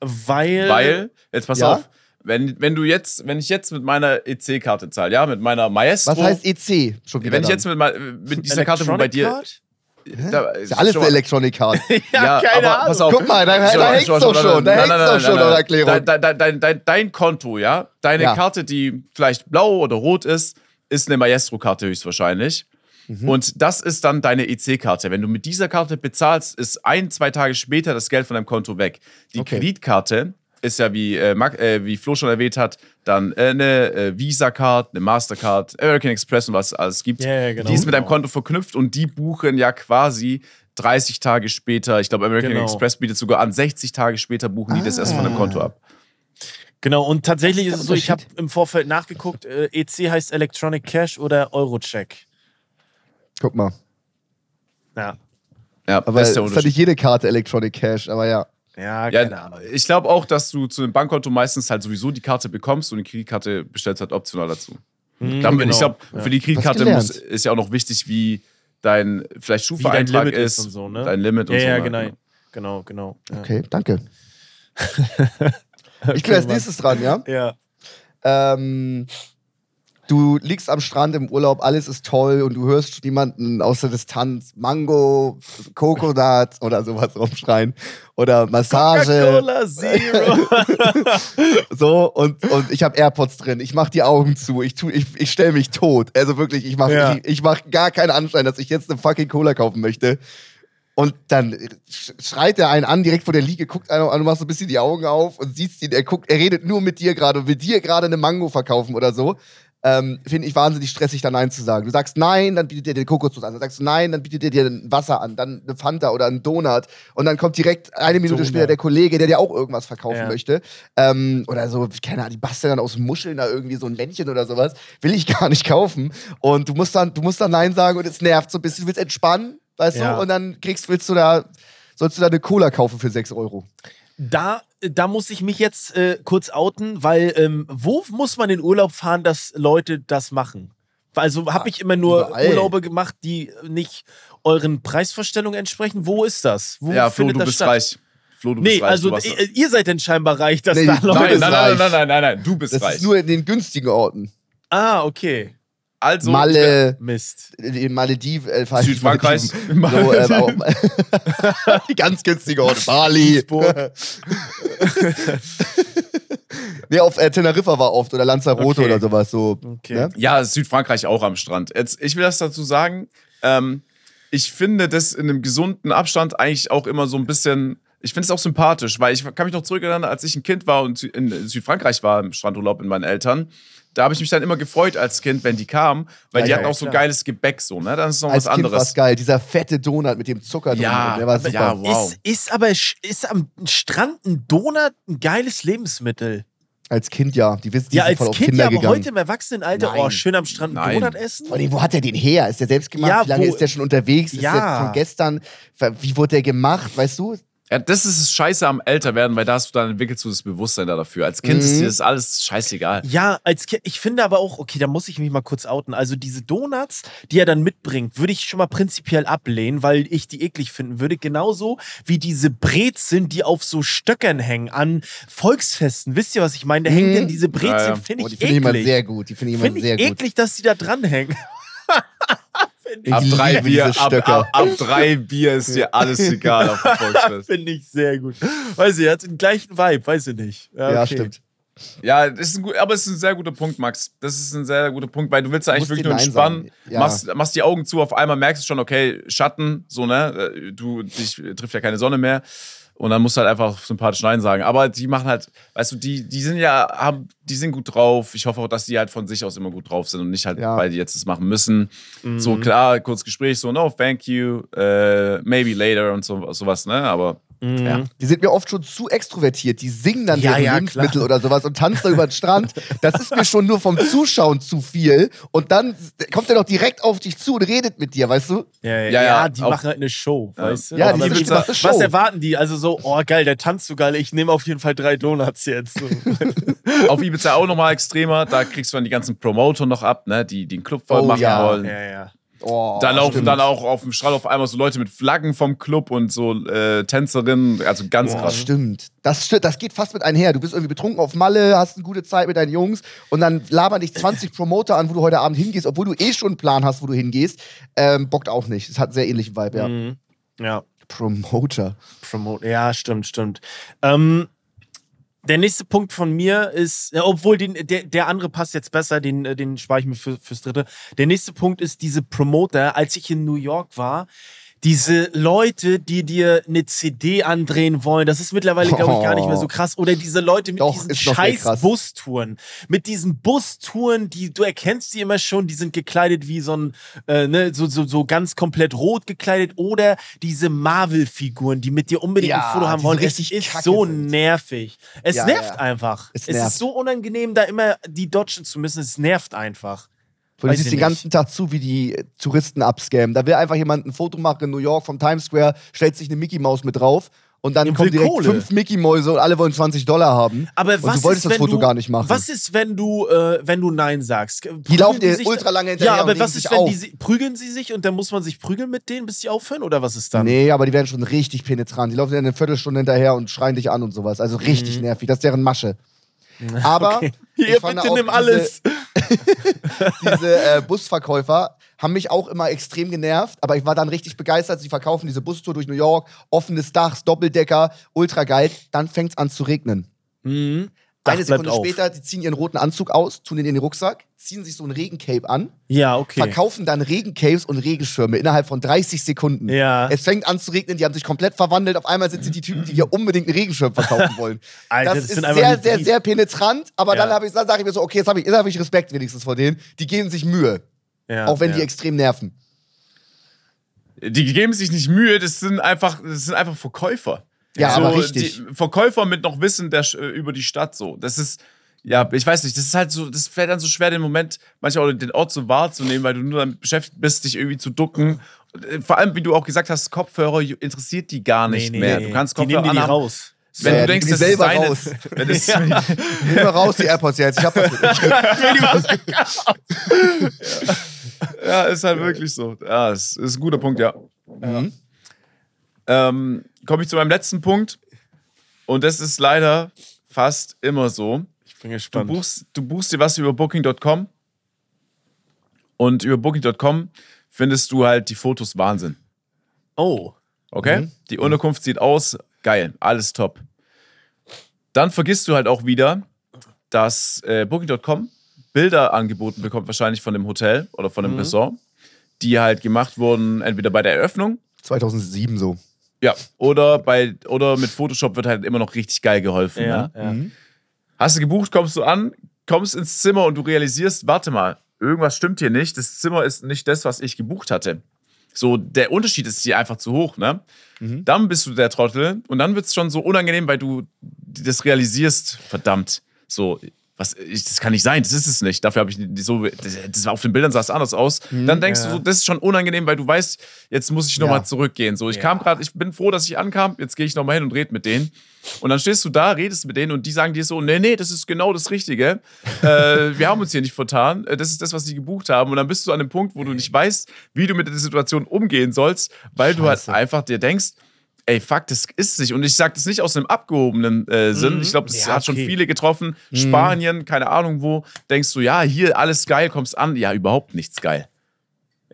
Speaker 1: Weil.
Speaker 3: Weil, jetzt pass
Speaker 2: Ja?
Speaker 3: auf, wenn, wenn du jetzt, wenn ich jetzt mit meiner EC-Karte zahle, ja, mit meiner Maestro.
Speaker 2: Was heißt EC schon wieder?
Speaker 3: wenn ich jetzt mit, mit dieser Karte, wo bei dir.
Speaker 1: Card?
Speaker 3: Da,
Speaker 2: ist ja alles eine. Electronic Card.
Speaker 3: Ja,
Speaker 1: keine
Speaker 3: aber
Speaker 1: Ahnung.
Speaker 3: pass auf.
Speaker 2: Guck mal, da- da hängt's doch schon, da hängt's doch schon,
Speaker 3: nein.
Speaker 2: Erklärung.
Speaker 3: Dein, dein, dein, dein, dein Konto, ja, deine
Speaker 2: Ja.
Speaker 3: Karte, die vielleicht blau oder rot ist, ist eine Maestro-Karte höchstwahrscheinlich.
Speaker 2: Mhm.
Speaker 3: Und das ist dann deine EC-Karte. Wenn du mit dieser Karte bezahlst, ist ein, zwei Tage später das Geld von deinem Konto weg. Die
Speaker 2: Okay.
Speaker 3: Kreditkarte ist ja, wie, äh, Mark, äh, wie Flo schon erwähnt hat, dann äh, eine äh, Visa-Card, eine Mastercard, American Express und was es alles gibt.
Speaker 1: Ja, ja, genau,
Speaker 3: die ist mit deinem
Speaker 1: genau.
Speaker 3: Konto verknüpft und die buchen ja quasi 30 Tage später. Ich glaube, American
Speaker 1: Genau.
Speaker 3: Express bietet sogar an, 60 Tage später buchen die das erst von dem Konto ab.
Speaker 1: Genau, und tatsächlich ist es so, ich habe im Vorfeld nachgeguckt, äh, EC heißt Electronic Cash oder Eurocheck.
Speaker 2: Guck mal.
Speaker 1: Ja.
Speaker 3: Ja,
Speaker 2: Aber
Speaker 3: das Unterschied.
Speaker 2: nicht jede Karte Electronic Cash, aber ja.
Speaker 1: Ja, keine
Speaker 3: Ja,
Speaker 1: Ahnung.
Speaker 3: ich glaube auch, dass du zu einem Bankkonto meistens halt sowieso die Karte bekommst und die Kreditkarte bestellst halt optional dazu.
Speaker 1: Mhm,
Speaker 3: Dann,
Speaker 1: genau.
Speaker 3: Ich glaube,
Speaker 1: Ja.
Speaker 3: für die Kreditkarte muss, ist ja auch noch wichtig, wie dein vielleicht
Speaker 1: Wie dein
Speaker 3: Schufa-Eintrag
Speaker 1: Limit
Speaker 3: ist,
Speaker 1: ist und so, ne?
Speaker 3: dein Limit und
Speaker 1: ja,
Speaker 3: so.
Speaker 1: ja, genau. Genau, genau. Ja.
Speaker 2: Okay, danke. Ich bin als nächstes dran, ja?
Speaker 1: Ja.
Speaker 2: Ähm, du liegst am Strand im Urlaub, alles ist toll und du hörst jemanden aus der Distanz Mango, Coconut oder sowas rumschreien oder Massage.
Speaker 1: Coca-Cola Zero.
Speaker 2: So, und, und ich habe AirPods drin. Ich mache die Augen zu. Ich, tu, ich, ich stelle mich tot. Also wirklich, ich mache
Speaker 1: Ja.
Speaker 2: ich, ich mach gar keinen Anschein, dass ich jetzt eine fucking Cola kaufen möchte. Und dann sch- schreit er einen an, direkt vor der Liege, guckt einen an, du machst so ein bisschen die Augen auf und siehst ihn, er guckt, er redet nur mit dir gerade und will dir gerade eine Mango verkaufen oder so. Ähm, Finde ich wahnsinnig stressig, da Nein zu sagen. Du sagst Nein, dann bietet er dir Kokosnuss an. Dann sagst du Nein, dann bietet er dir ein Wasser an, dann eine Fanta oder einen Donut. Und dann kommt direkt eine Minute
Speaker 1: Donut.
Speaker 2: später der Kollege, der dir auch irgendwas verkaufen
Speaker 1: Ja.
Speaker 2: möchte. Ähm, oder so, keine Ahnung, die basteln dann aus Muscheln da irgendwie so ein Männchen oder sowas. Will ich gar nicht kaufen. Und du musst dann, du musst dann Nein sagen und es nervt so ein bisschen. Du willst entspannen, weißt
Speaker 1: Ja.
Speaker 2: du? Und dann kriegst, willst du da, sollst du da eine Cola kaufen für 6 Euro.
Speaker 1: Da, da muss ich mich jetzt äh, kurz outen, weil ähm, wo muss man in Urlaub fahren, dass Leute das machen? Also habe ich immer nur
Speaker 2: überall.
Speaker 1: Urlaube gemacht, die nicht euren Preisvorstellungen entsprechen. Wo ist das? Wo
Speaker 3: Ja, Flo, du
Speaker 1: das
Speaker 3: bist
Speaker 1: statt?
Speaker 3: reich. Flo, du bist
Speaker 1: Nee,
Speaker 3: reich.
Speaker 1: also
Speaker 3: du warst-
Speaker 1: ihr, ihr seid denn scheinbar reich, dass
Speaker 2: Nee,
Speaker 1: da Leute
Speaker 3: nein,
Speaker 2: bist
Speaker 3: nein, nein,
Speaker 2: reich.
Speaker 3: nein, nein, nein, nein, du bist
Speaker 2: Das
Speaker 3: reich.
Speaker 2: ist nur in den günstigen Orten.
Speaker 1: Ah, okay.
Speaker 3: Also,
Speaker 2: Malle,
Speaker 1: Mist.
Speaker 2: in Malediven, äh, falls-
Speaker 3: Südfrankreich.
Speaker 2: So, ähm, die ganz günstigen Orte. Bali. nee, auf äh, Teneriffa war oft oder Lanzarote
Speaker 1: Okay.
Speaker 2: oder sowas. So,
Speaker 1: Okay.
Speaker 2: ne?
Speaker 3: Ja, Südfrankreich auch am Strand. Jetzt, ich will das dazu sagen. Ähm, ich finde das in einem gesunden Abstand eigentlich auch immer so ein bisschen. Ich finde es auch sympathisch, weil ich kann mich noch zurückerinnern, als ich ein Kind war und in Südfrankreich war im Strandurlaub mit meinen Eltern. Da habe ich mich dann immer gefreut als Kind, wenn die kamen, weil
Speaker 2: Ja,
Speaker 3: die
Speaker 2: ja,
Speaker 3: hatten
Speaker 1: ja,
Speaker 3: auch so
Speaker 1: klar.
Speaker 3: geiles Gebäck so, ne? Dann ist noch
Speaker 2: Als
Speaker 3: was
Speaker 2: Kind
Speaker 3: anderes.
Speaker 2: war's geil. Dieser fette Donut mit dem Zucker drin.
Speaker 3: Ja,
Speaker 2: der war super.
Speaker 3: ja, wow.
Speaker 1: Ist, ist aber ist am Strand ein Donut ein geiles Lebensmittel?
Speaker 2: Als Kind ja. Die wissen, die
Speaker 1: ja,
Speaker 2: sind
Speaker 1: als
Speaker 2: voll auf
Speaker 1: Kind
Speaker 2: Kinder
Speaker 1: ja, aber
Speaker 2: gegangen.
Speaker 1: heute im Erwachsenenalter, oh,
Speaker 2: Nein.
Speaker 1: schön am Strand einen
Speaker 3: Nein.
Speaker 1: Donut essen?
Speaker 2: Vor allem, wo hat er den her? Ist der selbst gemacht?
Speaker 1: Ja,
Speaker 2: Wie lange
Speaker 1: wo-
Speaker 2: ist der schon unterwegs? Ist
Speaker 1: Ja.
Speaker 2: der von gestern? Wie wurde der gemacht? Weißt du?
Speaker 3: Ja, das ist das Scheiße am Älterwerden, weil da hast du dann entwickelst du das Bewusstsein da dafür. Als Kind ist
Speaker 2: Mhm.
Speaker 3: dir das alles scheißegal.
Speaker 1: Ja, als Kind, ich finde aber auch, okay, da muss ich mich mal kurz outen. Also diese Donuts, die er dann mitbringt, würde ich schon mal prinzipiell ablehnen, weil ich die eklig finden würde. Genauso wie diese Brezeln, die auf so Stöckern hängen an Volksfesten. Wisst ihr, was ich meine? Da hängen
Speaker 2: Mhm.
Speaker 1: denn diese Brezeln,
Speaker 3: Ja, ja.
Speaker 1: finde
Speaker 2: Oh,
Speaker 1: ich
Speaker 2: die finde ich immer
Speaker 1: eklig.
Speaker 2: sehr gut. Die finde ich immer
Speaker 1: Finde ich
Speaker 2: sehr gut.
Speaker 1: eklig, dass die da dranhängen.
Speaker 2: Ich
Speaker 3: Ab drei, Bier, ab, ab, ab drei Bier ist dir alles egal auf dem Volksfest.
Speaker 1: Finde ich sehr gut. Weiß ich, er hat den gleichen Vibe, weiß ich nicht.
Speaker 2: Ja,
Speaker 1: okay.
Speaker 2: stimmt.
Speaker 3: Ja, das ist ein gut, aber es ist ein sehr guter Punkt, Max. Das ist ein sehr guter Punkt, weil du willst ja eigentlich wirklich nur entspannen.
Speaker 2: Ja.
Speaker 3: machst, machst die Augen zu, auf einmal merkst du schon, okay, Schatten, so, ne? äh, Du, dich trifft ja keine Sonne mehr. Und dann musst du halt einfach sympathisch Nein sagen. Aber die machen halt, weißt du, die, die sind ja, haben, die sind gut drauf. Ich hoffe auch, dass die halt von sich aus immer gut drauf sind und nicht halt,
Speaker 2: Ja.
Speaker 3: weil die jetzt das machen müssen. So klar, kurz Gespräch, so, no, thank you, äh, maybe later und so, sowas, ne? Aber
Speaker 1: Mhm.
Speaker 3: ja.
Speaker 2: Die sind mir oft schon zu extrovertiert. Die singen dann
Speaker 1: Ja,
Speaker 2: deren
Speaker 1: ja,
Speaker 2: Lebensmittel
Speaker 1: klar.
Speaker 2: oder sowas und tanzen da über den Strand. Das ist mir schon nur vom Zuschauen zu viel. Und dann kommt er doch direkt auf dich zu und redet mit dir, weißt du?
Speaker 1: Ja, ja,
Speaker 3: Ja,
Speaker 1: die
Speaker 3: auch-
Speaker 1: machen halt eine Show,
Speaker 3: Ja.
Speaker 1: weißt du?
Speaker 2: Ja, die eine
Speaker 1: was,
Speaker 2: Show.
Speaker 1: was erwarten die? Also so, oh geil, der tanzt so geil, ich nehme auf jeden Fall drei Donuts jetzt. So.
Speaker 3: Auf Ibiza auch nochmal extremer. Da kriegst du dann die ganzen Promoter noch ab, ne? die, die den Club voll
Speaker 2: Oh,
Speaker 3: machen
Speaker 2: ja.
Speaker 3: wollen.
Speaker 1: ja, ja.
Speaker 2: Oh,
Speaker 3: Da laufen
Speaker 2: stimmt.
Speaker 3: dann auch auf dem Strand auf einmal so Leute mit Flaggen vom Club und so äh, Tänzerinnen. Also ganz
Speaker 2: Das
Speaker 3: krass.
Speaker 2: stimmt. Das stimmt. Das geht fast mit einher. Du bist irgendwie betrunken auf Malle, hast eine gute Zeit mit deinen Jungs und dann labern dich 20 Promoter an, wo du heute Abend hingehst, obwohl du eh schon einen Plan hast, wo du hingehst. Ähm, bockt auch nicht. Es hat einen sehr ähnlichen Vibe, ja.
Speaker 1: Mhm. Ja,
Speaker 2: Promoter.
Speaker 1: promote. Ja, stimmt, stimmt. Ähm, der nächste Punkt von mir ist, obwohl den, der, der andere passt jetzt besser, den, äh, den spare ich mir für, fürs dritte. Der nächste Punkt ist diese Promoter. Als ich in New York war, diese Leute, die dir eine CD andrehen wollen, das ist mittlerweile, glaube ich, gar nicht mehr so krass. Oder diese Leute mit
Speaker 2: Doch,
Speaker 1: diesen scheiß. Bustouren. Mit diesen Bustouren, die, du erkennst die immer schon, die sind gekleidet wie so ein, äh, ne, so, so, so ganz komplett rot gekleidet. Oder diese Marvel-Figuren, die mit dir unbedingt
Speaker 2: Ja,
Speaker 1: ein Foto haben wollen. Es
Speaker 2: richtig
Speaker 1: ist
Speaker 2: kacke
Speaker 1: so
Speaker 2: sind.
Speaker 1: nervig. Es
Speaker 2: Ja,
Speaker 1: nervt
Speaker 2: ja.
Speaker 1: einfach.
Speaker 2: Es
Speaker 1: Es,
Speaker 2: nervt.
Speaker 1: ist so unangenehm, da immer die dodgen zu müssen. Es nervt einfach.
Speaker 2: Du
Speaker 1: Weiß
Speaker 2: siehst den ganzen Tag zu, wie die Touristen abscammen. Da will einfach jemand ein Foto machen in New York vom Times Square, stellt sich eine Mickey Maus mit drauf und dann kommen direkt
Speaker 1: Kohle.
Speaker 2: fünf Mickey Mäuse und alle wollen 20 Dollar haben.
Speaker 1: Aber
Speaker 2: und
Speaker 1: was
Speaker 2: du wolltest
Speaker 1: ist,
Speaker 2: das
Speaker 1: wenn
Speaker 2: Foto
Speaker 1: du,
Speaker 2: gar nicht machen.
Speaker 1: Was ist, wenn du, äh, wenn du Nein sagst?
Speaker 2: Die laufen dir ultra lange hinterher
Speaker 1: Ja, aber was ist, wenn
Speaker 2: auf.
Speaker 1: die prügeln sie sich und dann muss man sich prügeln mit denen, bis sie aufhören? Oder was ist dann?
Speaker 2: Nee, aber die werden schon richtig penetrant. Die laufen dir eine Viertelstunde hinterher und schreien dich an und sowas. Also richtig nervig. Das ist deren Masche. Aber
Speaker 1: Okay. Hier, bitte nimm alles.
Speaker 2: diese äh, Busverkäufer haben mich auch immer extrem genervt, aber ich war dann richtig begeistert. Sie verkaufen diese Bustour durch New York, offenes Dach, Doppeldecker, ultra geil. Dann fängt es an zu regnen.
Speaker 1: Mhm. Dach
Speaker 2: Eine
Speaker 1: bleibt
Speaker 2: Sekunde
Speaker 1: auf.
Speaker 2: später, die ziehen ihren roten Anzug aus, tun ihn in den Rucksack, ziehen sich so ein Regencape an,
Speaker 1: Ja, okay.
Speaker 2: verkaufen dann Regencapes und Regenschirme innerhalb von 30 Sekunden.
Speaker 1: Ja.
Speaker 2: Es fängt an zu regnen, die haben sich komplett verwandelt. Auf einmal sind sie die Typen, die hier unbedingt einen Regenschirm verkaufen wollen.
Speaker 1: Alter,
Speaker 2: das,
Speaker 1: das
Speaker 2: ist sehr,
Speaker 1: die
Speaker 2: sehr, sehr penetrant. Aber
Speaker 1: Ja.
Speaker 2: dann, hab ich- dann sage ich mir so, okay, jetzt habe ich, jetzt hab ich Respekt wenigstens vor denen. Die geben sich Mühe,
Speaker 1: ja,
Speaker 2: auch wenn
Speaker 1: ja.
Speaker 2: die extrem nerven.
Speaker 3: Die geben sich nicht Mühe, das sind einfach, das sind einfach Verkäufer.
Speaker 2: Ja,
Speaker 3: so,
Speaker 2: aber richtig.
Speaker 3: Die Verkäufer mit noch Wissen der, äh, über die Stadt so. Das ist, ja, ich weiß nicht, das ist halt so, das fällt dann so schwer, den Moment, manchmal auch den Ort so wahrzunehmen, weil du nur damit beschäftigt bist, dich irgendwie zu ducken. Äh, Vor allem, wie du auch gesagt hast, Kopfhörer interessiert die gar nicht
Speaker 1: Nee, nee,
Speaker 3: mehr. Du kannst
Speaker 1: die nehmen
Speaker 3: Kopfhörer
Speaker 1: die, die
Speaker 3: anhaben.
Speaker 1: raus.
Speaker 3: Wenn
Speaker 2: Ja,
Speaker 3: du
Speaker 2: die
Speaker 3: denkst, das ist
Speaker 2: selber
Speaker 3: deine,
Speaker 2: raus.
Speaker 3: Wenn es,
Speaker 2: Nimm mal raus die AirPods jetzt. Ich hab das.
Speaker 3: Ja, ist halt wirklich so. Ja, es ist ein guter Punkt, ja. Ähm, Komme ich zu meinem letzten Punkt. Und das ist leider fast immer so.
Speaker 1: Ich bin
Speaker 3: Du
Speaker 1: gespannt.
Speaker 3: buchst, du buchst dir was über Booking.com und über Booking.com findest du halt die Fotos Wahnsinn.
Speaker 1: oh.
Speaker 3: Okay? Die Unterkunft sieht aus, geil, alles top. Dann vergisst du halt auch wieder, dass äh, Booking.com Bilder angeboten bekommt, wahrscheinlich von dem Hotel oder von dem Resort, die halt gemacht wurden, entweder bei der Eröffnung
Speaker 2: 2007 so.
Speaker 3: Ja, oder, bei, oder mit Photoshop wird halt immer noch richtig geil geholfen.
Speaker 1: Ja,
Speaker 3: Ne?
Speaker 1: ja.
Speaker 3: Hast du gebucht, kommst du an, kommst ins Zimmer und du realisierst, warte mal, irgendwas stimmt hier nicht. Das Zimmer ist nicht das, was ich gebucht hatte. So, der Unterschied ist hier einfach zu hoch, ne? Dann bist du der Trottel und dann wird es schon so unangenehm, weil du das realisierst, verdammt. So, was, ich, das kann nicht sein, das ist es nicht. Dafür habe ich so, das, das war auf den Bildern sah es anders aus. dann denkst du so, das ist schon unangenehm, weil du weißt, jetzt muss ich nochmal
Speaker 2: Ja.
Speaker 3: zurückgehen. So, ich
Speaker 1: Ja.
Speaker 3: kam gerade, ich bin froh, dass ich ankam, jetzt gehe ich nochmal hin und rede mit denen. Und dann stehst du da, redest mit denen und die sagen dir so, nee, nee, das ist genau das Richtige. äh, wir haben uns hier nicht vertan. Äh, Das ist das, was sie gebucht haben. Und dann bist du an dem Punkt, wo du nicht weißt, wie du mit der Situation umgehen sollst, weil du halt
Speaker 2: Scheiße.
Speaker 3: einfach dir denkst, ey, fuck, das ist nicht. Und ich sage das nicht aus einem abgehobenen äh, Sinn. Ich glaube, das
Speaker 1: Ja,
Speaker 3: hat schon
Speaker 1: okay.
Speaker 3: viele getroffen. Spanien, keine Ahnung wo. Denkst du, ja, hier alles geil, kommst an. Ja, überhaupt nichts geil.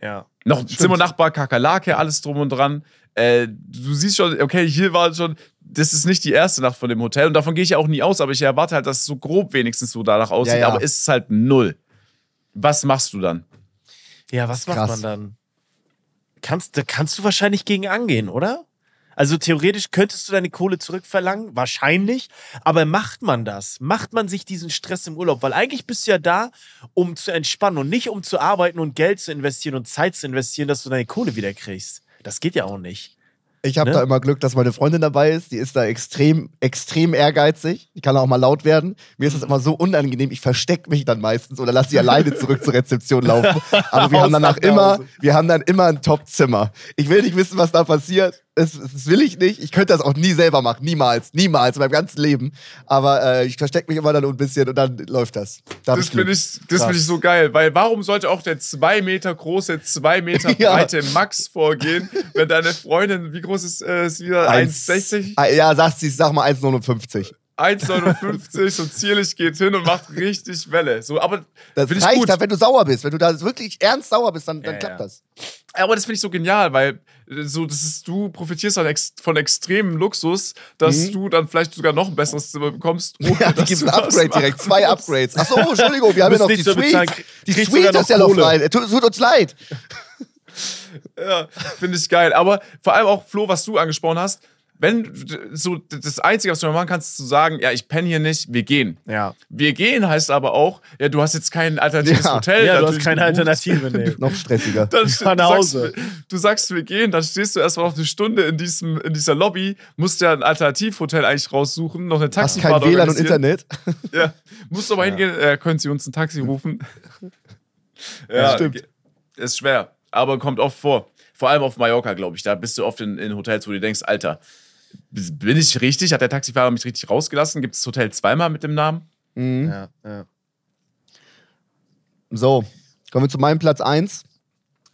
Speaker 1: Ja.
Speaker 3: Noch Zimmernachbar, Kakerlake, alles drum und dran. Äh, du siehst schon, okay, hier war schon, das ist nicht die erste Nacht von dem Hotel und davon gehe ich ja auch nie aus, aber ich erwarte halt, dass es so grob wenigstens so danach aussieht,
Speaker 2: ja.
Speaker 3: aber ist es halt null. Was machst du dann?
Speaker 1: Ja, was macht
Speaker 2: Krass.
Speaker 1: man dann? Kannst, da kannst du wahrscheinlich gegen angehen, oder? Also theoretisch könntest du deine Kohle zurückverlangen, wahrscheinlich. Aber macht man das? Macht man sich diesen Stress im Urlaub? Weil eigentlich bist du ja da, um zu entspannen und nicht um zu arbeiten und Geld zu investieren und Zeit zu investieren, dass du deine Kohle wieder kriegst. Das geht ja auch nicht.
Speaker 2: Ich habe
Speaker 1: Ne?
Speaker 2: da immer Glück, dass meine Freundin dabei ist. Die ist da extrem, extrem ehrgeizig. Die kann auch mal laut werden. Mir ist das immer so unangenehm. Ich verstecke mich dann meistens oder lasse sie alleine zurück zur Rezeption laufen. Aber wir haben danach immer, wir haben dann immer ein Top-Zimmer. Ich will nicht wissen, was da passiert. Das, das will ich nicht. Ich könnte das auch nie selber machen. Niemals. Niemals. In meinem ganzen Leben. Aber äh, ich verstecke mich immer dann ein bisschen und dann läuft das. Da
Speaker 3: Das finde ich, das find ich so geil, weil warum sollte auch der zwei Meter große, zwei Meter
Speaker 2: Ja.
Speaker 3: breite Max vorgehen, wenn deine Freundin, wie groß ist, äh, ist wieder? 1,60?
Speaker 2: Ah, Ja, sie, sag mal 1,59.
Speaker 3: 1,59, so zierlich geht hin und macht richtig Welle. So, aber
Speaker 2: Das
Speaker 3: ich
Speaker 2: reicht
Speaker 3: gut.
Speaker 2: dann, wenn du sauer bist. Wenn du da wirklich ernst sauer bist, dann, dann
Speaker 1: Ja,
Speaker 2: klappt
Speaker 1: ja.
Speaker 2: das.
Speaker 3: Aber das finde ich so genial, weil äh, so, das ist, du profitierst halt ex von extremem Luxus, dass du dann vielleicht sogar noch ein besseres Zimmer bekommst. Ohne
Speaker 2: Mhm. Ja, die gibt ein Upgrade direkt. Zwei. Upgrades. Achso, Entschuldigung, wir haben ja noch die
Speaker 1: so
Speaker 2: Suite.
Speaker 1: bezahlen,
Speaker 2: Die Suite ist ja
Speaker 1: noch
Speaker 2: frei. Tut, tut uns leid.
Speaker 3: Ja, finde ich geil. Aber vor allem auch, Flo, was du angesprochen hast, wenn so das Einzige, was du machen kannst, ist zu sagen, ja, ich penne hier nicht, wir gehen.
Speaker 1: Ja.
Speaker 3: Wir gehen heißt aber auch, ja, du hast jetzt kein alternatives
Speaker 2: Ja.
Speaker 3: Hotel.
Speaker 1: Ja, du hast keine
Speaker 3: gebucht.
Speaker 1: Alternative. Nee.
Speaker 2: Noch stressiger.
Speaker 3: Dann
Speaker 1: Fahr
Speaker 3: du,
Speaker 1: nach
Speaker 3: sagst,
Speaker 1: Hause.
Speaker 3: du sagst, wir gehen, dann stehst du erstmal noch eine Stunde in, diesem, in dieser Lobby, musst ja ein Alternativhotel eigentlich raussuchen, noch eine
Speaker 2: Hast
Speaker 3: Taxifahrt
Speaker 2: kein WLAN und. Internet.
Speaker 3: Ja, musst aber hingehen, äh, können Sie uns ein Taxi rufen? ja,
Speaker 2: stimmt.
Speaker 3: ge- Ist schwer, aber kommt oft vor. Vor allem auf Mallorca, glaube ich. Da bist du oft in, in Hotels, wo du denkst, Alter, bin ich richtig? Hat der Taxifahrer mich richtig rausgelassen? Gibt es das Hotel zweimal mit dem Namen?
Speaker 1: Ja, ja.
Speaker 2: So, kommen wir zu meinem Platz 1.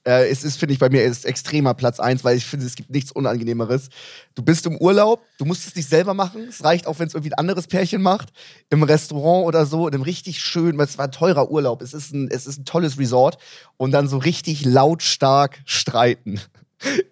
Speaker 2: Äh, es ist, finde ich, bei mir ist extremer Platz 1, weil ich finde, es gibt nichts Unangenehmeres. Du bist im Urlaub, du musst es nicht selber machen. Es reicht auch, wenn es irgendwie ein anderes Pärchen macht. Im Restaurant oder so, in einem richtig schönen, weil es war ein teurer Urlaub. Es ist ein, es ist ein tolles Resort. Und dann so richtig lautstark streiten.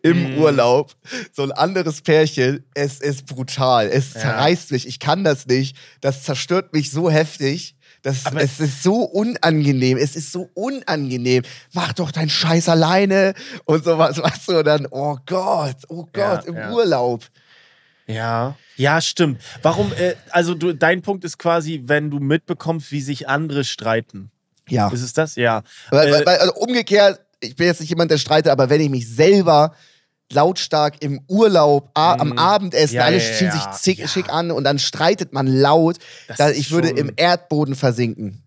Speaker 2: Im Urlaub. So ein anderes Pärchen. Es ist brutal. Es zerreißt mich. Ich kann das nicht. Das zerstört mich so heftig. Das,
Speaker 1: Aber-
Speaker 2: es ist so unangenehm. Es ist so unangenehm. Mach doch deinen Scheiß alleine und sowas. Weißt du, und dann, oh Gott, oh
Speaker 1: Ja,
Speaker 2: Gott, im
Speaker 1: ja.
Speaker 2: Urlaub.
Speaker 1: Ja, ja, stimmt. Warum, äh, also du, dein Punkt ist quasi, wenn du mitbekommst, wie sich andere streiten.
Speaker 2: Ja.
Speaker 1: Ist es das? Ja.
Speaker 2: Weil,
Speaker 1: Äh,
Speaker 2: weil, weil, also umgekehrt, ich bin jetzt nicht jemand, der streitet, aber wenn ich mich selber lautstark im Urlaub, a, am Abendessen,
Speaker 1: Mhm. Ja,
Speaker 2: alle ziehen
Speaker 1: ja,
Speaker 2: sich zick, schick an und dann streitet man laut,
Speaker 1: Das
Speaker 2: da, ich würde im Erdboden versinken.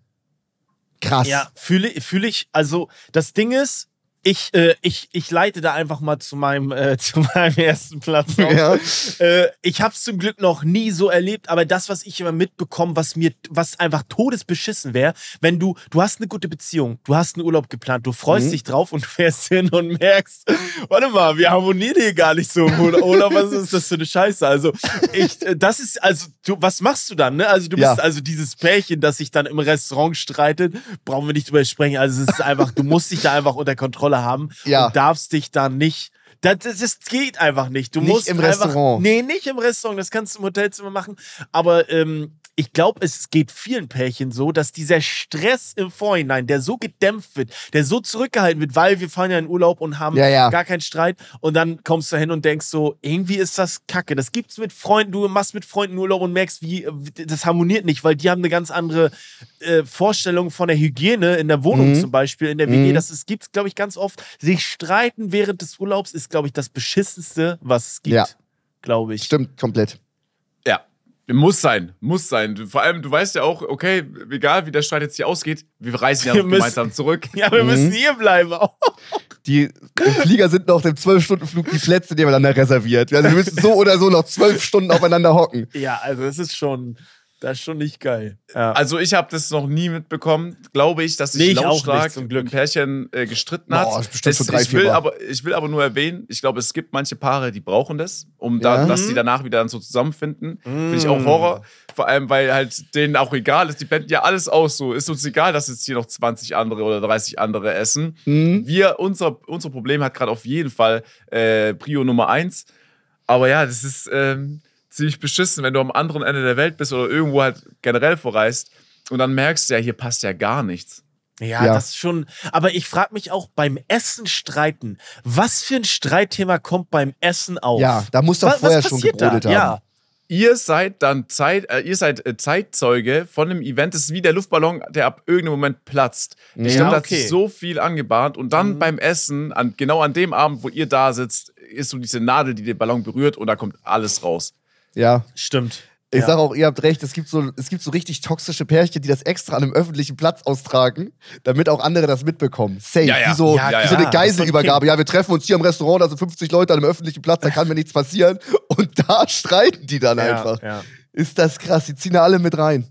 Speaker 2: Krass.
Speaker 1: Ja, fühle fühl ich. Also, das Ding ist, Ich, äh, ich, ich leite da einfach mal zu meinem, äh, zu meinem ersten Platz.
Speaker 2: Ja.
Speaker 1: Äh, ich habe es zum Glück noch nie so erlebt, aber das, was ich immer mitbekomme, was mir, was einfach todesbeschissen wäre, wenn du, du hast eine gute Beziehung, du hast einen Urlaub geplant, du freust
Speaker 2: Mhm.
Speaker 1: dich drauf und du fährst hin und merkst, warte mal, wir harmonieren hier gar nicht so Urlaub, was ist das für eine Scheiße? Also, ich, äh, das ist, also, du, was machst du dann, ne? Also, du bist
Speaker 2: Ja.
Speaker 1: also dieses Pärchen, das sich dann im Restaurant streitet, brauchen wir nicht drüber sprechen. Also, es ist einfach, du musst dich da einfach unter Kontrolle haben
Speaker 2: Ja.
Speaker 1: und darfst dich da nicht. Das, das, das geht einfach nicht. Du
Speaker 2: Nicht
Speaker 1: musst
Speaker 2: im
Speaker 1: einfach,
Speaker 2: Restaurant.
Speaker 1: Nee, nicht im Restaurant. Das kannst du im Hotelzimmer machen. Aber ähm, ich glaube, es geht vielen Pärchen so, dass dieser Stress im Vorhinein, der so gedämpft wird, der so zurückgehalten wird, weil wir fahren ja in Urlaub und haben
Speaker 2: Ja, ja.
Speaker 1: gar keinen Streit. Und dann kommst du hin und denkst so, irgendwie ist das kacke. Das gibt's mit Freunden. Du machst mit Freunden Urlaub und merkst, wie wie- das harmoniert nicht, weil die haben eine ganz andere äh, Vorstellung von der Hygiene in der Wohnung
Speaker 2: Mhm.
Speaker 1: zum Beispiel, in der WG.
Speaker 2: Mhm.
Speaker 1: Das gibt glaube ich, ganz oft. Sich streiten während des Urlaubs ist, glaube ich, das beschissenste, was es gibt.
Speaker 2: Ja.
Speaker 1: Glaube ich.
Speaker 2: Stimmt, komplett.
Speaker 3: Muss sein, muss sein. Vor allem, du weißt ja auch, okay, egal wie der Streit jetzt hier ausgeht, wir reisen ja
Speaker 1: Wir
Speaker 3: noch
Speaker 1: müssen-
Speaker 3: gemeinsam zurück.
Speaker 1: Ja, wir
Speaker 2: Mhm.
Speaker 1: müssen hier bleiben. auch.
Speaker 2: Die Flieger sind noch im 12-Stunden-Flug die Plätze nebeneinander reserviert. Also wir müssen so oder so noch zwölf Stunden aufeinander hocken.
Speaker 1: Ja, also es ist schon, das ist schon nicht geil. Ja.
Speaker 3: Also ich habe das noch nie mitbekommen, glaube ich, dass sich
Speaker 1: Nee,
Speaker 3: lautstark
Speaker 1: nicht,
Speaker 3: ein Pärchen äh, gestritten hat.
Speaker 2: Boah, ist bestimmt schon drei,
Speaker 3: ich, will aber, ich will aber nur erwähnen, ich glaube, es gibt manche Paare, die brauchen das, um dann,
Speaker 2: Ja.
Speaker 3: dass die danach wieder dann so zusammenfinden. Finde ich
Speaker 1: Mm.
Speaker 3: auch Horror. Vor allem, weil halt denen auch egal ist, die blenden ja alles aus. So ist uns egal, dass jetzt hier noch 20 andere oder 30 andere essen.
Speaker 2: Mhm.
Speaker 3: Wir, unser, unser Problem hat gerade auf jeden Fall äh, Prio Nummer eins. Aber ja, das ist ähm, ziemlich beschissen, wenn du am anderen Ende der Welt bist oder irgendwo halt generell verreist und dann merkst du ja, hier passt ja gar nichts.
Speaker 1: Ja,
Speaker 2: Ja.
Speaker 1: das ist schon. Aber ich frage mich auch beim Essen streiten. Was für ein Streitthema kommt beim Essen auf?
Speaker 2: Ja, da muss doch
Speaker 1: was,
Speaker 2: vorher
Speaker 1: was
Speaker 2: schon gebrodelt
Speaker 1: da?
Speaker 2: haben.
Speaker 1: Ja.
Speaker 3: Ihr seid dann Zeit, äh, ihr seid äh, Zeitzeuge von einem Event. Das ist wie der Luftballon, der ab irgendeinem Moment platzt. Der
Speaker 1: Ja,
Speaker 3: hat
Speaker 1: okay.
Speaker 3: sich so viel angebahnt und dann
Speaker 1: Mhm.
Speaker 3: beim Essen, an, genau an dem Abend, wo ihr da sitzt, ist so diese Nadel, die den Ballon berührt und da kommt alles raus.
Speaker 2: Ja.
Speaker 1: Stimmt.
Speaker 2: Ich
Speaker 1: ja.
Speaker 2: sag auch, ihr habt recht, es gibt, so, es gibt so richtig toxische Pärchen, die das extra an einem öffentlichen Platz austragen, damit auch andere das mitbekommen. Safe.
Speaker 3: Ja, ja.
Speaker 2: Wie so,
Speaker 1: Ja,
Speaker 2: wie
Speaker 1: ja,
Speaker 2: so eine
Speaker 1: ja.
Speaker 2: Geiselübergabe. Ja, wir treffen uns hier im Restaurant, da sind 50 Leute an einem öffentlichen Platz, da kann mir nichts passieren. Und da streiten die dann
Speaker 1: ja,
Speaker 2: einfach.
Speaker 1: Ja.
Speaker 2: Ist das krass, die ziehen da alle mit rein.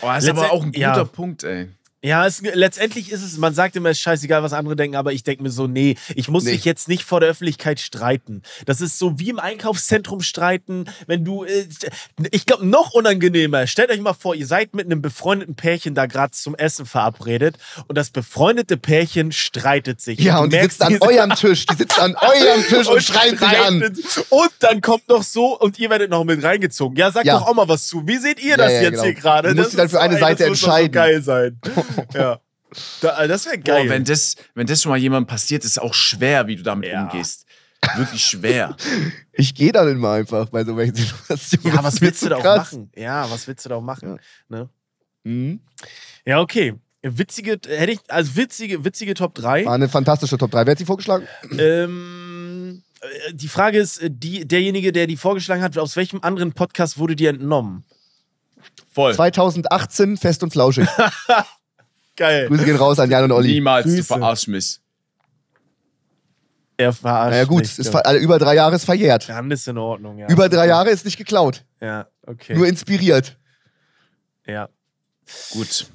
Speaker 3: Oh, das ist aber auch ein guter
Speaker 1: ja.
Speaker 3: Punkt, ey.
Speaker 1: Ja, es, letztendlich ist es, man sagt immer, es ist scheißegal, was andere denken, aber ich denke mir so, nee, ich muss
Speaker 2: Nee.
Speaker 1: mich jetzt nicht vor der Öffentlichkeit streiten. Das ist so wie im Einkaufszentrum streiten, wenn du, äh, ich glaube, noch unangenehmer. Stellt euch mal vor, ihr seid mit einem befreundeten Pärchen da gerade zum Essen verabredet und das befreundete Pärchen streitet sich.
Speaker 2: Ja,
Speaker 1: du
Speaker 2: und die sitzen an eurem Tisch, die sitzen an eurem Tisch und, schreien sich an.
Speaker 1: Und dann kommt noch so und ihr werdet noch mit reingezogen. Ja, sagt
Speaker 2: Ja.
Speaker 1: doch auch mal was zu. Wie seht ihr
Speaker 2: Ja,
Speaker 1: das
Speaker 2: ja,
Speaker 1: jetzt
Speaker 2: genau.
Speaker 1: hier gerade?
Speaker 2: Du musst
Speaker 1: Das
Speaker 2: dann für eine
Speaker 1: ey,
Speaker 2: Seite
Speaker 1: so
Speaker 2: entscheiden.
Speaker 1: geil sein. ja. Da, äh, das wäre geil.
Speaker 3: Boah, wenn das, wenn das schon mal jemandem passiert, ist auch schwer, wie du damit
Speaker 1: Ja.
Speaker 3: umgehst. Wirklich schwer.
Speaker 2: Ich gehe dann immer einfach bei so welchen Situationen.
Speaker 1: ja, was willst du da auch
Speaker 2: Krass.
Speaker 1: machen? Ja, was willst du da auch machen? Ne?
Speaker 2: Mhm.
Speaker 1: Ja, okay. Witzige, hätte ich, also witzige, witzige Top 3.
Speaker 2: War eine fantastische Top 3. Wer hat sie vorgeschlagen?
Speaker 1: Ähm, äh, die Frage ist, äh, die, derjenige, der die vorgeschlagen hat, aus welchem anderen Podcast wurde die entnommen?
Speaker 3: Voll.
Speaker 2: 2018, fest und flauschig.
Speaker 1: Geil.
Speaker 2: Grüße gehen raus an Jan und Olli.
Speaker 3: Niemals, du
Speaker 1: Grüße.
Speaker 3: verarsch mich.
Speaker 1: Er verarscht
Speaker 2: Naja, gut,
Speaker 1: mich,
Speaker 2: ist
Speaker 1: ja.
Speaker 2: ver- also über drei Jahre ist verjährt.
Speaker 1: Dann ist in Ordnung, ja.
Speaker 2: Über drei Jahre ist nicht geklaut,
Speaker 1: Ja, okay.
Speaker 2: nur inspiriert.
Speaker 1: ja.
Speaker 3: Gut.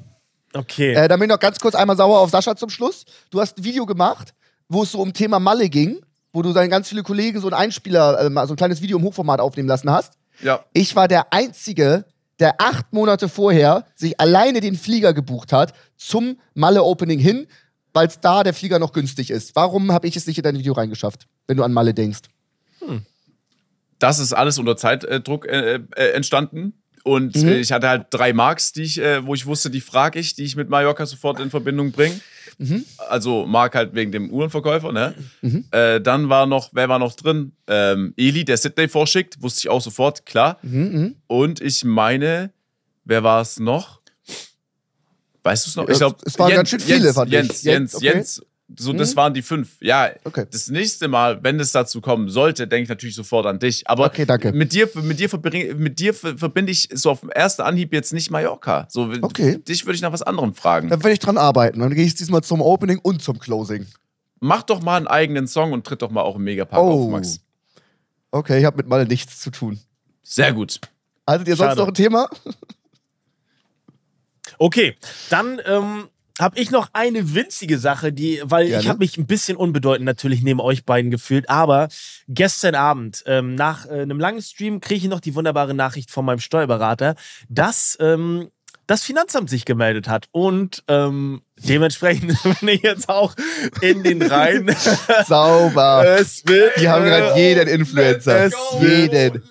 Speaker 1: Okay.
Speaker 2: Äh, dann bin ich noch ganz kurz einmal sauer auf Sascha zum Schluss. Du hast ein Video gemacht, wo es so um Thema Malle ging, wo du dann ganz viele Kollegen so einen Einspieler, äh, so ein kleines Video im Hochformat aufnehmen lassen hast.
Speaker 3: Ja.
Speaker 2: Ich war der Einzige, der acht Monate vorher sich alleine den Flieger gebucht hat zum Malle-Opening hin, weil da der Flieger noch günstig ist. Warum habe ich es nicht in dein Video reingeschafft, wenn du an Malle denkst?
Speaker 3: Das ist alles unter Zeitdruck äh, äh, entstanden. Und
Speaker 2: Mhm.
Speaker 3: äh, ich hatte halt drei Marks, die ich, äh, wo ich wusste, die frage ich, die ich mit Mallorca sofort in Verbindung bringe.
Speaker 2: Mhm.
Speaker 3: Also Mark halt wegen dem Uhrenverkäufer, ne? Äh, dann war noch, wer war noch drin? Ähm, Eli, der Sydney vorschickt, wusste ich auch sofort, klar.
Speaker 2: Mhm,
Speaker 3: Und ich meine, wer war es noch? Weißt du es noch? Ich glaube,
Speaker 2: Es waren ganz schön viele,
Speaker 3: Jens. Jens, Jens,
Speaker 2: okay.
Speaker 3: Jens. So, das
Speaker 2: Mhm.
Speaker 3: waren die fünf. Ja,
Speaker 2: Okay.
Speaker 3: das nächste Mal, wenn es dazu kommen sollte, denke ich natürlich sofort an dich. Aber
Speaker 2: Okay, danke.
Speaker 3: mit dir, mit dir, verbring, mit dir ver- verbinde ich so auf den ersten Anhieb jetzt nicht Mallorca. So,
Speaker 2: Okay.
Speaker 3: Dich würde ich nach was anderem fragen.
Speaker 2: Dann werde ich dran arbeiten. Dann gehe ich diesmal zum Opening und zum Closing.
Speaker 3: mach doch mal einen eigenen Song und tritt doch mal auch im Megapark
Speaker 2: Oh.
Speaker 3: auf, Max.
Speaker 2: Okay, ich habe mit Malle nichts zu tun.
Speaker 3: Sehr gut.
Speaker 2: Hattet ihr sonst
Speaker 1: Schade.
Speaker 2: noch ein Thema?
Speaker 1: Okay, dann ähm, habe ich noch eine winzige Sache, die, weil ich
Speaker 2: Gerne.
Speaker 1: habe mich ein bisschen unbedeutend natürlich neben euch beiden gefühlt, aber gestern Abend ähm, nach äh, einem langen Stream kriege ich noch die wunderbare Nachricht von meinem Steuerberater, dass ähm, das Finanzamt sich gemeldet hat und ähm, dementsprechend bin ich jetzt auch in den Reihen.
Speaker 2: Sauber.
Speaker 1: es wird,
Speaker 2: Die haben
Speaker 1: äh,
Speaker 2: gerade jeden Influencer.
Speaker 1: Es
Speaker 2: jeden.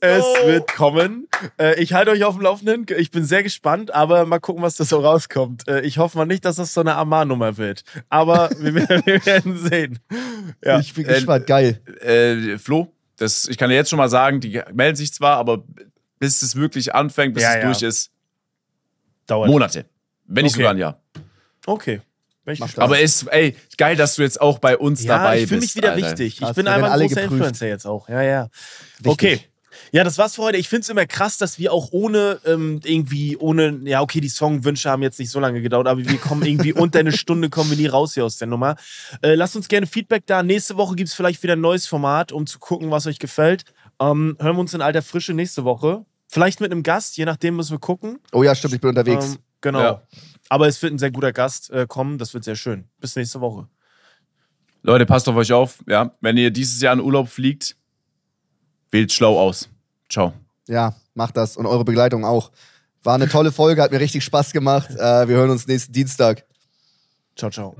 Speaker 1: Es wird kommen. Äh, ich halte euch auf dem Laufenden. Ich bin sehr gespannt, aber mal gucken, was da so rauskommt. Äh, ich hoffe mal nicht, dass das so eine Amar-Nummer wird. Aber wir, werden- wir werden sehen. Ja.
Speaker 2: Ich bin
Speaker 3: Äh,
Speaker 2: gespannt. Geil.
Speaker 3: Äh, Flo, das, ich kann dir jetzt schon mal sagen, die melden sich zwar, aber bis es wirklich anfängt, bis
Speaker 1: Ja,
Speaker 3: es
Speaker 1: ja.
Speaker 3: durch ist,
Speaker 1: Dauert.
Speaker 3: Monate. Wenn nicht
Speaker 1: Okay.
Speaker 3: sogar ein Jahr.
Speaker 1: Okay.
Speaker 3: Aber ist, ey, geil, dass du jetzt auch bei uns
Speaker 1: ja,
Speaker 3: dabei
Speaker 1: ich fühle
Speaker 3: bist.
Speaker 1: mich wieder
Speaker 3: Alter.
Speaker 1: wichtig. Ich
Speaker 2: Krass,
Speaker 1: bin einfach ein großer
Speaker 2: geprüft.
Speaker 1: Influencer jetzt auch. Ja, ja.
Speaker 2: Wichtig.
Speaker 1: Okay. Ja, das war's für heute. Ich finde es immer krass, dass wir auch ohne ähm, irgendwie, ohne, ja, okay, die Songwünsche haben jetzt nicht so lange gedauert, aber wir kommen irgendwie unter eine Stunde, kommen wir nie raus hier aus der Nummer. Äh, lasst uns gerne Feedback da. Nächste Woche gibt es vielleicht wieder ein neues Format, um zu gucken, was euch gefällt. Ähm, hören wir uns in alter Frische nächste Woche. Vielleicht mit einem Gast, je nachdem müssen wir gucken.
Speaker 2: Oh ja, stimmt, ich bin unterwegs.
Speaker 1: Ähm, genau.
Speaker 3: Ja.
Speaker 1: Aber es wird ein sehr guter Gast äh, kommen. Das wird sehr schön. Bis nächste Woche.
Speaker 3: Leute, passt auf euch auf. Ja, wenn ihr dieses Jahr in Urlaub fliegt, wählt schlau aus. Ciao.
Speaker 2: Ja, macht das. Und eure Begleitung auch. War eine tolle Folge, hat mir richtig Spaß gemacht. Äh, wir hören uns nächsten Dienstag.
Speaker 1: Ciao, ciao.